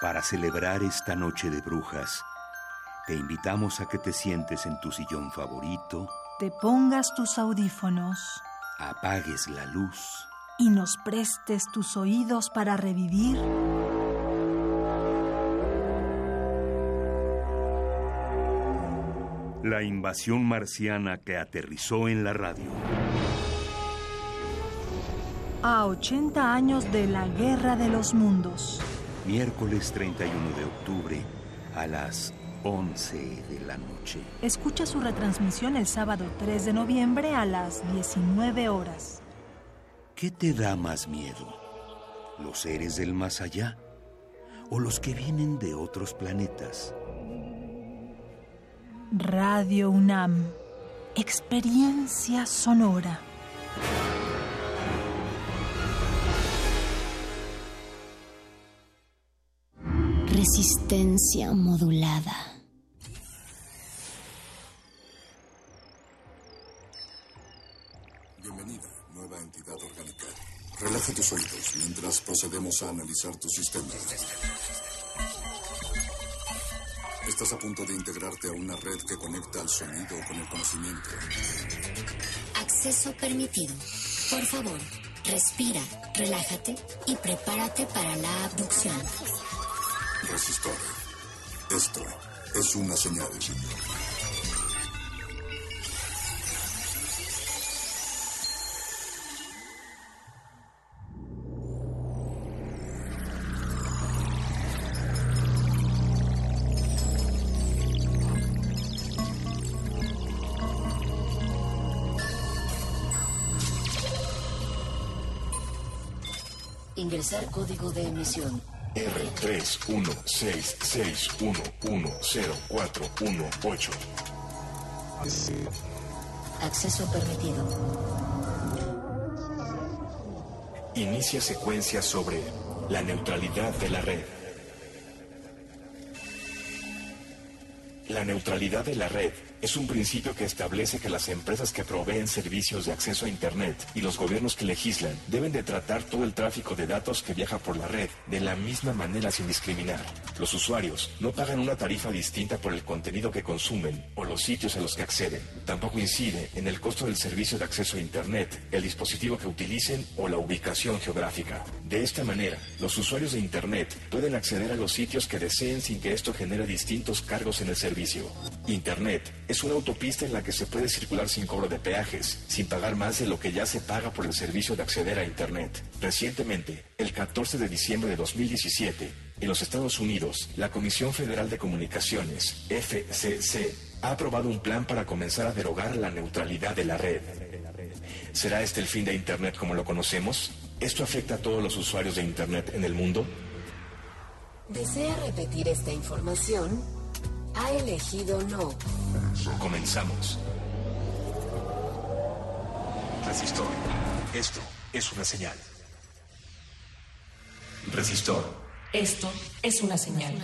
Para celebrar esta noche de brujas, te invitamos a que te sientes en tu sillón favorito, Te pongas tus audífonos apagues la luz y nos prestes tus oídos para revivir la invasión marciana que aterrizó en la radio. a 80 años de la Guerra de los Mundos. Miércoles 31 de octubre a las 11 de la noche. Escucha su retransmisión el sábado 3 de noviembre a las 19 horas. ¿Qué te da más miedo? ¿Los seres del más allá? ¿O los que vienen de otros planetas? Radio UNAM. Experiencia sonora. Resistencia modulada. Bienvenida, nueva entidad orgánica. Relaja tus oídos mientras procedemos a analizar tu sistema. Estás a punto de integrarte a una red que conecta al sonido con el conocimiento. Acceso permitido. Por favor, respira, relájate y prepárate para la abducción. Resistor. Esto es una señal. Ingresar código de emisión R3166110418. Acceso permitido. Inicia secuencia sobre la neutralidad de la red. La neutralidad de la red es un principio que establece que las empresas que proveen servicios de acceso a Internet y los gobiernos que legislan deben de tratar todo el tráfico de datos que viaja por la red de la misma manera sin discriminar. Los usuarios no pagan una tarifa distinta por el contenido que consumen o los sitios a los que acceden. Tampoco incide en el costo del servicio de acceso a Internet, el dispositivo que utilicen o la ubicación geográfica. De esta manera, los usuarios de Internet pueden acceder a los sitios que deseen sin que esto genere distintos cargos en el servicio. Internet es una autopista en la que se puede circular sin cobro de peajes, sin pagar más de lo que ya se paga por el servicio de acceder a Internet. Recientemente, el 14 de diciembre de 2017, en los Estados Unidos, la Comisión Federal de Comunicaciones, FCC, ha aprobado un plan para comenzar a derogar la neutralidad de la red. ¿Será este el fin de Internet como lo conocemos? ¿Esto afecta a todos los usuarios de Internet en el mundo? ¿Desea repetir esta información? Ha elegido no. Comenzamos. Resistor. Esto es una señal. Resistor. Esto es una señal.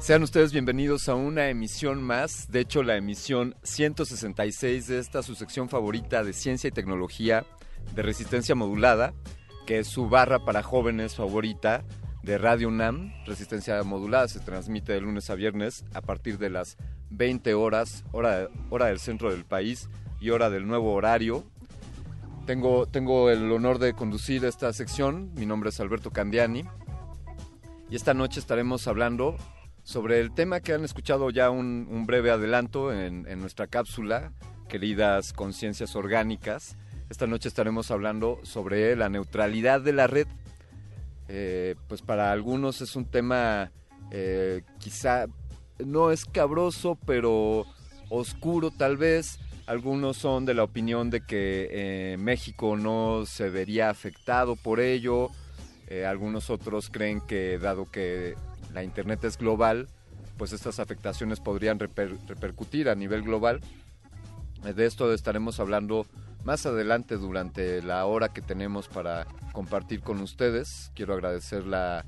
Sean ustedes bienvenidos a una emisión más, de hecho la emisión 166 de esta su sección favorita de ciencia y tecnología de resistencia modulada, que es su barra para jóvenes favorita de Radio UNAM. Resistencia modulada se transmite de lunes a viernes a partir de las 20 horas, hora, hora del centro del país y hora del nuevo horario. Tengo, tengo el honor de conducir esta sección, mi nombre es Alberto Candiani y esta noche estaremos hablando sobre el tema que han escuchado ya un, breve adelanto en, en nuestra cápsula, queridas conciencias orgánicas. Esta noche estaremos hablando sobre la neutralidad de la red. Eh, pues para algunos es un tema eh, quizá no escabroso, pero oscuro tal vez. Algunos son de la opinión de que eh, México no se vería afectado por ello. Algunos otros creen que dado que la Internet es global, pues estas afectaciones podrían reper- repercutir a nivel global. De esto estaremos hablando más adelante durante la hora que tenemos para compartir con ustedes. Quiero agradecer la,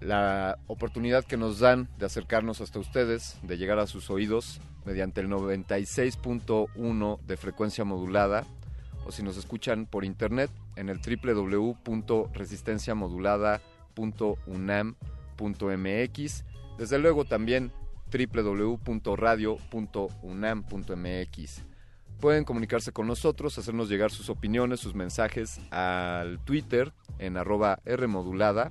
la oportunidad que nos dan de acercarnos hasta ustedes, de llegar a sus oídos mediante el 96.1 de frecuencia modulada o si nos escuchan por internet en el www.resistenciamodulada.unam.mx. Desde luego también www.radio.unam.mx. Pueden comunicarse con nosotros, hacernos llegar sus opiniones, sus mensajes al Twitter en arroba Rmodulada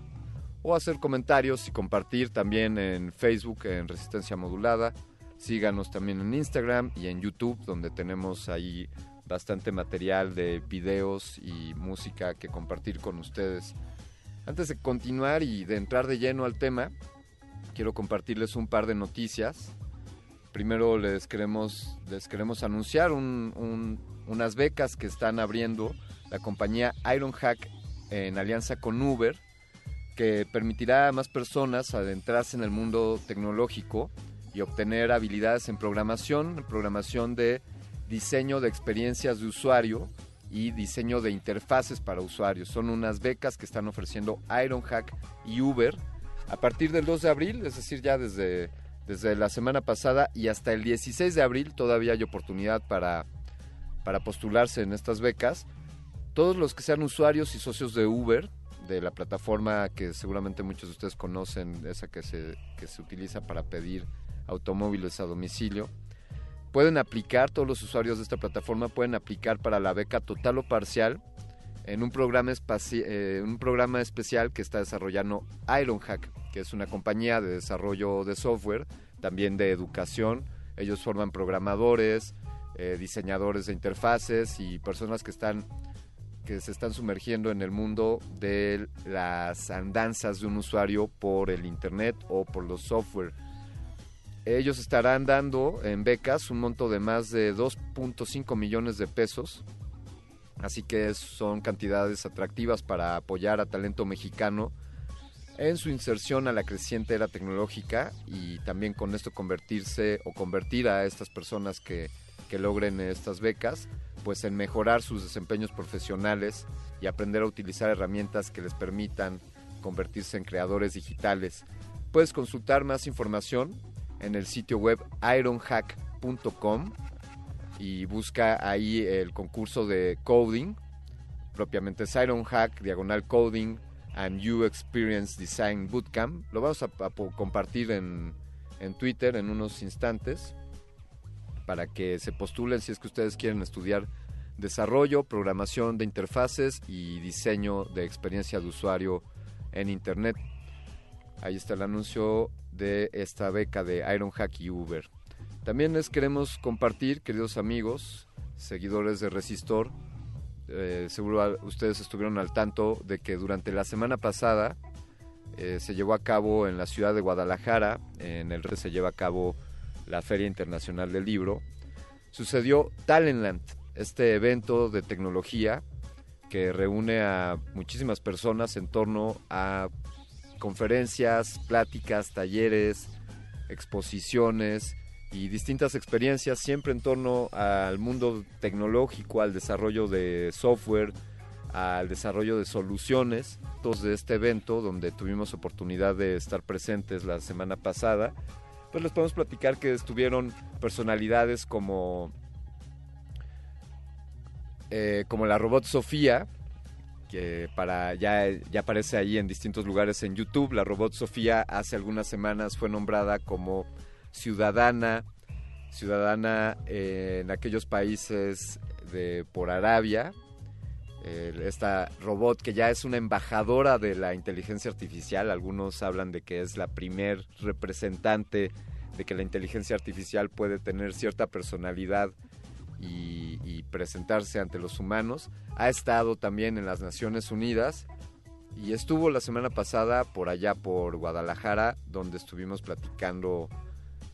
o hacer comentarios y compartir también en Facebook en Resistencia Modulada. Síganos también en Instagram y en YouTube donde tenemos ahí bastante material de videos y música que compartir con ustedes. Antes de continuar y de entrar de lleno al tema, quiero compartirles un par de noticias. Primero les queremos, les queremos anunciar un- un- unas becas que están abriendo la compañía Ironhack en alianza con Uber, que permitirá a más personas adentrarse en el mundo tecnológico y obtener habilidades en programación, programación de diseño de experiencias de usuario y diseño de interfaces para usuarios. Son unas becas que están ofreciendo Ironhack y Uber a partir del 2 de abril, es decir, ya desde, desde la semana pasada y hasta el 16 de abril todavía hay oportunidad para, para postularse en estas becas. Todos los que sean usuarios y socios de Uber, de la plataforma que seguramente muchos de ustedes conocen, esa que se, que se utiliza para pedir automóviles a domicilio, pueden aplicar, todos los usuarios de esta plataforma pueden aplicar para la beca total o parcial en un programa, eh, un programa especial que está desarrollando Ironhack, que es una compañía de desarrollo de software, también de educación. Ellos forman programadores, eh, diseñadores de interfaces y personas que están que se están sumergiendo en el mundo de las andanzas de un usuario por el internet o por los software. Ellos estarán dando en becas un monto de más de 2.5 millones de pesos Así que son cantidades atractivas para apoyar a talento mexicano en su inserción a la creciente era tecnológica y también con esto convertirse o convertir a estas personas que, que logren estas becas, pues en mejorar sus desempeños profesionales y aprender a utilizar herramientas que les permitan convertirse en creadores digitales. Puedes consultar más información en el sitio web ironhack.com y busca ahí el concurso de coding, propiamente es Ironhack, diagonal coding and You Experience Design Bootcamp. Lo vamos a, a compartir en, en Twitter en unos instantes para que se postulen si es que ustedes quieren estudiar desarrollo, programación de interfaces y diseño de experiencia de usuario en Internet. Ahí está el anuncio de esta beca de Ironhack y Uber. También les queremos compartir, queridos amigos, seguidores de Resistor, eh, seguro ustedes estuvieron al tanto de que durante la semana pasada eh, se llevó a cabo en la ciudad de Guadalajara, en el se lleva a cabo la Feria Internacional del Libro, sucedió Talentland, este evento de tecnología que reúne a muchísimas personas en torno a conferencias, pláticas, talleres, exposiciones y distintas experiencias siempre en torno al mundo tecnológico, al desarrollo de software, al desarrollo de soluciones. Todos de este evento donde tuvimos oportunidad de estar presentes la semana pasada, pues les podemos platicar que estuvieron personalidades como eh, como la robot Sofía, que para ya, ya aparece ahí en distintos lugares en YouTube. La robot Sofía hace algunas semanas fue nombrada como ciudadana, ciudadana en aquellos países de por Arabia. esta robot que ya es una embajadora de la inteligencia artificial, algunos hablan de que es la primer representante de que la inteligencia artificial puede tener cierta personalidad y, presentarse ante los humanos. Ha estado también en las Naciones Unidas y estuvo la semana pasada por allá por Guadalajara, donde estuvimos platicando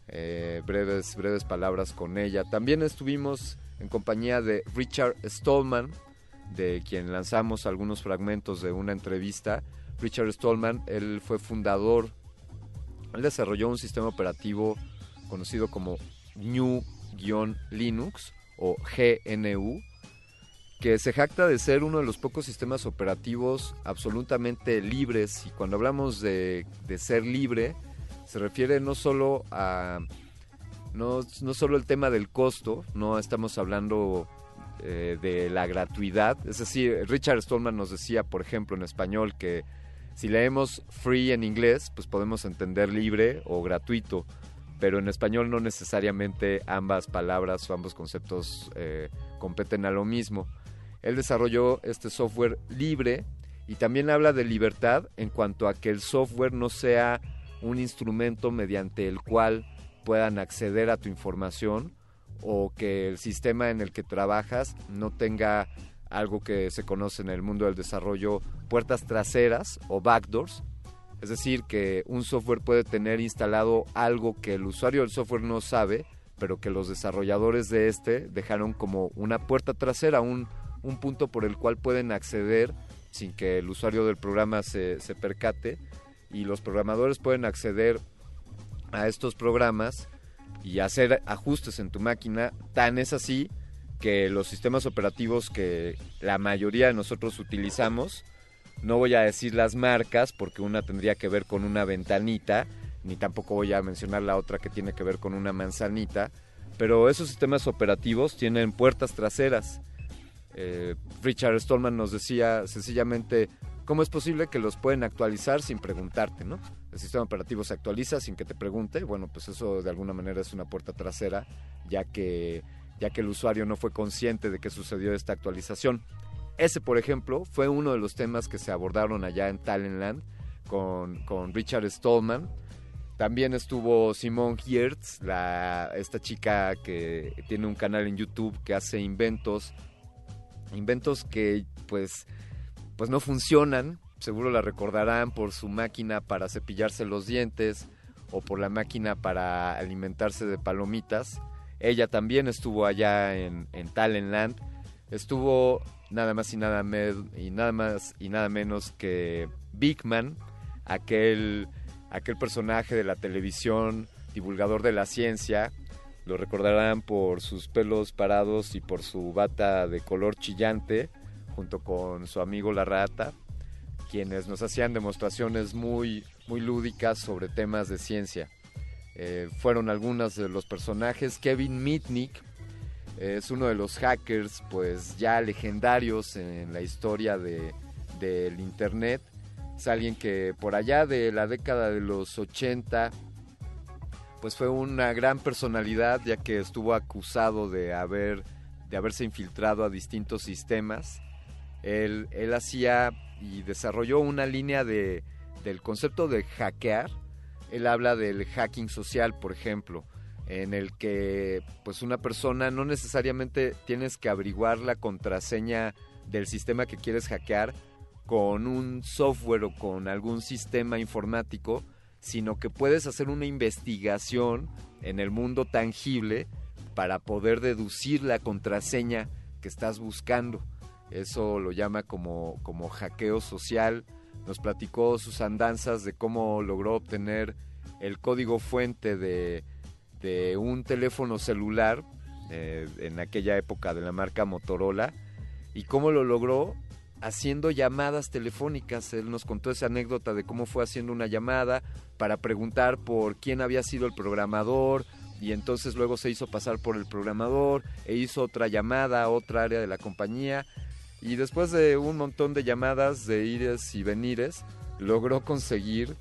eh, breves, breves palabras con ella. También estuvimos en compañía de Richard Stallman, de quien lanzamos algunos fragmentos de una entrevista. Richard Stallman, él fue fundador, él desarrolló un sistema operativo conocido como New-Linux, o GNU, que se jacta de ser uno de los pocos sistemas operativos absolutamente libres. Y cuando hablamos de, ser libre, se refiere no solo a. No, no solo el tema del costo, no estamos hablando eh, de la gratuidad. Es decir, Richard Stallman nos decía, por ejemplo, en español, que si leemos free en inglés, pues podemos entender libre o gratuito pero en español no necesariamente ambas palabras o ambos conceptos eh, competen a lo mismo. Él desarrolló este software libre y también habla de libertad en cuanto a que el software no sea un instrumento mediante el cual puedan acceder a tu información o que el sistema en el que trabajas no tenga algo que se conoce en el mundo del desarrollo puertas traseras o backdoors, es decir, que un software puede tener instalado algo que el usuario del software no sabe, pero que los desarrolladores de este dejaron como una puerta trasera, un, punto por el cual pueden acceder sin que el usuario del programa se, se percate y los programadores pueden acceder a estos programas y hacer ajustes en tu máquina. Tan es así que los sistemas operativos que la mayoría de nosotros utilizamos, no voy a decir las marcas porque una tendría que ver con una ventanita, ni tampoco voy a mencionar la otra que tiene que ver con una manzanita, pero esos sistemas operativos tienen puertas traseras. Eh, Richard Stallman nos decía sencillamente, ¿cómo es posible que los pueden actualizar sin preguntarte, no? El sistema operativo se actualiza sin que te pregunte, bueno, pues eso de alguna manera es una puerta trasera, ya que, ya que el usuario no fue consciente de que sucedió esta actualización. Ese, por ejemplo, fue uno de los temas que se abordaron allá en Talentland con, con Richard Stallman. También estuvo Simone Hiertz, la, esta chica que tiene un canal en YouTube que hace inventos, inventos que pues, pues no funcionan, seguro la recordarán por su máquina para cepillarse los dientes o por la máquina para alimentarse de palomitas. Ella también estuvo allá en, en Talentland Estuvo nada más y nada, y nada más y nada menos que Big Man, aquel, aquel personaje de la televisión, divulgador de la ciencia. Lo recordarán por sus pelos parados y por su bata de color chillante, junto con su amigo la rata, quienes nos hacían demostraciones muy, muy lúdicas sobre temas de ciencia. Eh, fueron algunos de los personajes. Kevin Mitnick es uno de los hackers pues ya legendarios en la historia de, del internet. Es alguien que por allá de la década de los 80 pues fue una gran personalidad ya que estuvo acusado de haber de haberse infiltrado a distintos sistemas. Él, hacía y desarrolló una línea de, del concepto de hackear. Él habla del hacking social, por ejemplo en el que pues una persona no necesariamente tienes que averiguar la contraseña del sistema que quieres hackear con un software o con algún sistema informático, sino que puedes hacer una investigación en el mundo tangible para poder deducir la contraseña que estás buscando. Eso lo llama como, como hackeo social. Nos platicó sus andanzas de cómo logró obtener el código fuente de, de un teléfono celular eh, en aquella época de la marca Motorola y cómo lo logró haciendo llamadas telefónicas. Él nos contó esa anécdota de cómo fue haciendo una llamada para preguntar por quién había sido el programador y entonces luego se hizo pasar por el programador e hizo otra llamada a otra área de la compañía y después de un montón de llamadas de ires y venires logró conseguir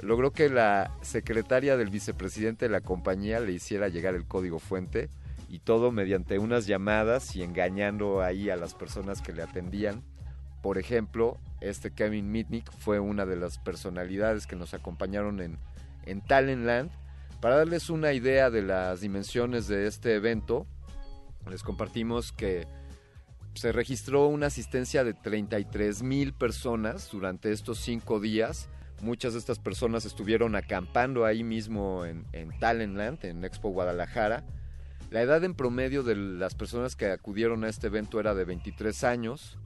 logró que la secretaria del vicepresidente de la compañía le hiciera llegar el código fuente y todo mediante unas llamadas y engañando ahí a las personas que le atendían. Por ejemplo, este Kevin Mitnick fue una de las personalidades que nos acompañaron en, en Talentland. Para darles una idea de las dimensiones de este evento, les compartimos que se registró una asistencia de 33 mil personas durante estos cinco días Muchas de estas personas estuvieron acampando ahí mismo en, Talentland, en Expo Guadalajara. La edad en promedio de las personas que acudieron a este evento era de 23 años.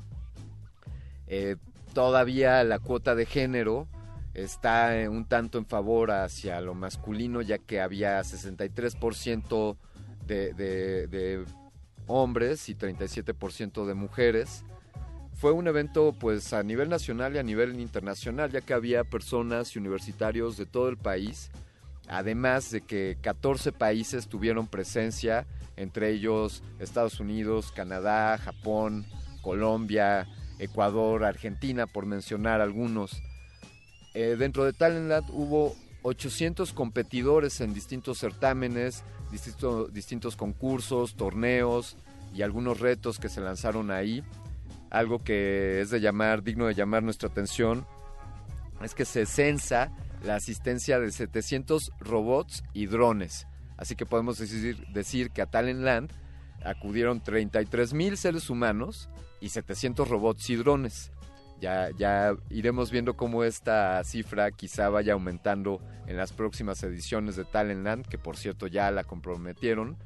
Eh, todavía la cuota de género está un tanto en favor hacia lo masculino, ya que había 63% de, de, de hombres y 37% de mujeres fue un evento pues a nivel nacional y a nivel internacional, ya que había personas y universitarios de todo el país, además de que 14 países tuvieron presencia, entre ellos Estados Unidos, Canadá, Japón, Colombia, Ecuador, Argentina, por mencionar algunos. Eh, dentro de Talentland hubo 800 competidores en distintos certámenes, distintos concursos, torneos y algunos retos que se lanzaron ahí algo que es de llamar, digno de llamar nuestra atención, es que se censa la asistencia de 700 robots y drones. Así que podemos decir, decir que a Talentland acudieron 33 mil seres humanos y 700 robots y drones. Ya, iremos viendo cómo esta cifra quizá vaya aumentando en las próximas ediciones de Talentland, que por cierto ya la comprometieron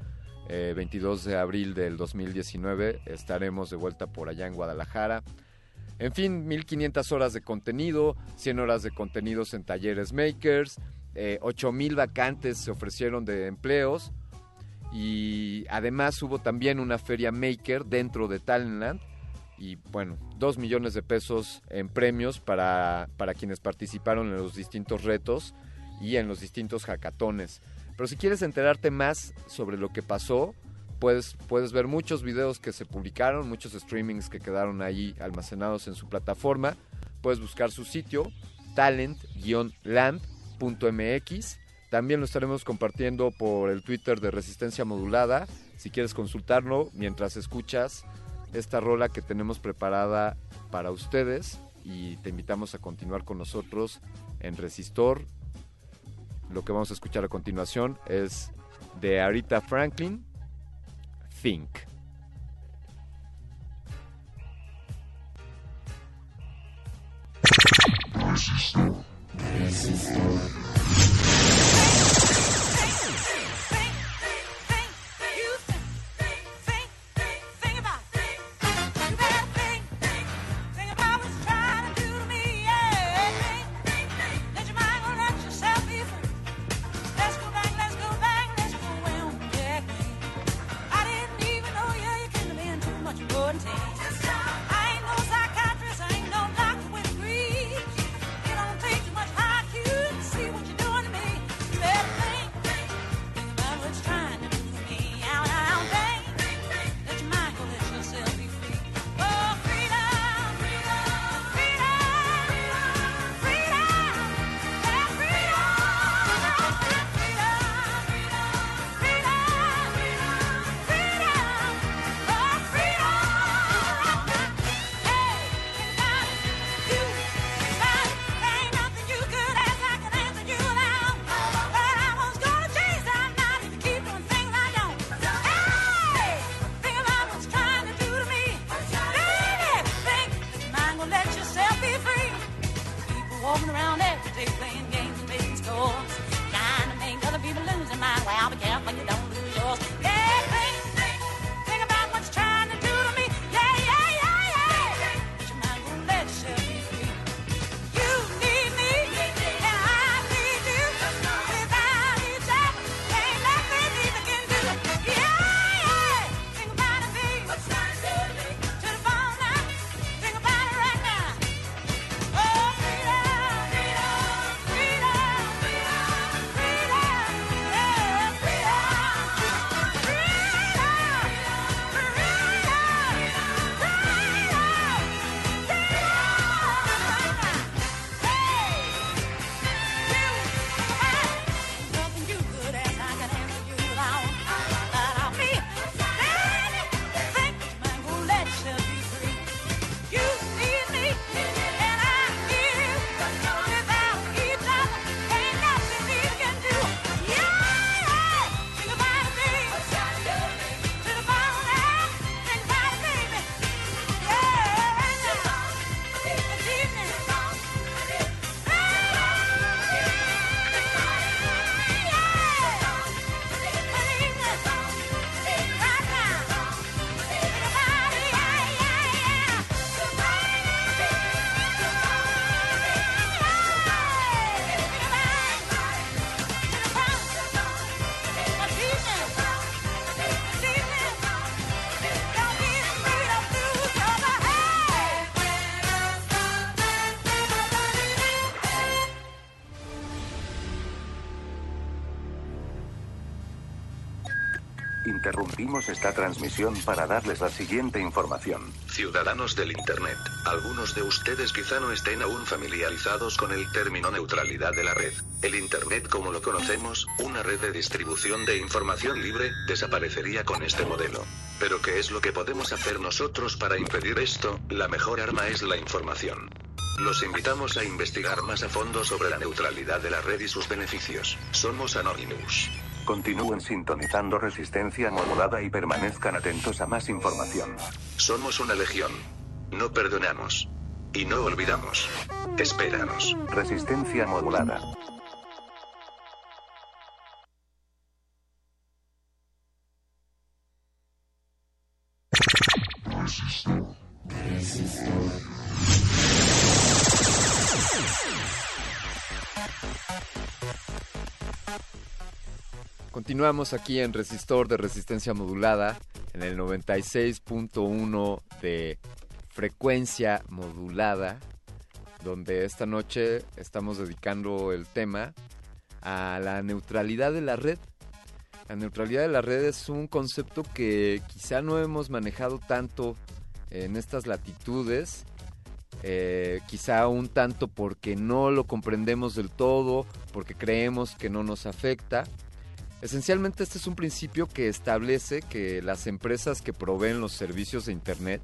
22 eh, de abril del 2019 estaremos de vuelta por allá en Guadalajara. En fin, 1500 horas de contenido, 100 horas de contenidos en talleres makers, eh, 8000 vacantes se ofrecieron de empleos y además hubo también una feria maker dentro de Talentland y bueno, 2 millones de pesos en premios para, para quienes participaron en los distintos retos y en los distintos hackatones. Pero si quieres enterarte más sobre lo que pasó, puedes, puedes ver muchos videos que se publicaron, muchos streamings que quedaron ahí almacenados en su plataforma. Puedes buscar su sitio, talent-land.mx. También lo estaremos compartiendo por el Twitter de Resistencia Modulada. Si quieres consultarlo mientras escuchas esta rola que tenemos preparada para ustedes y te invitamos a continuar con nosotros en Resistor. Lo que vamos a escuchar a continuación es de Arita Franklin, Think. Esta transmisión para darles la siguiente información. Ciudadanos del Internet, algunos de ustedes quizá no estén aún familiarizados con el término neutralidad de la red. El Internet como lo conocemos, una red de distribución de información libre, desaparecería con este modelo. Pero ¿qué es lo que podemos hacer nosotros para impedir esto? La mejor arma es la información. Los invitamos a investigar más a fondo sobre la neutralidad de la red y sus beneficios. Somos Anonymous. Continúen sintonizando resistencia modulada y permanezcan atentos a más información. Somos una legión. No perdonamos. Y no olvidamos. Espéranos. Resistencia modulada. Continuamos aquí en Resistor de Resistencia Modulada, en el 96.1 de frecuencia modulada, donde esta noche estamos dedicando el tema a la neutralidad de la red. La neutralidad de la red es un concepto que quizá no hemos manejado tanto en estas latitudes, eh, quizá un tanto porque no lo comprendemos del todo, porque creemos que no nos afecta. Esencialmente este es un principio que establece que las empresas que proveen los servicios de Internet,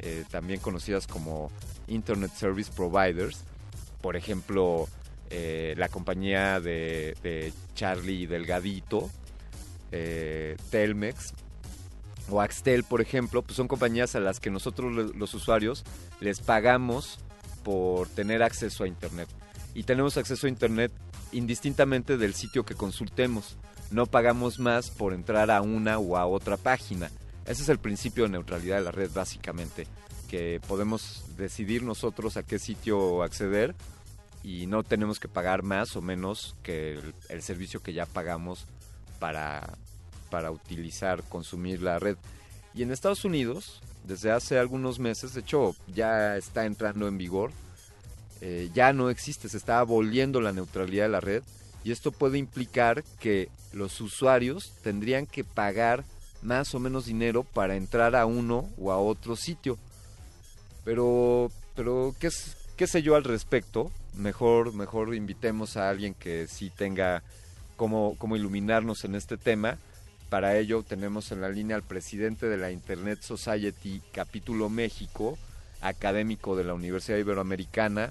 eh, también conocidas como Internet Service Providers, por ejemplo, eh, la compañía de, Charlie Delgadito, eh, Telmex o Axtel, por ejemplo, pues son compañías a las que nosotros los usuarios les pagamos por tener acceso a Internet. Y tenemos acceso a Internet indistintamente del sitio que consultemos. No pagamos más por entrar a una o a otra página. Ese es el principio de neutralidad de la red, básicamente. Que podemos decidir nosotros a qué sitio acceder y no tenemos que pagar más o menos que el, servicio que ya pagamos para, para utilizar, consumir la red. Y en Estados Unidos, desde hace algunos meses, de hecho ya está entrando en vigor, eh, ya no existe, se está aboliendo la neutralidad de la red y esto puede implicar que los usuarios tendrían que pagar más o menos dinero para entrar a uno o a otro sitio. Pero, pero ¿qué, sé yo al respecto? Mejor, mejor invitemos a alguien que sí tenga cómo, cómo iluminarnos en este tema. Para ello tenemos en la línea al presidente de la Internet Society Capítulo México, académico de la Universidad Iberoamericana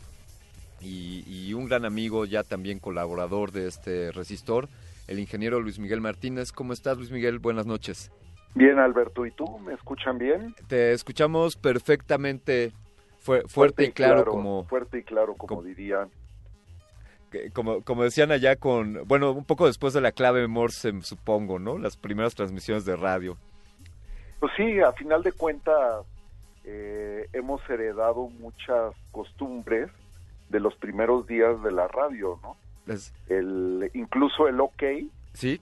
y, y un gran amigo, ya también colaborador de este resistor, el ingeniero Luis Miguel Martínez. ¿Cómo estás, Luis Miguel? Buenas noches. Bien, Alberto, ¿y tú? ¿Me escuchan bien? Te escuchamos perfectamente fue, fuerte, y claro, como, Fuerte y claro, como dirían. que- como, como decían allá con, bueno, un poco después de la clave Morse, supongo, ¿no? Las primeras transmisiones de radio. Pues sí, a final de cuentas eh, hemos heredado muchas costumbres de los primeros días de la radio, ¿no? Es- El, incluso el OK, sí,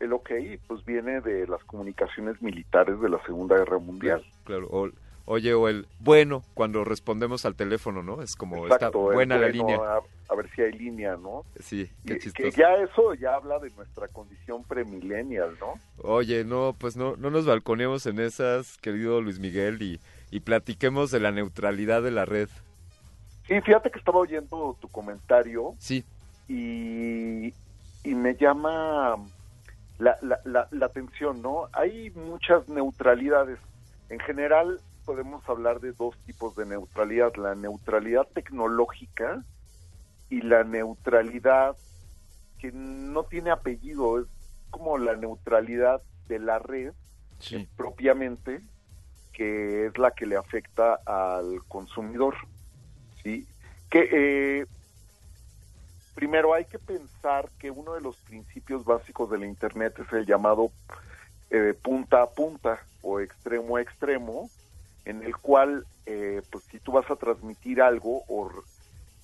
el OK, pues viene de las comunicaciones militares de la Segunda Guerra Mundial. claro. o- oye, o el bueno cuando respondemos al teléfono, ¿no? Es como Exacto, está buena la bueno, línea. A, a ver si hay línea, ¿no? Sí, qué Que, chistoso. que ya eso ya habla de nuestra condición premillennial, ¿no? Oye, no, pues no, no nos balconemos en esas, querido Luis Miguel, y, y platiquemos de la neutralidad de la red. Sí, fíjate que estaba oyendo tu comentario. Sí. Y, y me llama la, la, la, la atención, ¿no? Hay muchas neutralidades. En general podemos hablar de dos tipos de neutralidad, la neutralidad tecnológica y la neutralidad que no tiene apellido, es como la neutralidad de la red Sí. propiamente, que es la que le afecta al consumidor. ¿Sí? Que eh, primero hay que pensar que uno de los principios básicos del Internet es el llamado eh, punta a punta o extremo a extremo, en el cual, eh, pues si tú vas a transmitir algo o,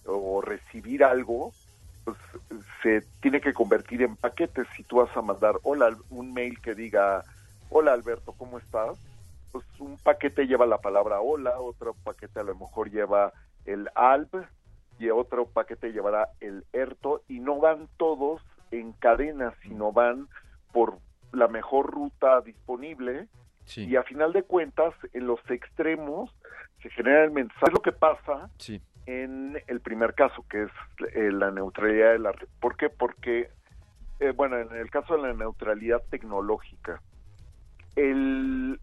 o recibir algo, pues se tiene que convertir en paquetes. Si tú vas a mandar hola, un mail que diga, hola Alberto, ¿cómo estás? Pues un paquete lleva la palabra hola, otro paquete a lo mejor lleva el alb y otro paquete llevará el erto y no van todos en cadena, sino van por la mejor ruta disponible y a final de cuentas en los extremos se genera el mensaje. Es lo que pasa en el primer caso, que es eh, la neutralidad de la red. ¿Por qué? Porque, eh, bueno, en el caso de la neutralidad tecnológica, el,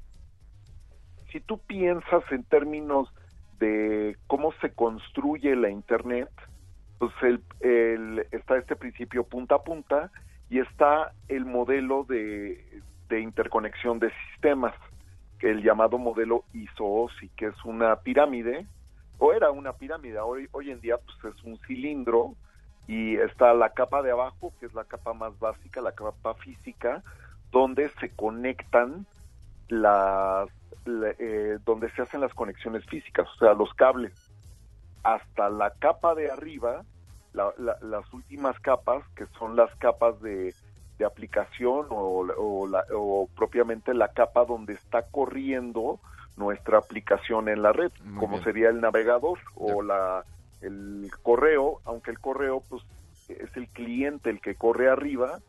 si tú piensas en términos de cómo se construye la Internet, pues el, está este principio punta a punta y está el modelo de, de interconexión de sistemas, el llamado modelo ISO-OSI, que es una pirámide, o era una pirámide, hoy, hoy en día pues es un cilindro y está la capa de abajo, que es la capa más básica, la capa física, donde se conectan las, eh, donde se hacen las conexiones físicas, o sea, los cables, hasta la capa de arriba, las últimas capas, que son las capas de, de aplicación o, o, propiamente la capa donde está corriendo nuestra aplicación en la red, como sería el navegador o la el correo, aunque el correo pues es el cliente el que corre arriba,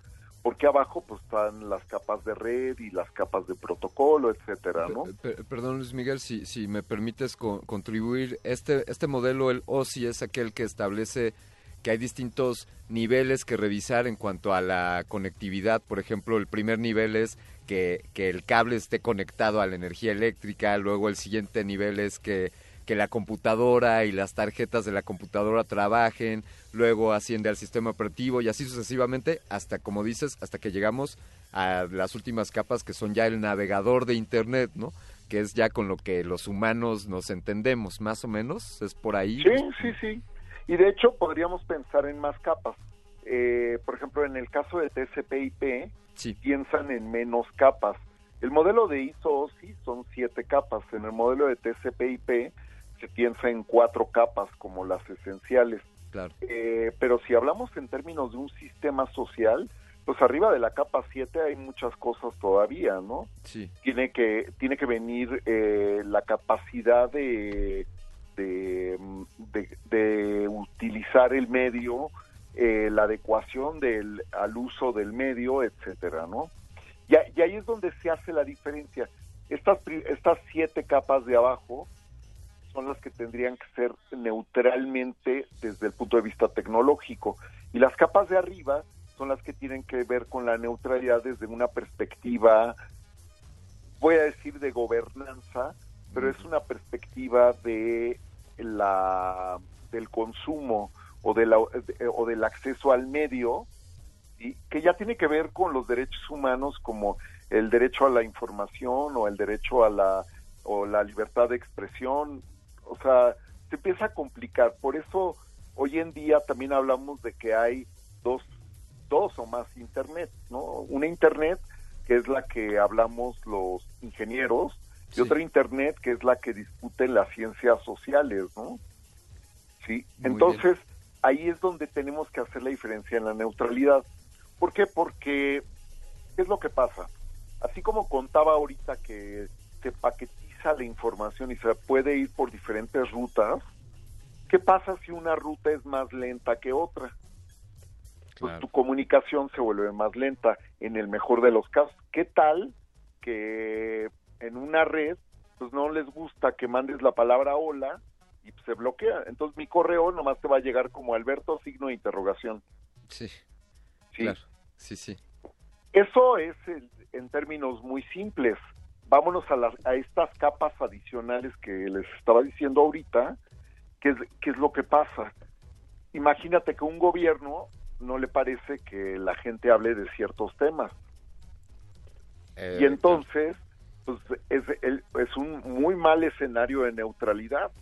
porque abajo pues están las capas de red y las capas de protocolo, etcétera, ¿no? perdón Luis Miguel, si, si me permites contribuir, este este modelo el OSI es aquel que establece que hay distintos niveles que revisar en cuanto a la conectividad. Por ejemplo, el primer nivel es que, que el cable esté conectado a la energía eléctrica, luego el siguiente nivel es que, que la computadora y las tarjetas de la computadora trabajen, luego asciende al sistema operativo y así sucesivamente hasta, como dices, hasta que llegamos a las últimas capas que son ya el navegador de Internet, ¿no? que es ya con lo que los humanos nos entendemos, más o menos, es por ahí. Sí, sí, sí. Y de hecho podríamos pensar en más capas. Eh, por ejemplo, en el caso de TCP/IP, piensan en menos capas. El modelo de ISO-OSI son siete capas. En el modelo de TCP/IP se piensa en cuatro capas como las esenciales. Claro. Eh, pero si hablamos en términos de un sistema social, pues arriba de la capa 7 hay muchas cosas todavía, ¿no? Sí. Tiene que tiene que venir eh, la capacidad de de, utilizar el medio, eh, la adecuación del, al uso del medio, etcétera, ¿no? Y, y, ahí es donde se hace la diferencia. Estas, estas siete capas de abajo son las que tendrían que ser neutralmente desde el punto de vista tecnológico. Y las capas de arriba son las que tienen que ver con la neutralidad desde una perspectiva, voy a decir, de gobernanza, pero es una perspectiva de la del consumo o, de la, o del acceso al medio, y que ya tiene que ver con los derechos humanos como el derecho a la información o el derecho a la o la libertad de expresión, o sea, se empieza a complicar. Por eso hoy en día también hablamos de que hay dos dos o más internet, ¿no? Una internet que es la que hablamos los ingenieros y otra Internet que es la que discuten las ciencias sociales, ¿no? Sí, entonces ahí es donde tenemos que hacer la diferencia en la neutralidad. ¿Por qué? Porque, ¿qué es lo que pasa? Así como contaba ahorita que se paquetiza la información y se puede ir por diferentes rutas, ¿qué pasa si una ruta es más lenta que otra? Pues tu comunicación se vuelve más lenta en el mejor de los casos. ¿Qué tal que en una red, pues no les gusta que mandes la palabra hola y se bloquea. Entonces mi correo nomás te va a llegar como Alberto signo de interrogación. Sí. Sí. Sí, sí. Eso es en términos muy simples. Vámonos a, las, a estas capas adicionales que les estaba diciendo ahorita, que es, qué es lo que pasa. Imagínate que un gobierno no le parece que la gente hable de ciertos temas. Eh, y entonces pues es, es un muy mal escenario de neutralidad.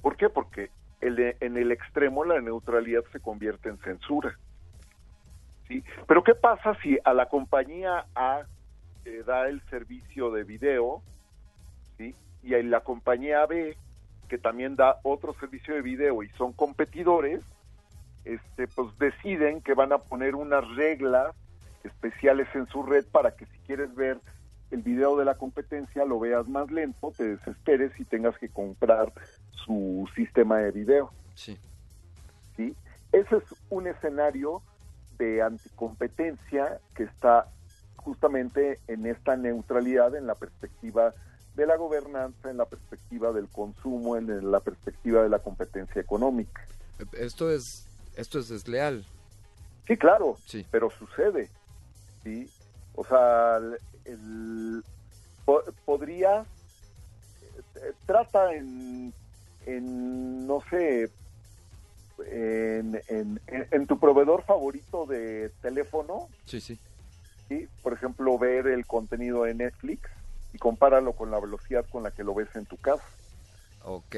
¿Por qué? Porque el en el extremo la neutralidad se convierte en censura. ¿sí? Pero ¿qué pasa si a la compañía A da el servicio de video ¿sí? y la compañía B que también da otro servicio de video y son competidores, este, pues deciden que van a poner unas reglas especiales en su red para que si quieres ver el video de la competencia lo veas más lento, te desesperes y tengas que comprar su sistema de video. Sí. ¿Sí? Ese es un escenario de anticompetencia que está justamente en esta neutralidad, en la perspectiva de la gobernanza, en la perspectiva del consumo, en la perspectiva de la competencia económica. Esto es, esto es desleal. Sí, claro, Sí. pero sucede, ¿sí? O sea, el, el- po- podría, eh, trata en, en, no sé, en, en, en- en tu proveedor favorito de teléfono, Sí, sí. ¿Sí? por ejemplo, ver el contenido de Netflix y compáralo con la velocidad con la que lo ves en tu casa. Ok,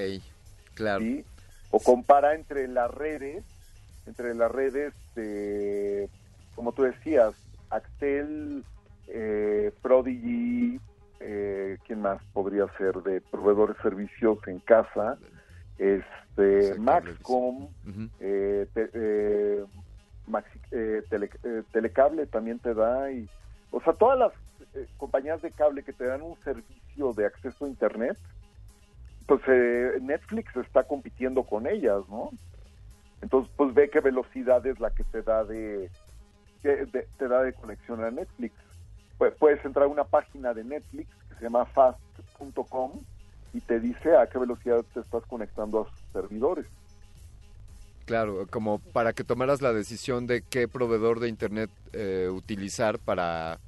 claro. ¿sí? O compara entre las redes, entre las redes de, como tú decías, Axtel, eh, Prodigy, eh, ¿quién más podría ser de proveedores de servicios en casa? Este, Maxcom, Ujú. eh, te- eh, Maxi- eh, tele- eh, Telecable también te da y, o sea, todas las eh, compañías de cable que te dan un servicio de acceso a internet, pues eh, Netflix está compitiendo con ellas, ¿no? Entonces, pues ve qué velocidad es la que te da de, que te da de conexión a Netflix. Pu- puedes entrar a una página de Netflix que se llama fast.com y te dice a qué velocidad te estás conectando a sus servidores. Claro, como para que tomaras la decisión de qué proveedor de internet eh, utilizar para,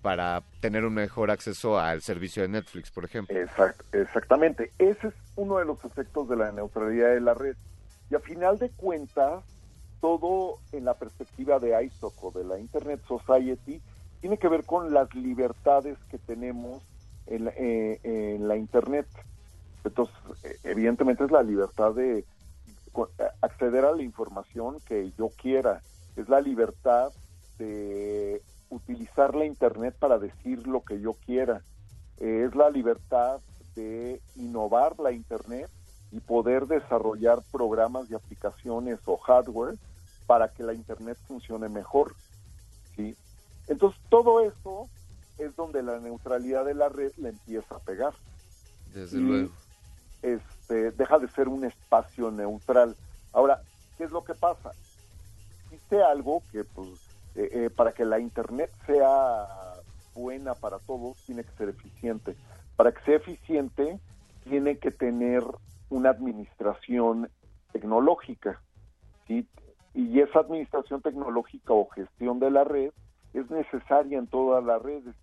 para tener un mejor acceso al servicio de Netflix, por ejemplo. Exact- exactamente. Ese es uno de los efectos de la neutralidad de la red. Y a final de cuentas, todo en la perspectiva de ISOC o de la Internet Society tiene que ver con las libertades que tenemos en la, eh, en la Internet. Entonces, eh, evidentemente es la libertad de acceder a la información que yo quiera. Es la libertad de utilizar la Internet para decir lo que yo quiera. Eh, es la libertad de innovar la Internet y poder desarrollar programas y aplicaciones o hardware para que la Internet funcione mejor. ¿sí? Entonces, todo eso es donde la neutralidad de la red le empieza a pegar. Desde Y, luego. Este, deja de ser un espacio neutral. Ahora, ¿qué es lo que pasa? Existe algo que, pues, eh, eh, para que la Internet sea buena para todos, tiene que ser eficiente. Para que sea eficiente, tiene que tener una administración tecnológica. Y esa administración tecnológica o gestión de la red es necesaria en todas las redes.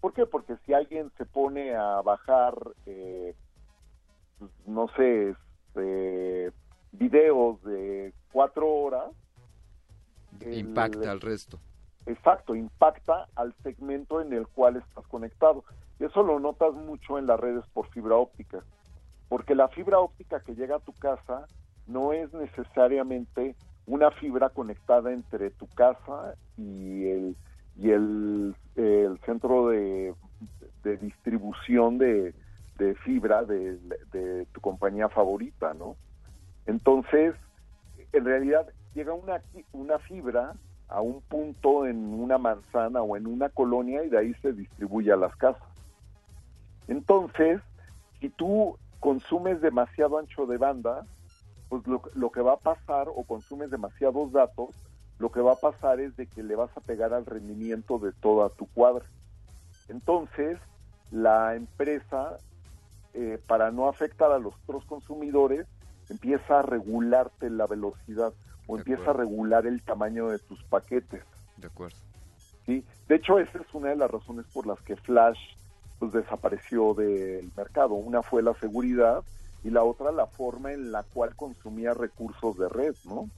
¿Por qué? Porque si alguien se pone a bajar, eh, no sé, este, videos de cuatro horas, el- Impacta al resto. Exacto, impacta al segmento en el cual estás conectado. Eso lo notas mucho en las redes por fibra óptica, porque la fibra óptica que llega a tu casa no es necesariamente una fibra conectada entre tu casa y el y el, el centro de, de distribución de, de fibra de, de tu compañía favorita, ¿no? Entonces, en realidad llega una, una fibra a un punto en una manzana o en una colonia y de ahí se distribuye a las casas. Entonces, si tú consumes demasiado ancho de banda, pues lo, lo que va a pasar o consumes demasiados datos, lo que va a pasar es de que le vas a pegar al rendimiento de toda tu cuadra. Entonces, la empresa, eh, para no afectar a los otros consumidores, empieza a regularte la velocidad o De empieza a regular el tamaño de tus paquetes. De acuerdo. ¿sí? De hecho, esa es una de las razones por las que Flash pues, desapareció del mercado. Una fue la seguridad y la otra la forma en la cual consumía recursos de red, ¿no?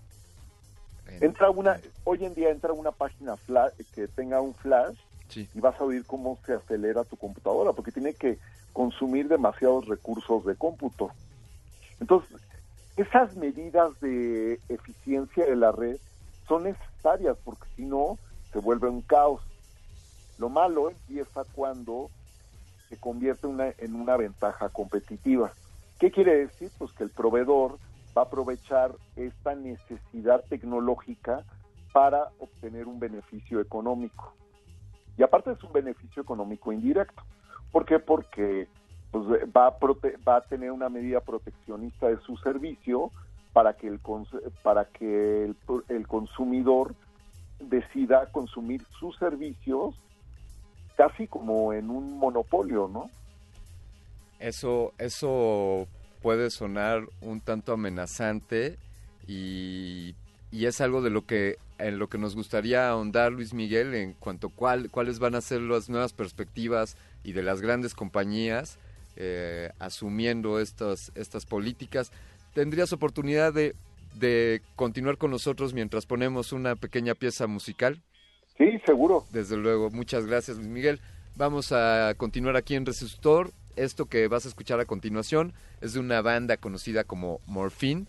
Entra una, hoy en día entra una página flash, que tenga un flash Sí. y vas a oír cómo se acelera tu computadora, porque tiene que consumir demasiados recursos de cómputo. Entonces, esas medidas de eficiencia de la red son necesarias, porque si no, se vuelve un caos. Lo malo empieza cuando se convierte en una ventaja competitiva. ¿Qué quiere decir? Pues que el proveedor va a aprovechar esta necesidad tecnológica para obtener un beneficio económico. Y aparte es un beneficio económico indirecto. ¿Por qué? Porque pues, va, a prote- va a tener una medida proteccionista de su servicio para que el, cons- para que el, el consumidor decida consumir sus servicios casi como en un monopolio, ¿no? Eso, eso puede sonar un tanto amenazante y, y es algo de lo que en lo que nos gustaría ahondar Luis Miguel en cuanto a cuál, cuáles van a ser las nuevas perspectivas y de las grandes compañías eh, asumiendo estas, estas políticas. ¿Tendrías oportunidad de, de continuar con nosotros mientras ponemos una pequeña pieza musical? Sí, seguro. Desde luego, muchas gracias Luis Miguel. Vamos a continuar aquí en Resistor. Esto que vas a escuchar a continuación es de una banda conocida como Morphine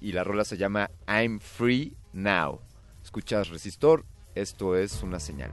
y la rola se llama I'm Free Now. Escuchas Resistor, esto es una señal.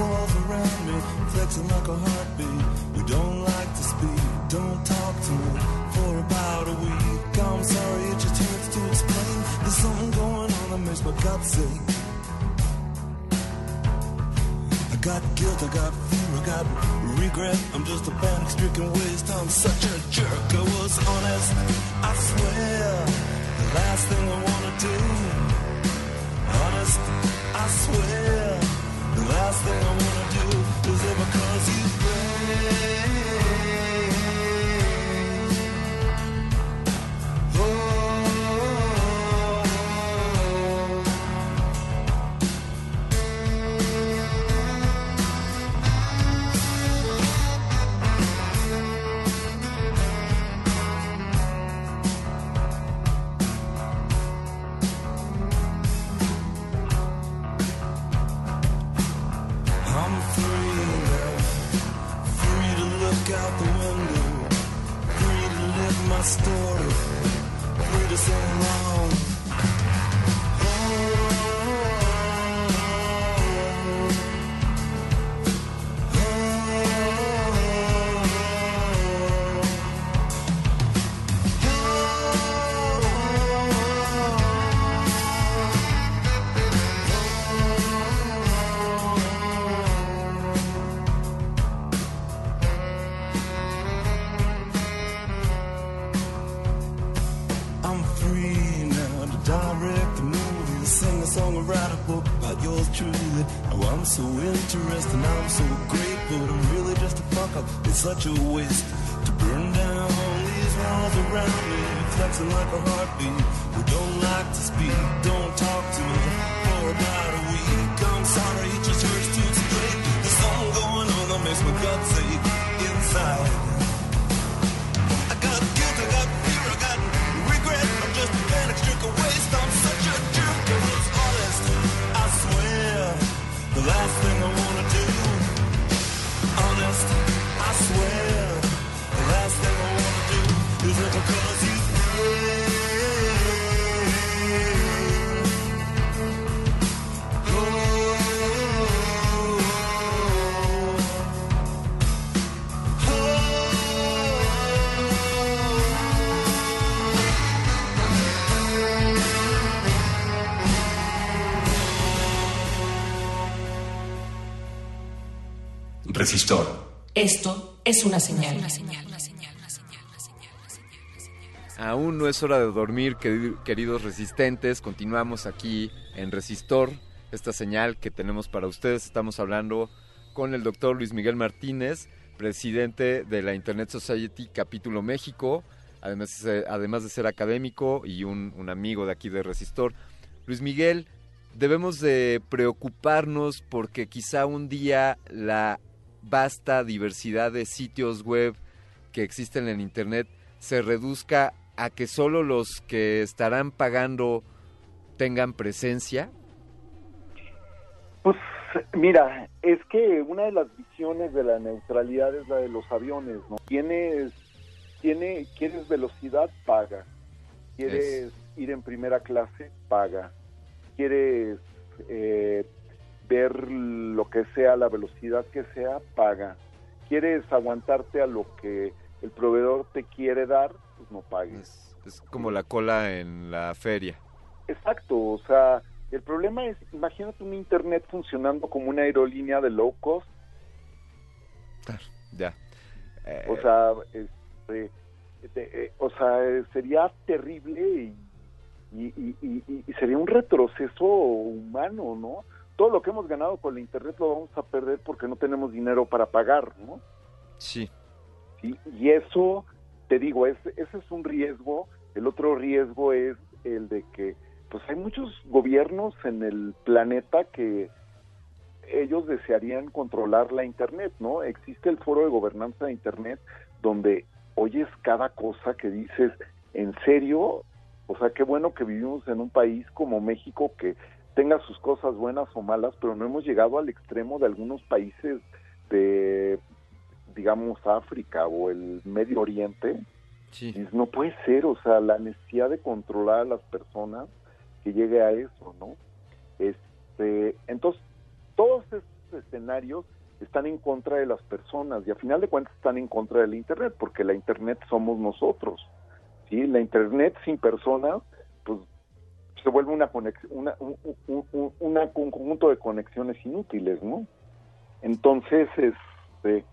walls around me, flexing like a heartbeat. We don't like to speak, don't talk to me for about a week. I'm sorry, it just hurts to explain. There's something going on that makes my gut sick. I got guilt, I got fear, I got regret. I'm just a panic stricken waste. I'm such a jerk. I was honest, I swear. The last thing I wanna do. Honest, I swear. Last thing I wanna do is ever cause you pain. Resistor. Esto es una señal. Aún no es hora de dormir, queri- queridos resistentes. Continuamos aquí en Resistor, esta señal que tenemos para ustedes. Estamos hablando con el doctor Luis Miguel Martínez, presidente de la Internet Society Capítulo México, además, además de ser académico y un, un amigo de aquí de Resistor. Luis Miguel, debemos de preocuparnos porque quizá un día la vasta diversidad de sitios web que existen en Internet se reduzca a que solo los que estarán pagando tengan presencia? Pues mira, es que una de las visiones de la neutralidad es la de los aviones, ¿no? Tienes, tiene, quieres velocidad, paga. Quieres ir en primera clase, paga. Quieres eh, ver lo que sea, la velocidad que sea, paga. ¿Quieres aguantarte a lo que el proveedor te quiere dar? Pues no pagues. Es como la cola en la feria. Exacto, o sea, el problema es, imagínate un Internet funcionando como una aerolínea de low cost. Ya. O sea, este, eh, o sea, sería terrible y, y, y, y, sería un retroceso humano, ¿no? Todo lo que hemos ganado con la Internet lo vamos a perder porque no tenemos dinero para pagar, ¿no? Sí. sí y eso, te digo, es, ese es un riesgo. El otro riesgo es el de que, pues hay muchos gobiernos en el planeta que ellos desearían controlar la Internet, ¿no? Existe el foro de gobernanza de Internet donde oyes cada cosa que dices, ¿en serio? O sea, qué bueno que vivimos en un país como México que tenga sus cosas buenas o malas, pero no hemos llegado al extremo de algunos países de, digamos, África o el Medio Oriente. Sí. No puede ser, o sea, la necesidad de controlar a las personas que llegue a eso, ¿no? Este, entonces, todos estos escenarios están en contra de las personas y a final de cuentas están en contra del Internet, porque la Internet somos nosotros. ¿sí? La Internet sin personas, pues se vuelve una, una un, un, un, un, conjunto de conexiones inútiles, ¿no? Entonces, este,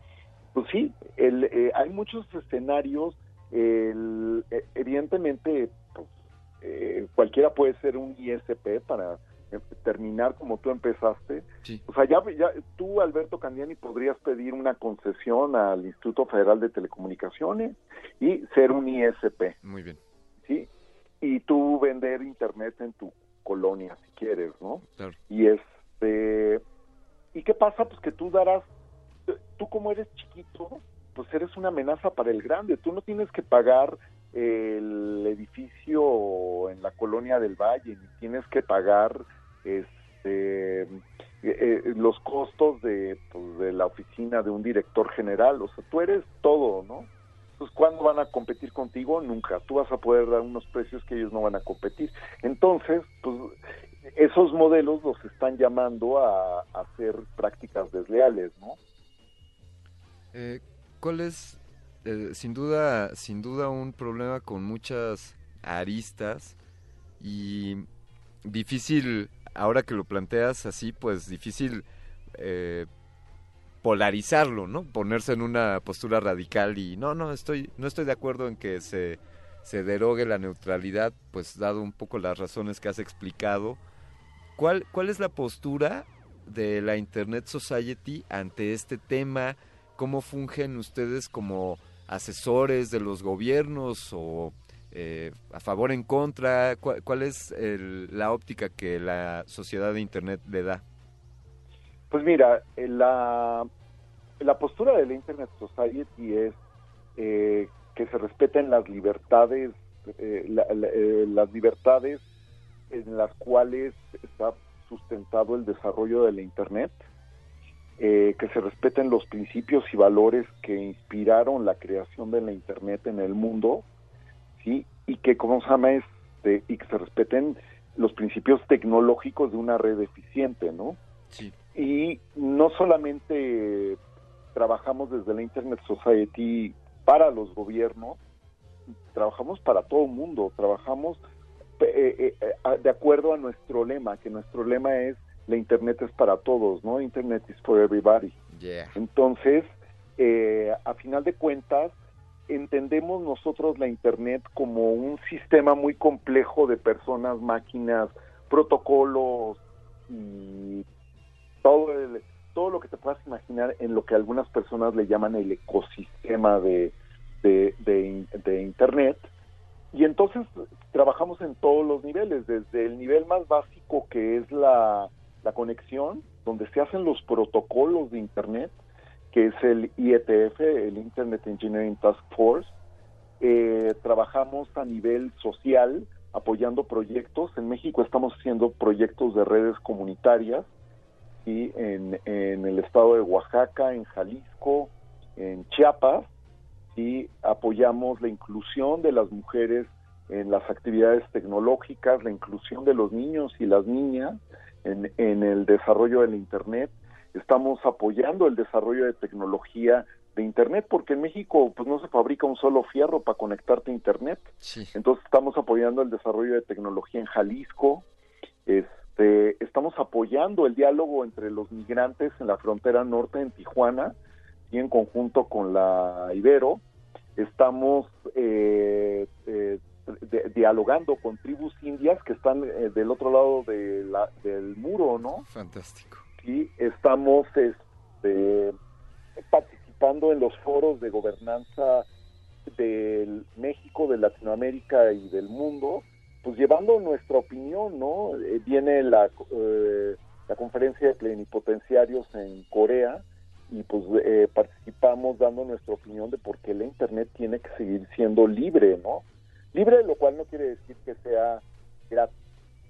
pues sí, el, eh, hay muchos escenarios, el, eh, evidentemente, pues, eh, cualquiera puede ser un ISP para terminar como tú empezaste. Sí. O sea, ya, ya, tú, Alberto Candiani, podrías pedir una concesión al Instituto Federal de Telecomunicaciones y ser un ISP. Muy bien. Y tú vender internet en tu colonia, si quieres, ¿no? Claro. Y este... ¿Y qué pasa? Pues que tú darás... Tú como eres chiquito, pues eres una amenaza para el grande. Tú no tienes que pagar el edificio en la colonia del Valle, ni tienes que pagar este eh, eh, los costos de, pues, de la oficina de un director general, o sea, tú eres todo, ¿no? Entonces, ¿cuándo van a competir contigo? Nunca. Tú vas a poder dar unos precios que ellos no van a competir. Entonces, pues, esos modelos los están llamando a, a hacer prácticas desleales, ¿no? Eh, ¿Cuál es, eh, sin duda, sin duda, un problema con muchas aristas y difícil ahora que lo planteas así, pues difícil eh, polarizarlo, ¿no? Ponerse en una postura radical y no, no, estoy, no estoy de acuerdo en que se, se derogue la neutralidad, pues dado un poco las razones que has explicado. ¿Cuál, cuál es la postura de la Internet Society ante este tema? ¿Cómo fungen ustedes como asesores de los gobiernos o eh, a favor en contra? ¿Cuál, cuál es el, la óptica que la sociedad de Internet le da? Pues mira, la, la postura de la Internet Society es eh, que se respeten las libertades, eh, eh, las libertades en las cuales está sustentado el desarrollo de la Internet, que se respeten los principios y valores que inspiraron la creación de la Internet en el mundo, ¿sí? y que, como se este, y que se respeten los principios tecnológicos de una red eficiente, ¿no? Sí. Y no solamente trabajamos desde la Internet Society para los gobiernos, trabajamos para todo el mundo, trabajamos eh, eh, de acuerdo a nuestro lema, que nuestro lema es la Internet es para todos, ¿no? Internet is for everybody. Yeah. Entonces, eh, a final de cuentas, entendemos nosotros la Internet como un sistema muy complejo de personas, máquinas, protocolos y todo lo que te puedas imaginar en lo que algunas personas le llaman el ecosistema de, Internet. Y entonces trabajamos en todos los niveles, desde el nivel más básico que es la, la conexión, donde se hacen los protocolos de Internet, que es el IETF, el Internet Engineering Task Force. Eh, trabajamos a nivel social, apoyando proyectos. En México estamos haciendo proyectos de redes comunitarias, ¿sí? en, en el estado de Oaxaca, en Jalisco, en Chiapas, y apoyamos la inclusión de las mujeres en las actividades tecnológicas, la inclusión de los niños y las niñas en, en el desarrollo del Internet, estamos apoyando el desarrollo de tecnología de Internet, porque en México pues no se fabrica un solo fierro para conectarte a Internet. Entonces estamos apoyando el desarrollo de tecnología en Jalisco, este, estamos apoyando el diálogo entre los migrantes en la frontera norte en Tijuana y en conjunto con la Ibero. Estamos eh, eh, de- dialogando con tribus indias que están eh, del otro lado de la- del muro, ¿no? Fantástico. y estamos este, participando en los foros de gobernanza del México, de Latinoamérica y del mundo, pues llevando nuestra opinión, ¿no? Eh, viene la, eh, la conferencia de plenipotenciarios en Corea y pues eh, participamos dando nuestra opinión de por qué la Internet tiene que seguir siendo libre, ¿no? Libre, lo cual no quiere decir que sea gratis,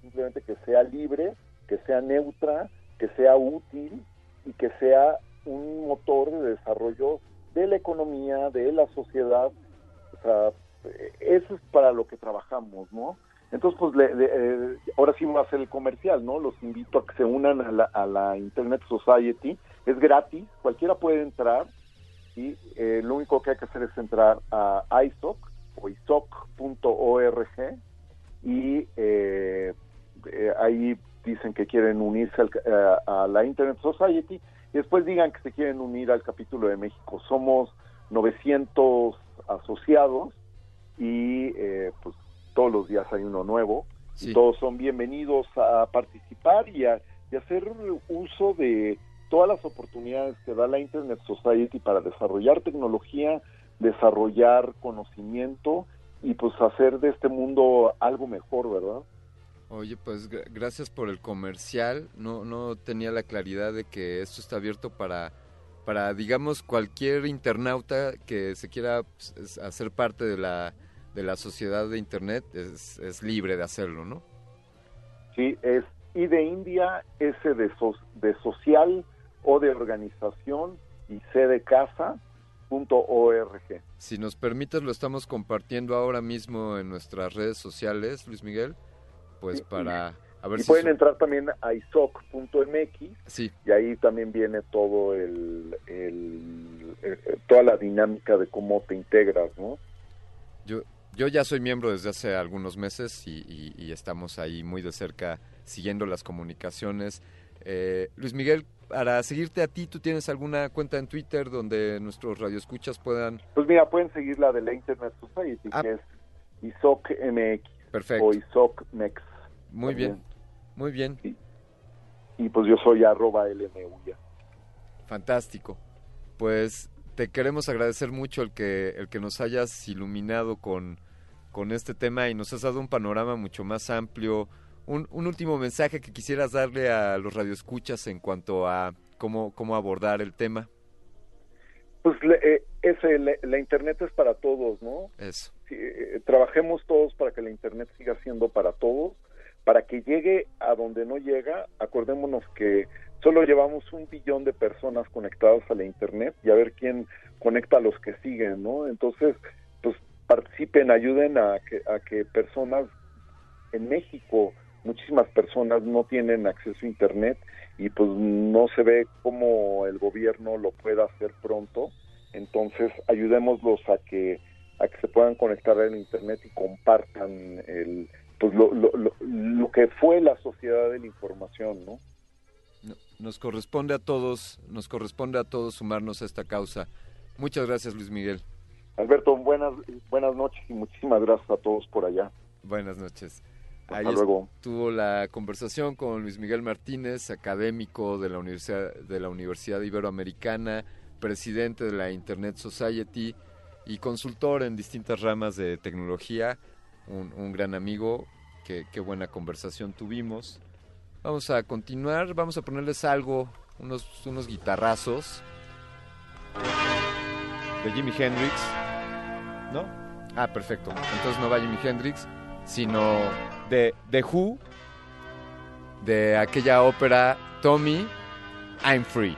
simplemente que sea libre, que sea neutra, que sea útil y que sea un motor de desarrollo de la economía, de la sociedad. O sea, eh, eso es para lo que trabajamos, ¿no? Entonces, pues, le- eh, ahora sí voy a hacer el comercial, ¿no? Los invito a que se unan a la, a la Internet Society. Es gratis, cualquiera puede entrar y eh, lo único que hay que hacer es entrar a ISOC o isoc.org y eh, eh, ahí dicen que quieren unirse al- eh, a la Internet Society y después digan que se quieren unir al capítulo de México. Somos 900 asociados y eh, pues todos los días hay uno nuevo y todos son bienvenidos a participar y a, y hacer uso de todas las oportunidades que da la Internet Society para desarrollar tecnología, desarrollar conocimiento y pues hacer de este mundo algo mejor, ¿verdad? Oye, pues gra- gracias por el comercial. No, no tenía la claridad de que esto está abierto para, para digamos, cualquier internauta que se quiera pues, es- hacer parte de la, de la sociedad de Internet es, es libre de hacerlo, ¿no? Sí, es I de India, S de, so- de social o de organización y C de casa punto org. Si nos permites, lo estamos compartiendo ahora mismo en nuestras redes sociales, Luis Miguel, pues para a ver y si pueden su- entrar también a isoc.mx Sí. y ahí también viene todo el, el- eh, toda la dinámica de cómo te integras, ¿no? Yo, yo ya soy miembro desde hace algunos meses y, y- y estamos ahí muy de cerca siguiendo las comunicaciones. Eh, Luis Miguel, para seguirte a ti, ¿tú tienes alguna cuenta en Twitter donde nuestros radioescuchas puedan... Pues mira, pueden seguir la de la Internet Society, que es ISOCMX Ah. Perfecto. o ISOCMEX. Muy también. bien, muy bien. Y pues yo soy arroba LMU ya. Fantástico. Pues te queremos agradecer mucho el que, el que nos hayas iluminado con, con este tema y nos has dado un panorama mucho más amplio. Un, un último mensaje que quisieras darle a los radioescuchas en cuanto a cómo, cómo abordar el tema. Pues le- eh, ese, la Internet es para todos, ¿no? Eso. Sí, eh, trabajemos todos para que la Internet siga siendo para todos, para que llegue a donde no llega. Acordémonos que solo llevamos un billón de personas conectadas a la Internet y a ver quién conecta a los que siguen, ¿no? Entonces, participen, ayuden a que, a que personas en México, muchísimas personas no tienen acceso a Internet y pues no se ve cómo el gobierno lo pueda hacer pronto. Entonces, ayudémoslos a que a que se puedan conectar al internet y compartan el pues lo, lo, lo, lo que fue la sociedad de la información, ¿no? No- Nos corresponde a todos, nos corresponde a todos sumarnos a esta causa. Muchas gracias, Luis Miguel. Alberto, buenas buenas noches y muchísimas gracias a todos por allá. Buenas noches. Hasta Ahí luego. estuvo la conversación con Luis Miguel Martínez, académico de la Universidad, de la Universidad Iberoamericana, presidente de la Internet Society y consultor en distintas ramas de tecnología. Un, un gran amigo, qué, qué buena conversación tuvimos. Vamos a continuar, vamos a ponerles algo, unos, unos guitarrazos de Jimi Hendrix. ¿No? Ah, perfecto. Entonces no va Jimi Hendrix, sino de The Who, de aquella ópera Tommy, I'm Free.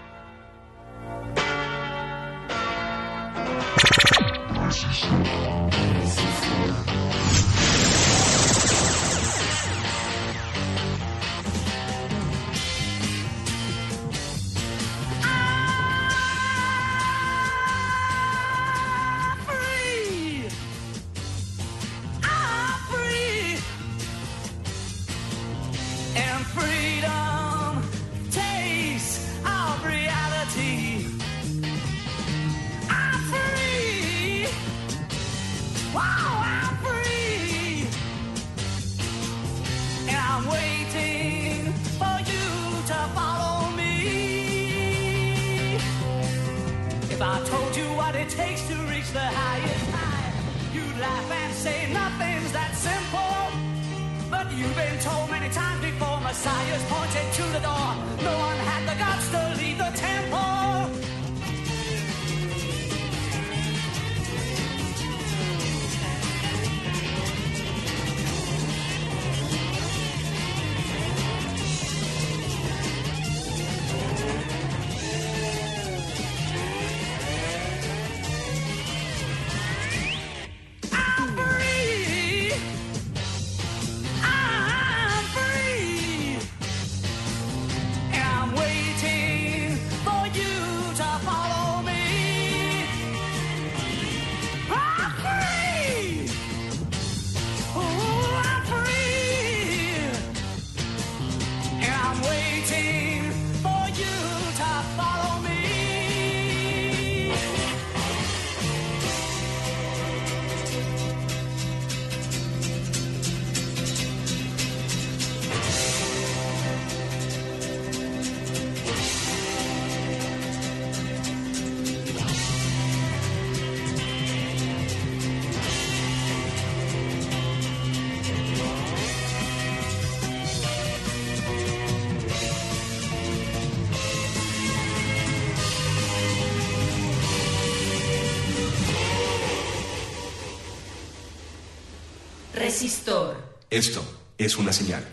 Resistor. Esto es una señal.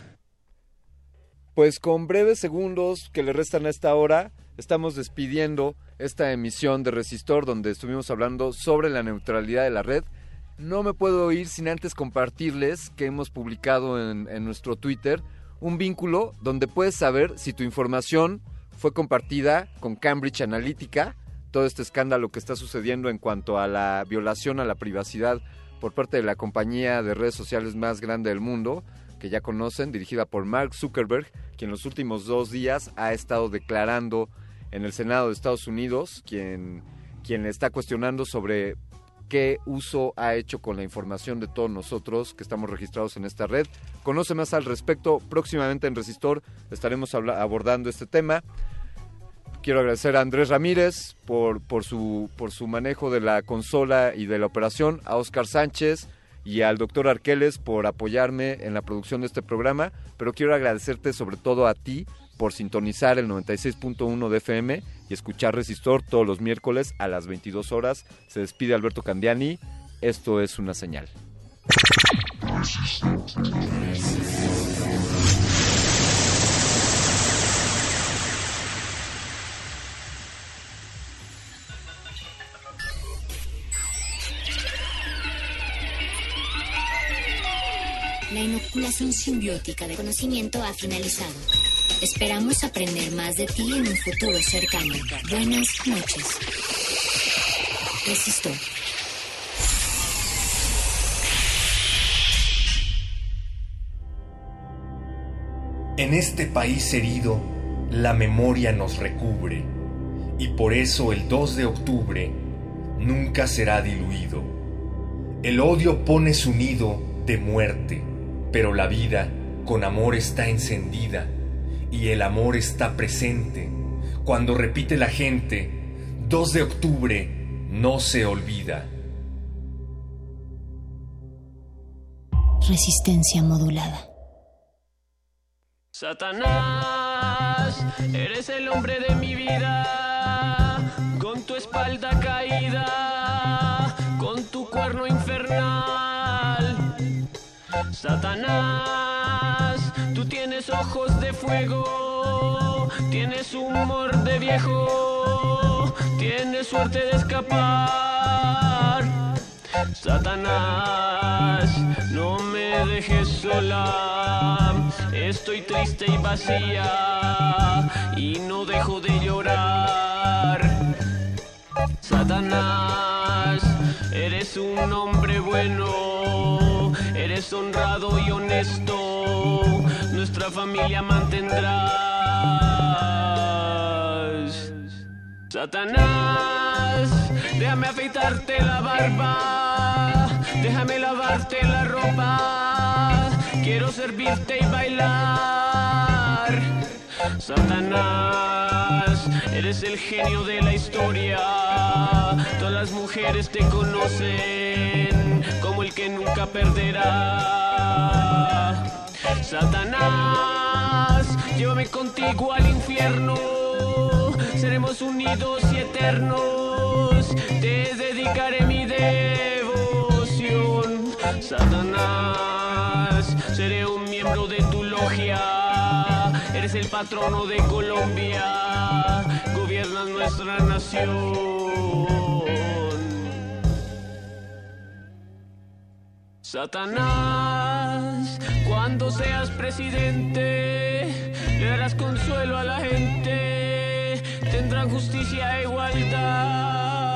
Pues con breves segundos que le restan a esta hora, estamos despidiendo esta emisión de Resistor donde estuvimos hablando sobre la neutralidad de la red. No me puedo ir sin antes compartirles que hemos publicado en, en nuestro Twitter un vínculo donde puedes saber si tu información fue compartida con Cambridge Analytica, todo este escándalo que está sucediendo en cuanto a la violación a la privacidad por parte de la compañía de redes sociales más grande del mundo, que ya conocen, dirigida por Mark Zuckerberg, quien los últimos dos días ha estado declarando en el Senado de Estados Unidos, quien, quien le está cuestionando sobre qué uso ha hecho con la información de todos nosotros que estamos registrados en esta red. Conoce más al respecto, próximamente en Resistor estaremos abordando este tema. Quiero agradecer a Andrés Ramírez por, por, su, por su manejo de la consola y de la operación, a Oscar Sánchez y al doctor Arqueles por apoyarme en la producción de este programa, pero quiero agradecerte sobre todo a ti por sintonizar el 96.1 de FM y escuchar Resistor todos los miércoles a las 22 horas. Se despide Alberto Candiani. Esto es una señal. La inoculación simbiótica de conocimiento ha finalizado. Esperamos aprender más de ti en un futuro cercano. Buenas noches. Resistor. En este país herido, la memoria nos recubre, y por eso el 2 de octubre nunca será diluido. El odio pone su nido de muerte, pero la vida con amor está encendida, y el amor está presente. Cuando repite la gente, 2 de octubre no se olvida. Resistencia modulada. Satanás, eres el hombre de mi vida, con tu espalda caída, Satanás, tú tienes ojos de fuego, tienes humor de viejo, tienes suerte de escapar. Satanás, no me dejes sola, estoy triste y vacía y no dejo de llorar. Satanás, eres un hombre bueno, honrado y honesto, nuestra familia mantendrás. Satanás, déjame afeitarte la barba, déjame lavarte la ropa, quiero servirte y bailar. Satanás, Eres el genio de la historia. Todas las mujeres te conocen como el que nunca perderá. Satanás, llévame contigo al infierno. Seremos unidos y eternos. Te dedicaré mi devoción. Satanás, seré un miembro de tu logia. Patrono de Colombia. Gobiernas nuestra nación. Satanás, cuando seas presidente, le darás consuelo a la gente, tendrán justicia e igualdad.